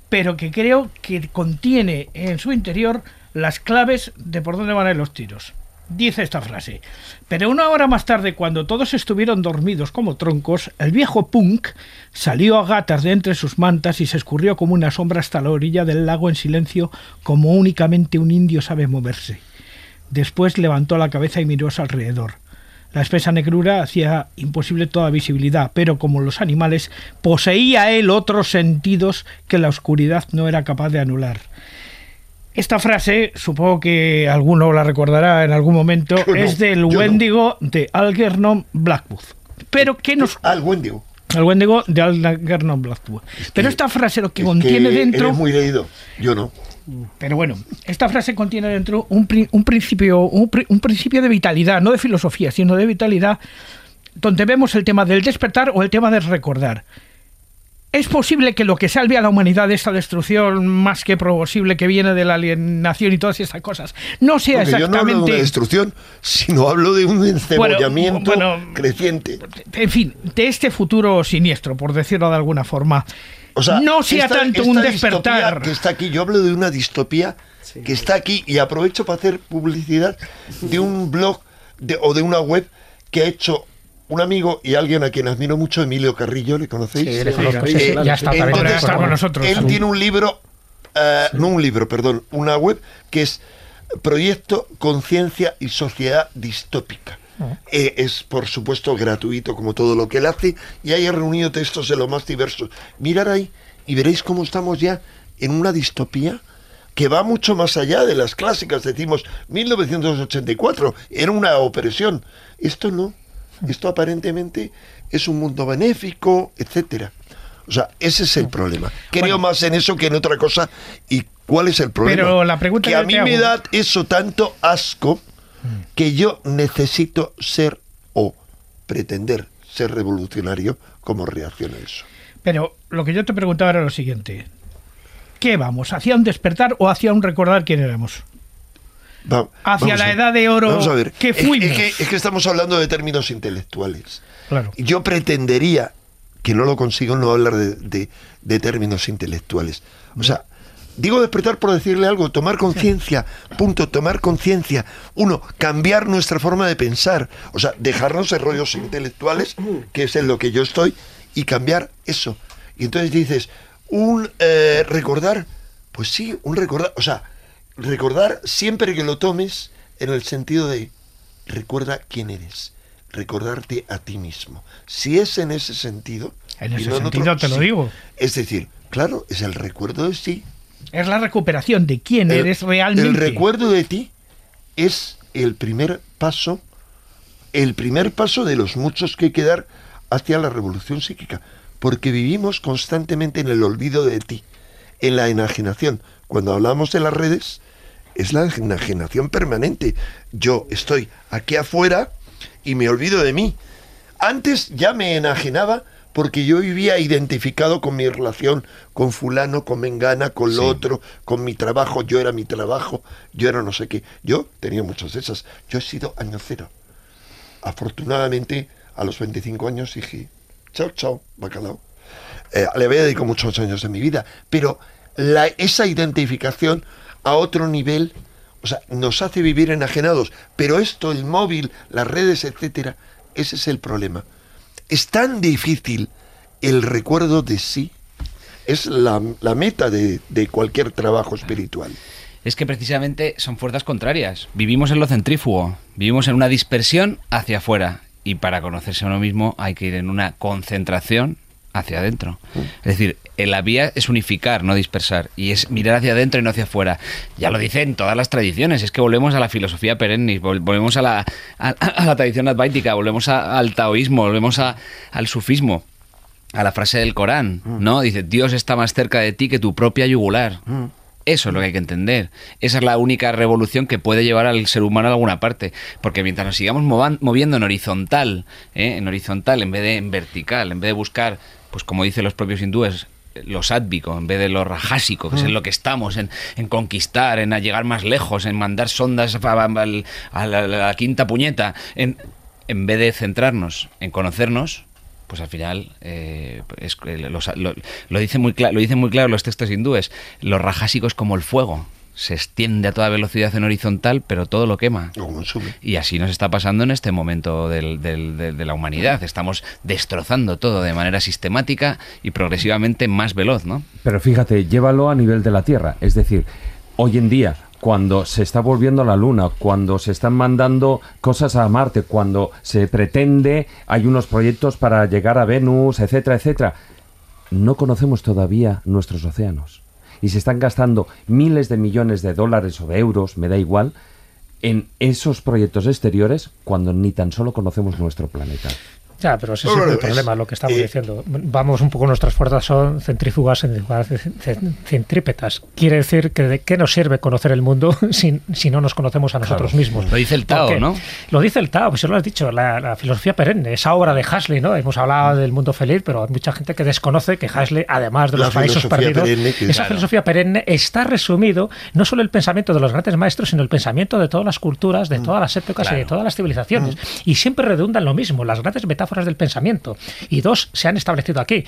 pero que creo que contiene en su interior las claves de por dónde van a ir los tiros. Dice esta frase. Pero una hora más tarde, cuando todos estuvieron dormidos como troncos, el viejo punk salió a gatas de entre sus mantas y se escurrió como una sombra hasta la orilla del lago en silencio, como únicamente un indio sabe moverse. Después levantó la cabeza y miró a su alrededor. La espesa negrura hacía imposible toda visibilidad, pero como los animales, poseía él otros sentidos que la oscuridad no era capaz de anular. Esta frase, supongo que alguno la recordará en algún momento, Yo no, es del no. Wendigo de Algernon Blackwood. Pero que nos... Al Wendigo. El Wendigo de Algernon Blackwood. Pero esta frase lo que Es contiene que dentro... Eres muy leído. Yo no. Pero bueno, esta frase contiene dentro un, un principio, un, pri- un principio de vitalidad, no de filosofía, sino de vitalidad, donde vemos el tema del despertar o el tema del recordar. Es posible que lo que salve a la humanidad de esta destrucción más que posible que viene de la alienación y todas esas cosas no sea Porque yo no hablo de una exactamente destrucción, sino hablo de un encebollamiento bueno, creciente. en fin, de este futuro siniestro, por decirlo de alguna forma. O sea, no sea esta- tanto esta un distopía despertar. Que está aquí, yo hablo de una distopía que está aquí y aprovecho para hacer publicidad de un blog de- o de una web que ha hecho un amigo y alguien a quien admiro mucho, Emilio Carrillo, ¿le conocéis? Sí, le conozco, sí, Eh, ya está entonces, con nosotros. Él Sí. tiene un libro, eh, no un libro, perdón, una web que es Proyecto Conciencia y Sociedad Distópica. Eh, es, por supuesto, gratuito como todo lo que él hace y haya reunido textos de lo más diversos. Mirar ahí y veréis cómo estamos ya en una distopía que va mucho más allá de las clásicas. Decimos, 1984 era una opresión. Esto no. Esto aparentemente es un mundo benéfico, etcétera. O sea, ese es el problema. Creo Bueno. más en eso que en otra cosa. ¿Y cuál es el problema? Pero la pregunta que que a mí hago- me da eso tanto asco que yo necesito ser o pretender ser revolucionario como reacción a eso. Pero lo que yo te preguntaba era lo siguiente. ¿Qué vamos? ¿Hacia un despertar o hacia un recordar quién éramos? Va- Hacia la edad de oro Vamos a ver. que Es- fuimos. Es, que, es que estamos hablando de términos intelectuales. Claro. Yo pretendería, que no lo consigo, no hablar de, de- de términos intelectuales. O sea, digo despertar por decirle algo, tomar conciencia, punto, tomar conciencia. Uno, cambiar nuestra forma de pensar. O sea, dejarnos de rollos intelectuales, que es en lo que yo estoy, y cambiar eso. Y entonces dices, un eh, recordar, pues sí, un recordar, o sea, recordar siempre que lo tomes en el sentido de recuerda quién eres, recordarte a ti mismo. Si es en ese sentido, En ese no sentido te lo sí. digo. Es decir, claro, es el recuerdo de sí. Es la recuperación de quién El- eres realmente. El recuerdo de ti es el primer paso, el primer paso de los muchos que hay que dar hacia la revolución psíquica, porque vivimos constantemente en el olvido de ti, en la enajenación. Cuando hablamos de las redes, es la enajenación permanente. Yo estoy aquí afuera y me olvido de mí. Antes ya me enajenaba porque yo vivía identificado con mi relación con fulano, con mengana, con lo otro, con mi trabajo, yo era mi trabajo, yo era no sé qué. Yo tenía muchas de esas. Yo he sido año cero. Afortunadamente, a los 25 años dije, chao, chao, bacalao. Eh, le había dedicado muchos años de mi vida, pero la- esa identificación a otro nivel, o sea, nos hace vivir enajenados. Pero esto, el móvil, las redes, etcétera, ese es el problema. Es tan difícil el recuerdo de sí, es la, meta de, de cualquier trabajo espiritual. Es que precisamente son fuerzas contrarias. Vivimos en lo centrífugo, vivimos en una dispersión hacia afuera. Y para conocerse a uno mismo hay que ir en una concentración hacia adentro. Es decir, la vía es unificar, no dispersar. Y es mirar hacia adentro y no hacia afuera. Ya lo dicen todas las tradiciones. Es que volvemos a la filosofía perenne, vol- volvemos a la, a, a la tradición adváitica, volvemos a- al taoísmo, volvemos al sufismo a la frase del Corán, ¿no? Dice, Dios está más cerca de ti que tu propia yugular. Eso es lo que hay que entender. Esa es la única revolución que puede llevar al ser humano a alguna parte. Porque mientras nos sigamos moviendo en horizontal, ¿eh? en horizontal en vez de en vertical, en vez de buscar, pues como dicen los propios hindúes, lo sádvico en vez de lo rajásico, que es en lo que estamos, en, en conquistar, en llegar más lejos, en mandar sondas a, a- a la, a la quinta puñeta, en, en vez de centrarnos en conocernos, pues al final eh, es- eh, lo, muy lo dicen muy claro los textos hindúes. Lo rajásico es como el fuego. Se extiende a toda velocidad en horizontal, pero todo lo quema. Lo consume. Y así nos está pasando en este momento del- del- de, de la humanidad. Estamos destrozando todo de manera sistemática y progresivamente más veloz, ¿no? Pero fíjate, llévalo a nivel de la Tierra. Es decir, hoy en día, cuando se está volviendo a la Luna, cuando se están mandando cosas a Marte, cuando se pretende, hay unos proyectos para llegar a Venus, etcétera, etcétera, no conocemos todavía nuestros océanos. Y se están gastando miles de millones de dólares o de euros, me da igual, en esos proyectos exteriores cuando ni tan solo conocemos nuestro planeta. Ya, pero ese Bueno, es el problema, lo que estamos eh, diciendo. Vamos un poco, nuestras fuerzas son centrífugas en lugar de cen- centrípetas. Quiere decir que de qué nos sirve conocer el mundo si, si no nos conocemos a nosotros mismos. Lo dice el Tao, Porque ¿no? Lo dice el Tao, pues ya lo has dicho, la, la filosofía perenne, esa obra de Hasley, ¿no? Hemos hablado del mundo feliz, pero hay mucha gente que desconoce que Hasley, además de La los países perdidos, perenne que- esa Claro. filosofía perenne está resumido no solo el pensamiento de los grandes maestros, sino el pensamiento de todas las culturas, de todas las épocas y de todas las civilizaciones. Y siempre redunda en lo mismo. Las grandes metáforas metáforas del pensamiento. Y dos se han establecido aquí.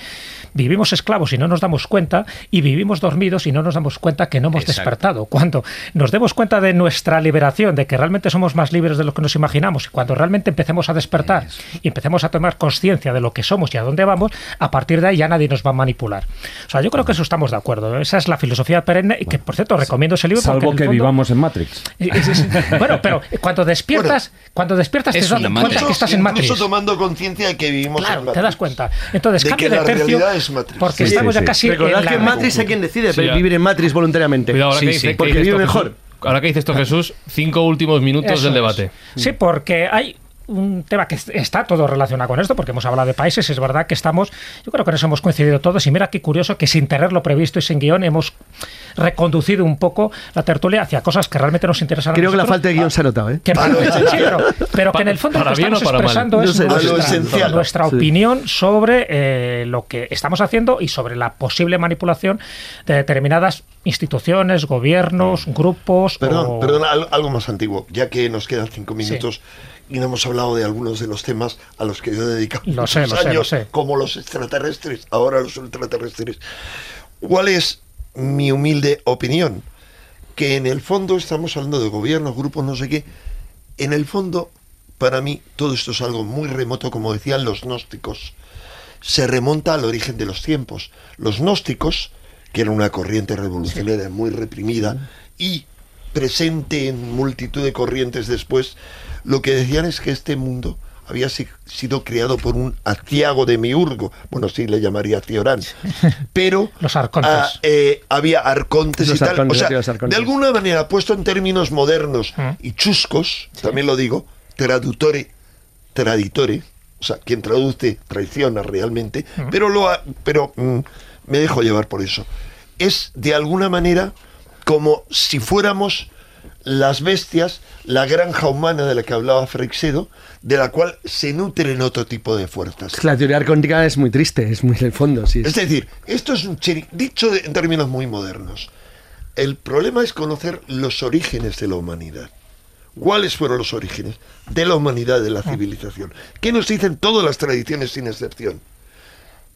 Vivimos esclavos y no nos damos cuenta, y vivimos dormidos y no nos damos cuenta que no hemos Exacto. despertado. Cuando nos demos cuenta de nuestra liberación, de que realmente somos más libres de lo que nos imaginamos, y cuando realmente empecemos a despertar y empecemos a tomar conciencia de lo que somos y a dónde vamos, a partir de ahí ya nadie nos va a manipular. O sea, yo creo que eso estamos de acuerdo. Esa es la filosofía perenne y que, por cierto, recomiendo ese libro. Salvo que fondo- vivamos en Matrix. Bueno, pero cuando despiertas, cuando despiertas te das cuenta que estás en Incluso Matrix. tomando conciencia de que vivimos en Claro, Matrix. te das cuenta. Entonces, De cambio que de la tercio, realidad es Matrix. porque Sí, estamos sí, ya sí. casi Recordad en la... que en Matrix hay quien decide Sí, vivir en Matrix voluntariamente. Cuidado, ahora Sí, que sí. dice, Porque que vive esto, mejor. Jesús, ahora que dice esto Jesús, cinco últimos minutos Eso del es. debate. Sí, porque hay un tema que está todo relacionado con esto, porque hemos hablado de países, es verdad que estamos, yo creo que en eso hemos coincidido todos, y mira qué curioso que sin tenerlo previsto y sin guion hemos reconducido un poco la tertulia hacia cosas que realmente nos interesan a Creo que la falta de guion se ha notado, ¿eh? Que- sí, pero, pero que en el fondo lo ¿Para que bien o estamos expresando es nuestra, esencial. nuestra Sí. opinión sobre eh, lo que estamos haciendo y sobre la posible manipulación de determinadas instituciones, gobiernos, grupos. Perdón, o- perdón, al- algo más antiguo, ya que nos quedan cinco minutos y no hemos hablado de algunos de los temas a los que yo he dedicado Lo sé, muchos lo sé, lo años, sé. como los extraterrestres, ahora los ultraterrestres. ¿Cuál es mi humilde opinión? Que en el fondo estamos hablando de gobiernos, grupos, no sé qué. En el fondo, para mí, todo esto es algo muy remoto, como decían los gnósticos. Se remonta al origen de los tiempos. Los gnósticos, que era una corriente revolucionaria muy reprimida y presente en multitud de corrientes después, lo que decían es que este mundo había si- sido creado por un aciago de miurgo, bueno, sí le llamaría Ciorán, pero Los arcontes. ah, eh, había arcontes Los y tal. arcontes, o sea, sí, de alguna manera, puesto en términos modernos Mm. y chuscos, también lo digo, traductore, traditore, o sea, quien traduce traiciona realmente, pero, lo ha- pero mm, me dejo llevar por eso. Es de alguna manera como si fuéramos las bestias, la granja humana de la que hablaba Freixedo, de la cual se nutren otro tipo de fuerzas. Es que La teoría arcóntica es muy triste, es muy en el fondo, sí. Es decir, esto es un chiri- dicho de- en términos muy modernos. El problema es conocer los orígenes de la humanidad. ¿Cuáles fueron los orígenes de la humanidad, de la civilización? ¿Qué nos dicen todas las tradiciones sin excepción?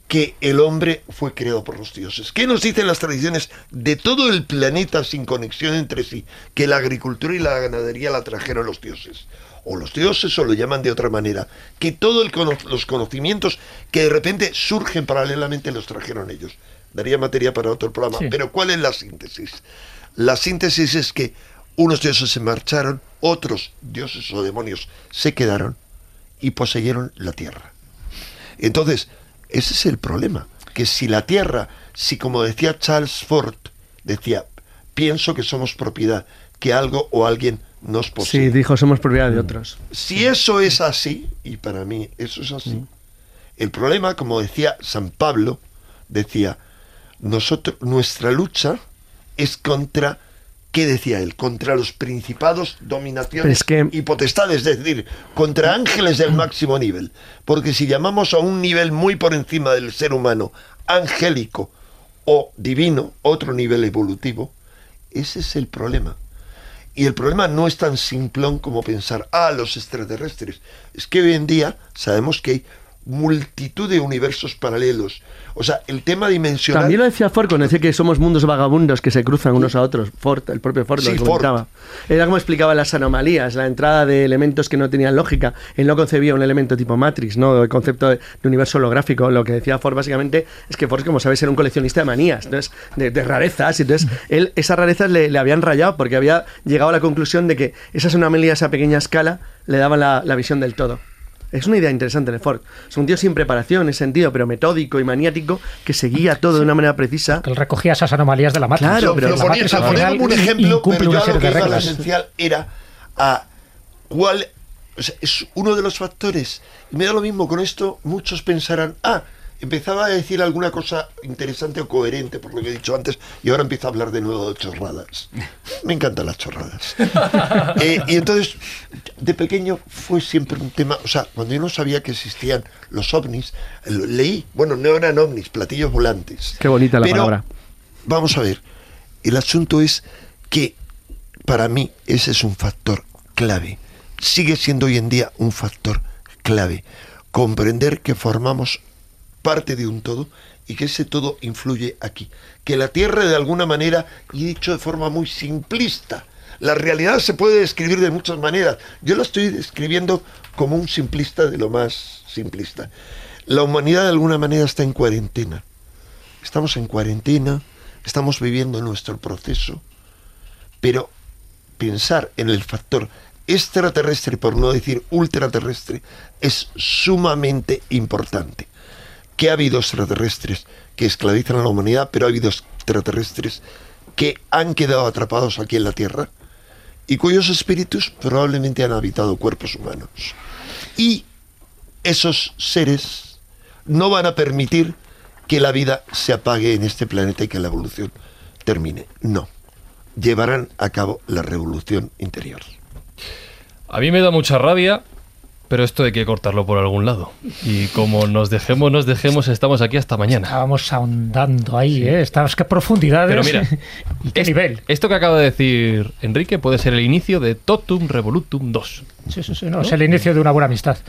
Que el hombre fue creado por los dioses. ¿Qué nos dicen las tradiciones de todo el planeta sin conexión entre sí? Que la agricultura y la ganadería la trajeron los dioses. O los dioses o lo llaman de otra manera. Que todos los conocimientos que de repente surgen paralelamente los trajeron ellos. Daría materia para otro programa. Sí. Pero ¿cuál es la síntesis? La síntesis es que unos dioses se marcharon, otros dioses o demonios se quedaron y poseyeron la tierra. Entonces, ese es el problema, que si la tierra, si como decía Charles Ford, decía, pienso que somos propiedad, que algo o alguien nos Sí, posee. dijo, somos propiedad de otros. Si eso es así, y para mí eso es así, el problema, como decía San Pablo, decía, nosotros, nuestra lucha es contra, ¿qué decía él? Contra los principados, dominaciones Es que- y potestades, es decir, contra ángeles del máximo nivel. Porque si llamamos a un nivel muy por encima del ser humano, angélico o divino, otro nivel evolutivo, ese es el problema. Y el problema no es tan simplón como pensar, ah, los extraterrestres. Es que hoy en día sabemos que hay multitud de universos paralelos. O sea, el tema dimensional... También lo decía Ford cuando decía que somos mundos vagabundos que se cruzan unos a otros. Ford, el propio Ford Sí, lo Ford. comentaba. Era como explicaba las anomalías, la entrada de elementos que no tenían lógica. Él no concebía un elemento tipo Matrix, ¿no? El concepto de, de universo holográfico. Lo que decía Ford básicamente es que Ford, como sabes, era un coleccionista de manías, entonces, de, de rarezas. Y entonces, él, esas rarezas le, le habían rayado porque había llegado a la conclusión de que esas anomalías a pequeña escala le daban la, la visión del todo. Es una idea interesante de Ford. Es un tío sin preparación en ese sentido, pero metódico y maniático que seguía todo de una manera precisa. que él recogía esas anomalías de la Matrix. Claro, pero la al final como un ejemplo, pero yo lo que de iba lo reglas. esencial era a cuál o sea, es uno de los factores. Y me da lo mismo con esto, muchos pensarán, ah, empezaba a decir alguna cosa interesante o coherente por lo que he dicho antes y ahora empieza a hablar de nuevo de chorradas. Me encantan las chorradas. Eh, y entonces, de pequeño fue siempre un tema, o sea, cuando yo no sabía que existían los ovnis, leí, bueno, no eran ovnis, platillos volantes. Qué bonita la Pero, palabra. Vamos a ver, el asunto es que para mí ese es un factor clave. Sigue siendo hoy en día un factor clave. comprender que formamos parte de un todo y que ese todo influye aquí. Que la Tierra de alguna manera, y dicho de forma muy simplista, la realidad se puede describir de muchas maneras. Yo la estoy describiendo como un simplista de lo más simplista. La humanidad de alguna manera está en cuarentena. Estamos en cuarentena, estamos viviendo nuestro proceso, pero pensar en el factor extraterrestre, por no decir ultraterrestre, es sumamente importante. Que ha habido extraterrestres que esclavizan a la humanidad, pero ha habido extraterrestres que han quedado atrapados aquí en la Tierra y cuyos espíritus probablemente han habitado cuerpos humanos. Y esos seres no van a permitir que la vida se apague en este planeta y que la evolución termine. No. Llevarán a cabo la revolución interior. A mí me da mucha rabia, pero esto hay que cortarlo por algún lado. Y como nos dejemos, nos dejemos, estamos aquí hasta mañana. Estábamos ahondando ahí, ¿eh? Estábamos, qué profundidades Pero mira, y qué es- nivel. Esto que acaba de decir Enrique puede ser el inicio de Totum Revolutum 2. Sí, sí, sí, no, es el inicio de una buena amistad.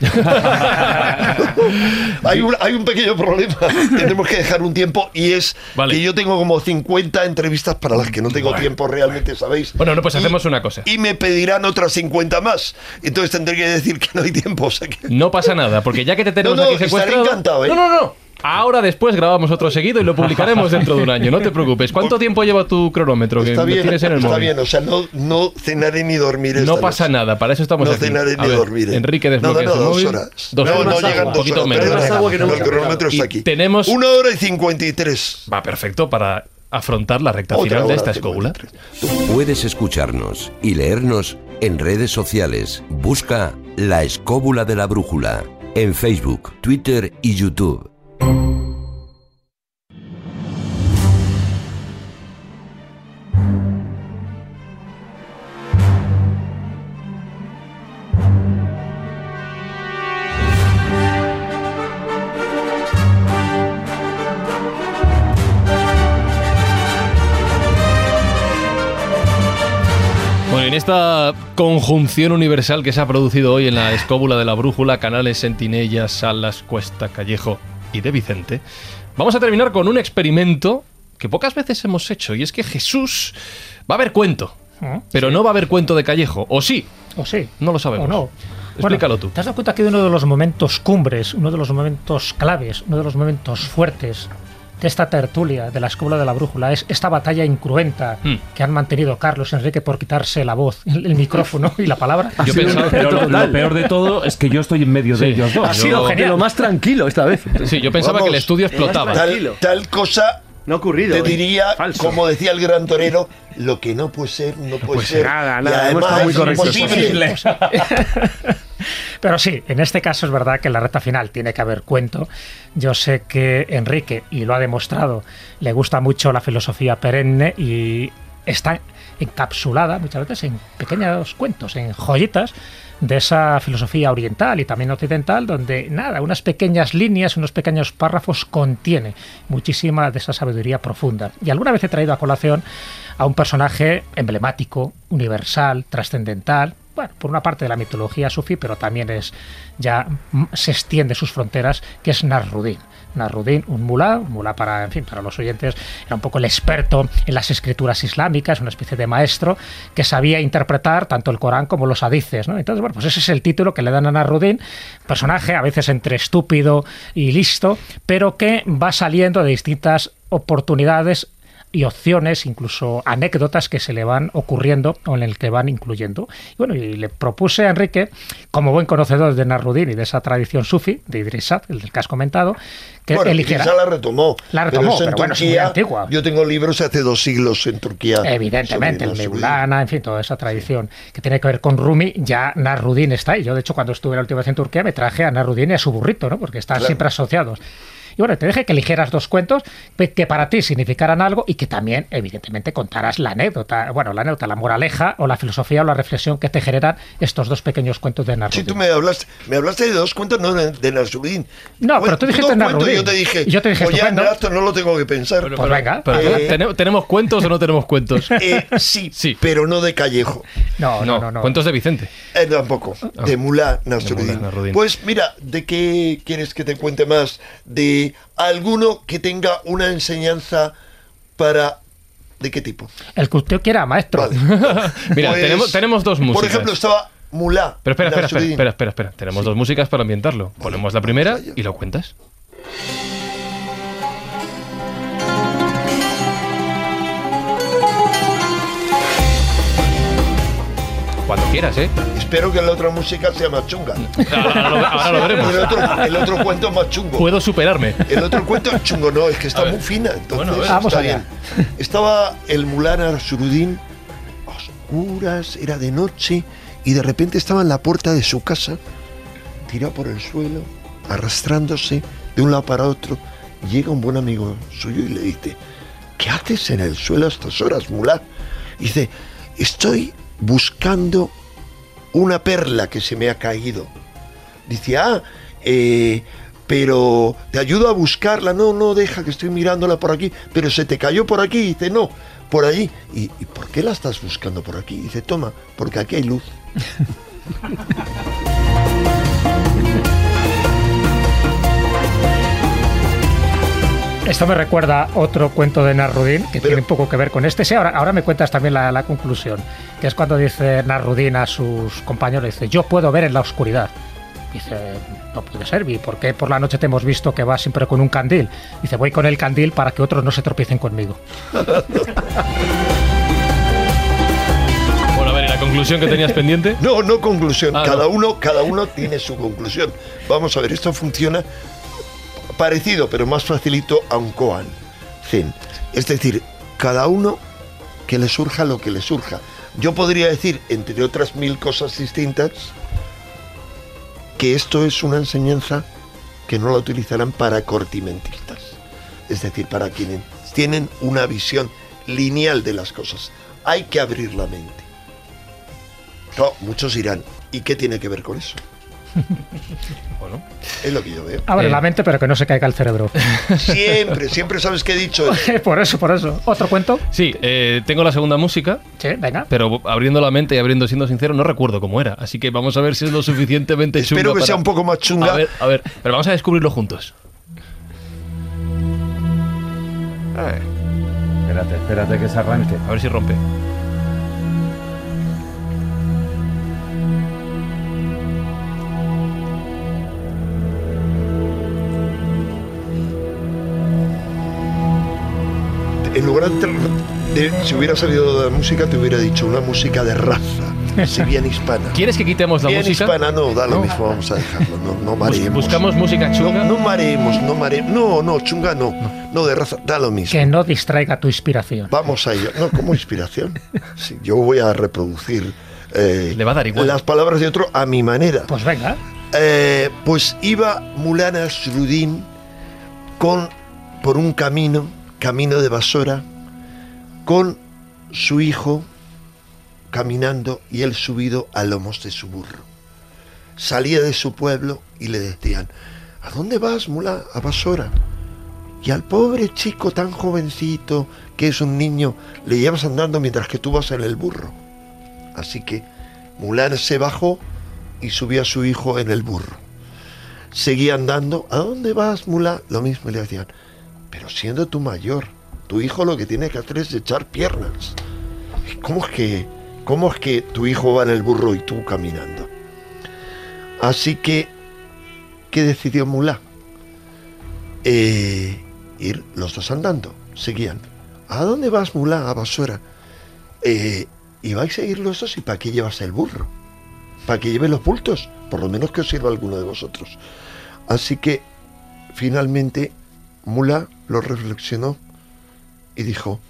Hay un, hay un pequeño problema. Tenemos que dejar un tiempo y es Vale. que yo tengo como 50 entrevistas para las que no tengo tiempo realmente, ¿sabéis? Bueno, no, pues Y- hacemos una cosa. Y me pedirán otras 50 más. Entonces tendré que decir que no hay tiempo. O sea que- No pasa nada, porque ya que te tenemos No, no, aquí secuestrado... encantado, ¿eh? No, no, no. Ahora después grabamos otro seguido y lo publicaremos dentro de un año, no te preocupes. ¿Cuánto tiempo lleva tu cronómetro que Está bien, tienes en el está móvil? bien. O sea, no, no cenaré ni dormiré. No pasa noche. nada, para eso estamos No aquí. cenaré A ni ver, dormiré. Enrique no, desbloquea no, su dos horas. Dos no, horas. no llegan dos Poquito horas. menos. pero no, agua que no, el cronómetro Y está aquí. tenemos- Una hora y 53. Va perfecto para afrontar la recta Otra final de esta y escóbula. 53. Puedes escucharnos y leernos en redes sociales. Busca La Escóbula de la Brújula en Facebook, Twitter y YouTube. Esta conjunción universal que se ha producido hoy en la escóbula de la brújula, Canales, Sentinella, Salas, Cuesta, Callejo y de Vicente, vamos a terminar con un experimento que pocas veces hemos hecho, y es que Jesús va a haber cuento, ¿Eh? pero no va a haber cuento de Callejo, o sí, ¿O sí? no lo sabemos. ¿O no? Explícalo Bueno, tú. ¿Te has dado cuenta que uno de los momentos cumbres, uno de los momentos claves, uno de los momentos fuertes de esta tertulia de la escuela de la brújula es esta batalla incruenta Hmm. que han mantenido Carlos y Enrique por quitarse la voz, el, el micrófono y la palabra? Yo pensaba, Pero lo, lo peor de todo es que yo estoy en medio de Sí. ellos dos. Ha sido Yo- genial. De lo más tranquilo esta vez. sí, yo pensaba Vamos, que el estudio explotaba. Tal, tal cosa No ha ocurrido. te ¿eh? diría, Falso. como decía el gran torero, lo que no puede ser, no puede puede ser. nada, y nada, hemos además estado muy es imposible. Pero sí, en este caso es verdad que en la recta final tiene que haber cuento. Yo sé que Enrique, y lo ha demostrado, le gusta mucho la filosofía perenne y está encapsulada muchas veces en pequeños cuentos, en joyitas de esa filosofía oriental y también occidental, donde nada, unas pequeñas líneas, unos pequeños párrafos contiene muchísima de esa sabiduría profunda. Y alguna vez he traído a colación a un personaje emblemático, universal, trascendental, bueno, por una parte de la mitología sufí, pero también es ya se extiende sus fronteras, que es Nasruddin. Nasruddin, un mulá, un mulá para, en fin, para los oyentes, era un poco el experto en las escrituras islámicas, una especie de maestro que sabía interpretar tanto el Corán como los hadices, ¿no? Entonces, bueno, pues ese es el título que le dan a Nasruddin, personaje a veces entre estúpido y listo, pero que va saliendo de distintas oportunidades y opciones, incluso anécdotas que se le van ocurriendo o en el que van incluyendo. Y bueno, y le propuse a Enrique, como buen conocedor de Nasruddin y de esa tradición sufi, de Idrisat, el del que has comentado, que Bueno, eligiera. la retomó. La retomó, en pero bueno, es muy antigua. Yo tengo libros hace dos siglos en Turquía. Evidentemente, el. Mevlana, en fin, toda esa tradición que tiene que ver con Rumi, ya Nasruddin está ahí. Yo, de hecho, cuando estuve la última vez en Turquía, me traje a Nasruddin y a su burrito, ¿no? Porque están Claro. siempre asociados. Y bueno, te dije que eligieras dos cuentos que para ti significaran algo y que también, evidentemente, contaras la anécdota, bueno, la anécdota, la moraleja o la filosofía o la reflexión que te generan estos dos pequeños cuentos de Nasruddin. Sí, tú me hablaste, me hablaste de dos cuentos, no de, de. No, pero tú dijiste Nasruddin. Yo te dije, yo te dije oye, esto no lo tengo que pensar. Pero, pues venga. Eh, ¿tenemos, cuentos o no tenemos cuentos? Eh, sí, sí, pero no de Callejo. No, no, no. Cuentos de Vicente. Eh, tampoco, ah. de Mulá Nasruddin. Pues mira, ¿de qué quieres que te cuente más? ¿De alguno que tenga una enseñanza para ¿De qué tipo? El que usted quiera, maestro. Mira, pues, tenemos, tenemos dos músicas. Por ejemplo, estaba Mulá. Pero espera, espera, espera, espera, espera, espera. Tenemos dos músicas para ambientarlo. Ponemos la primera y lo cuentas. Cuando quieras, ¿eh? Espero que la otra música sea más chunga. Ahora, lo, veremos. El otro, cuento es más chungo. Puedo superarme. El otro cuento es chungo, no, es que está muy fina. Entonces, vamos está allá. Bien. Estaba el Mulana Surudín, oscuras, era de noche, y de repente estaba en la puerta de su casa, tirado por el suelo, arrastrándose de un lado para otro. Llega un buen amigo suyo y le dice: ¿Qué haces en el suelo a estas horas, Mulá? dice: Estoy buscando una perla que se me ha caído. Dice, ah, eh, pero te ayudo a buscarla. No, no, deja que estoy mirándola por aquí. Pero se te cayó por aquí. Dice, no, por allí. ¿Y, ¿y por qué la estás buscando por aquí? Dice, toma, porque aquí hay luz. Esto me recuerda otro cuento de Narrudín que tiene un poco que ver con este. Sí, ahora, ahora me cuentas también la, conclusión, que es cuando dice Narrudín a sus compañeros, dice, yo puedo ver en la oscuridad. Dice, no puede ser, ¿y por qué por la noche te hemos visto que vas siempre con un candil? Dice, voy con el candil para que otros no se tropiecen conmigo. bueno, a ver, ¿y la conclusión que tenías pendiente? No, no conclusión. Ah, cada, Uno, cada uno tiene su conclusión. Vamos a ver, esto funciona parecido, pero más facilito a un koan zen. Es decir, cada uno que le surja lo que le surja. Yo podría decir, entre otras mil cosas distintas, que esto es una enseñanza que no la utilizarán para cortimentistas. Es decir, para quienes tienen una visión lineal de las cosas. Hay que abrir la mente. No, muchos dirán, ¿y qué tiene que ver con eso? Bueno, es lo que yo veo. Abre la eh. mente, pero que no se caiga el cerebro. Siempre, siempre sabes que he dicho. por eso, por eso. ¿Otro cuento? Sí, eh, tengo la segunda música. Sí, venga. Pero abriendo la mente y abriendo, siendo sincero, no recuerdo cómo era. Así que vamos a ver si es lo suficientemente chunga. Espero que sea un poco más chunga. A ver, a ver, pero vamos a descubrirlo juntos. Espérate, espérate que se arranque. A ver si rompe. En lugar de, si hubiera sabido de la música, te hubiera dicho una música de raza, si bien hispana. ¿Quieres que quitemos la bien música? hispana no, da lo mismo, vamos a dejarlo, no, no mareemos. ¿Buscamos música chunga? No, mareemos, no mareemos, no, no, chunga no, no, de raza, da lo mismo. Que no distraiga tu inspiración. Vamos a ello, no, como inspiración. Sí, yo voy a reproducir eh, Le va a dar igual. las palabras de otro a mi manera. Pues venga. Eh, pues iba Mulana Srudin con, por un camino camino de Basora con su hijo caminando y él subido a lomos de su burro. Salía de su pueblo y le decían, ¿a dónde vas, mula? A Basora. Y al pobre chico tan jovencito, que es un niño, le llevas andando mientras que tú vas en el burro. Así que Mulán se bajó y subió a su hijo en el burro. Seguía andando, ¿a dónde vas, Mulá? Lo mismo le decían, pero siendo tú mayor, tu hijo lo que tiene que hacer es echar piernas. ¿Cómo es que, cómo es que tu hijo va en el burro y tú caminando? Así que, ¿qué decidió Mulá? Eh, ir los dos andando, seguían. ¿A dónde vas, Mulá? A Basura. Eh, y vais a ir los dos y para qué llevas el burro. Para que lleve los bultos, por lo menos que os sirva alguno de vosotros. Así que finalmente Mula lo reflexionó y dijo,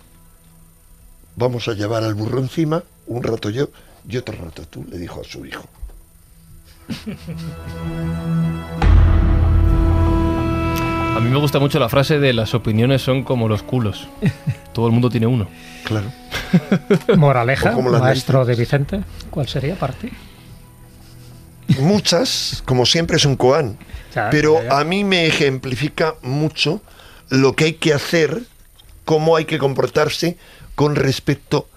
vamos a llevar al burro encima, un rato yo y otro rato tú, le dijo a su hijo. A mí me gusta mucho la frase de las opiniones son como los culos. Todo el mundo tiene uno. Claro. Moraleja, como maestro de Vicente, ¿cuál sería para ti? Muchas, como siempre, es un koan. Ya, Pero ya, ya. a mí me ejemplifica mucho lo que hay que hacer, cómo hay que comportarse con respecto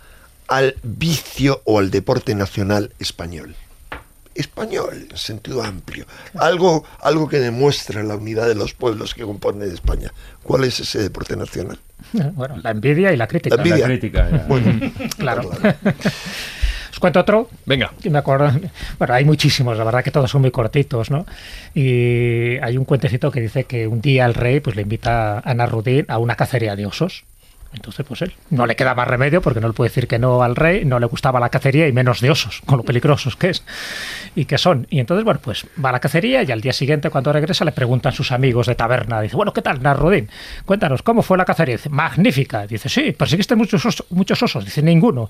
al vicio o al deporte nacional español. Español, en sentido amplio. Algo, algo que demuestra la unidad de los pueblos que componen España. ¿Cuál es ese deporte nacional? Bueno, la envidia y la crítica. La envidia. La crítica, ya. Bueno, Claro. Os cuento otro. Venga. que me acuerdo. Bueno, hay muchísimos, la verdad que todos son muy cortitos, ¿no? Y hay un cuentecito que dice que un día el rey pues le invita a Ana Rudín a una cacería de osos. Entonces, pues él no le queda más remedio porque no le puede decir que no al rey, no le gustaba la cacería y menos de osos, con lo peligrosos que es y que son. Y entonces, bueno, pues va a la cacería y al día siguiente, cuando regresa, le preguntan sus amigos de taberna. Dice, bueno, ¿qué tal, Narudín? Cuéntanos, ¿cómo fue la cacería? Dice, magnífica. Dice, sí, perseguiste muchos osos. Muchos osos. Dice, ninguno.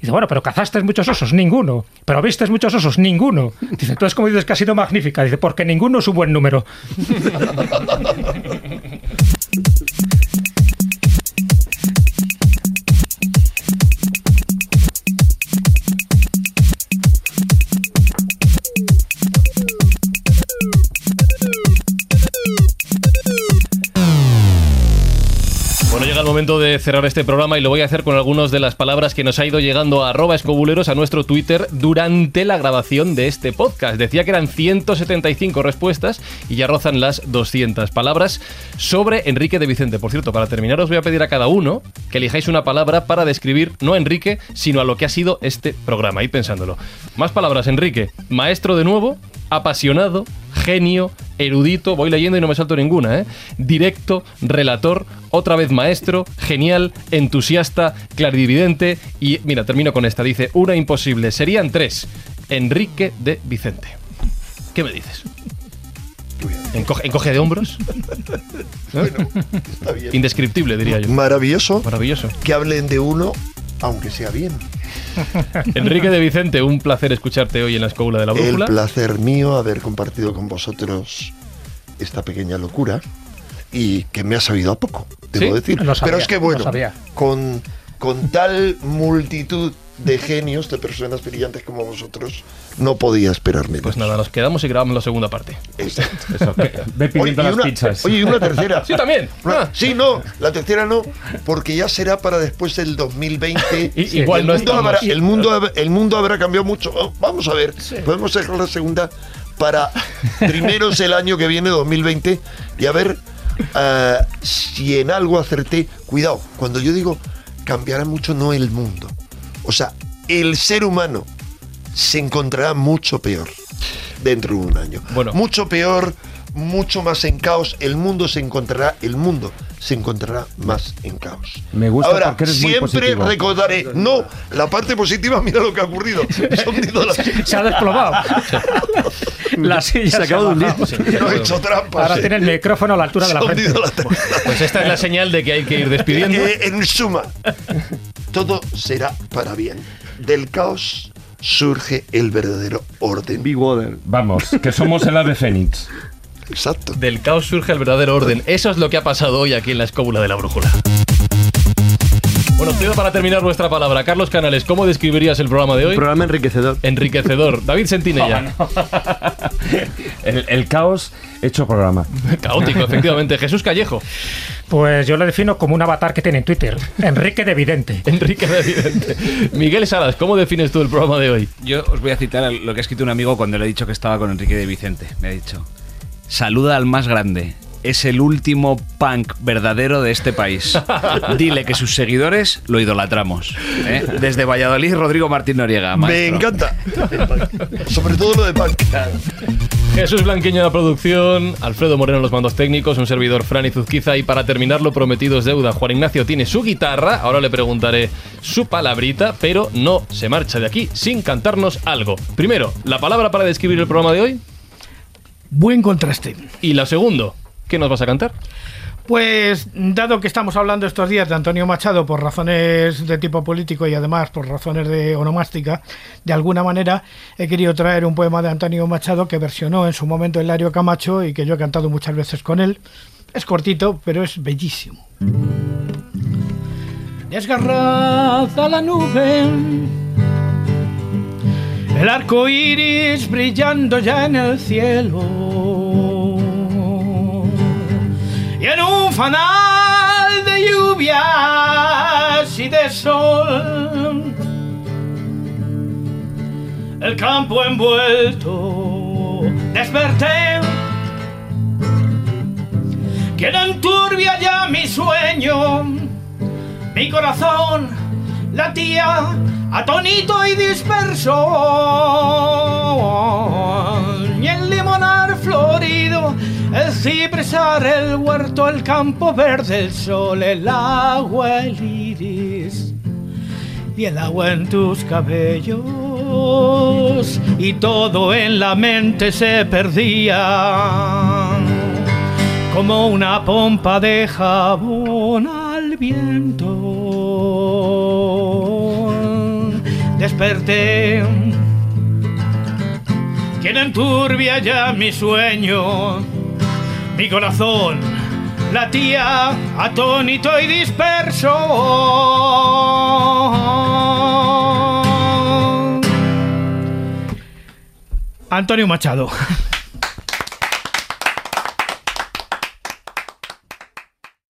Dice, bueno, pero cazaste muchos osos, ninguno. Pero viste muchos osos, ninguno. Dice, entonces, ¿cómo dices que ha sido magnífica? Dice, porque ninguno es un buen número. llega el momento de cerrar este programa y lo voy a hacer con algunas de las palabras que nos ha ido llegando a arroba escobuleros a nuestro Twitter durante la grabación de este podcast. Decía que eran 175 respuestas y ya rozan las 200 palabras sobre Enrique de Vicente. Por cierto, para terminar os voy a pedir a cada uno que elijáis una palabra para describir no a Enrique, sino a lo que ha sido este programa. Y pensándolo. Más palabras, Enrique. Maestro de nuevo, apasionado, genio, erudito, voy leyendo y no me salto ninguna, ¿eh? Directo, relator, otra vez maestro, genial, entusiasta, clarividente y mira, termino con esta, dice, una imposible, serían tres, Enrique de Vicente. ¿Qué me dices? Encoge, encoge de hombros, bueno, está bien. indescriptible diría yo. Maravilloso Maravilloso. que hablen de uno, aunque sea bien. Enrique de Vicente, un placer escucharte hoy en la escuela de la El brújula. placer mío haber compartido con vosotros esta pequeña locura y que me ha sabido a poco, debo Sí, decir. sabía, Pero es que bueno, con, con tal multitud de genios, de personas brillantes como vosotros, no podía esperar menos. Pues nada, nos quedamos y grabamos la segunda parte. Exacto. Eso, ve Oye, pidiendo y las una, pizzas. oye, y una tercera. Sí, también. Una- Ah. Sí, no, la tercera no, porque ya será para después del 2020. I- igual el, no mundo habrá, el, mundo, el mundo habrá cambiado mucho. Oh, Vamos a ver, podemos dejar la segunda para primeros el año que viene, 2020, y a ver ah, si en algo acerté. Cuidado, cuando yo digo cambiará mucho, no el mundo. O sea, el ser humano se encontrará mucho peor dentro de un año. Bueno. Mucho peor, mucho más en caos. El mundo se encontrará, el mundo se encontrará más en caos. Me gusta Ahora, porque eres muy siempre positivo. recordaré, no, la parte positiva, mira lo que ha ocurrido. Se Se ha desplomado. la silla se, acaba ha de hundir. no he hecho trampas. Ahora eh. tiene el micrófono a la altura Se de la frente. la Pues esta es la señal de que hay que ir despidiendo. En suma, todo será para bien. Del caos surge el verdadero orden. Big Water. Vamos, que somos el ave fénix. Exacto. Del caos surge el verdadero orden. Eso es lo que ha pasado hoy aquí en la escóbula de la brújula. Bueno, pido para terminar nuestra palabra. Carlos Canales, ¿cómo describirías el programa de hoy? Programa enriquecedor. Enriquecedor. David Sentinella. El, el caos hecho programa. Caótico, efectivamente. Jesús Callejo. Pues yo lo defino como un avatar que tiene en Twitter. Enrique de Vidente. Enrique de Vidente. Miguel Salas, ¿cómo defines tú el programa de hoy? Yo os voy a citar lo que ha escrito un amigo cuando le he dicho que estaba con Enrique de Vicente. Me ha dicho, saluda al más grande. Es el último punk verdadero de este país. Dile que sus seguidores lo idolatramos. ¿eh? Desde Valladolid, Rodrigo Martín Noriega. Me encanta. Sobre todo lo de punk. Jesús Blanquiño en la producción, Alfredo Moreno en los mandos técnicos, un servidor Fran y Zuzquiza y para terminar lo prometido es deuda. Juan Ignacio tiene su guitarra, ahora le preguntaré su palabrita, pero no se marcha de aquí sin cantarnos algo. Primero, la palabra para describir el programa de hoy Buen contraste. y la segundo, ¿qué nos vas a cantar? Pues, dado que estamos hablando estos días de Antonio Machado por razones de tipo político y además por razones de onomástica, de alguna manera he querido traer un poema de Antonio Machado que versionó en su momento Hilario Camacho y que yo he cantado muchas veces con él. Es cortito, pero es bellísimo. Desgarrada la nube, el arco iris brillando ya en el cielo. Y en un fanal de lluvias y de sol, el campo envuelto, desperté. Queda enturbia ya mi sueño, mi corazón latía atónito y disperso. Y el limonar florido, el cipresar, el huerto, el campo verde, el sol, el agua, el iris y el agua en tus cabellos y todo en la mente se perdía como una pompa de jabón al viento. Desperté, quien enturbia ya mi sueño, mi corazón latía atónito y disperso. Antonio Machado.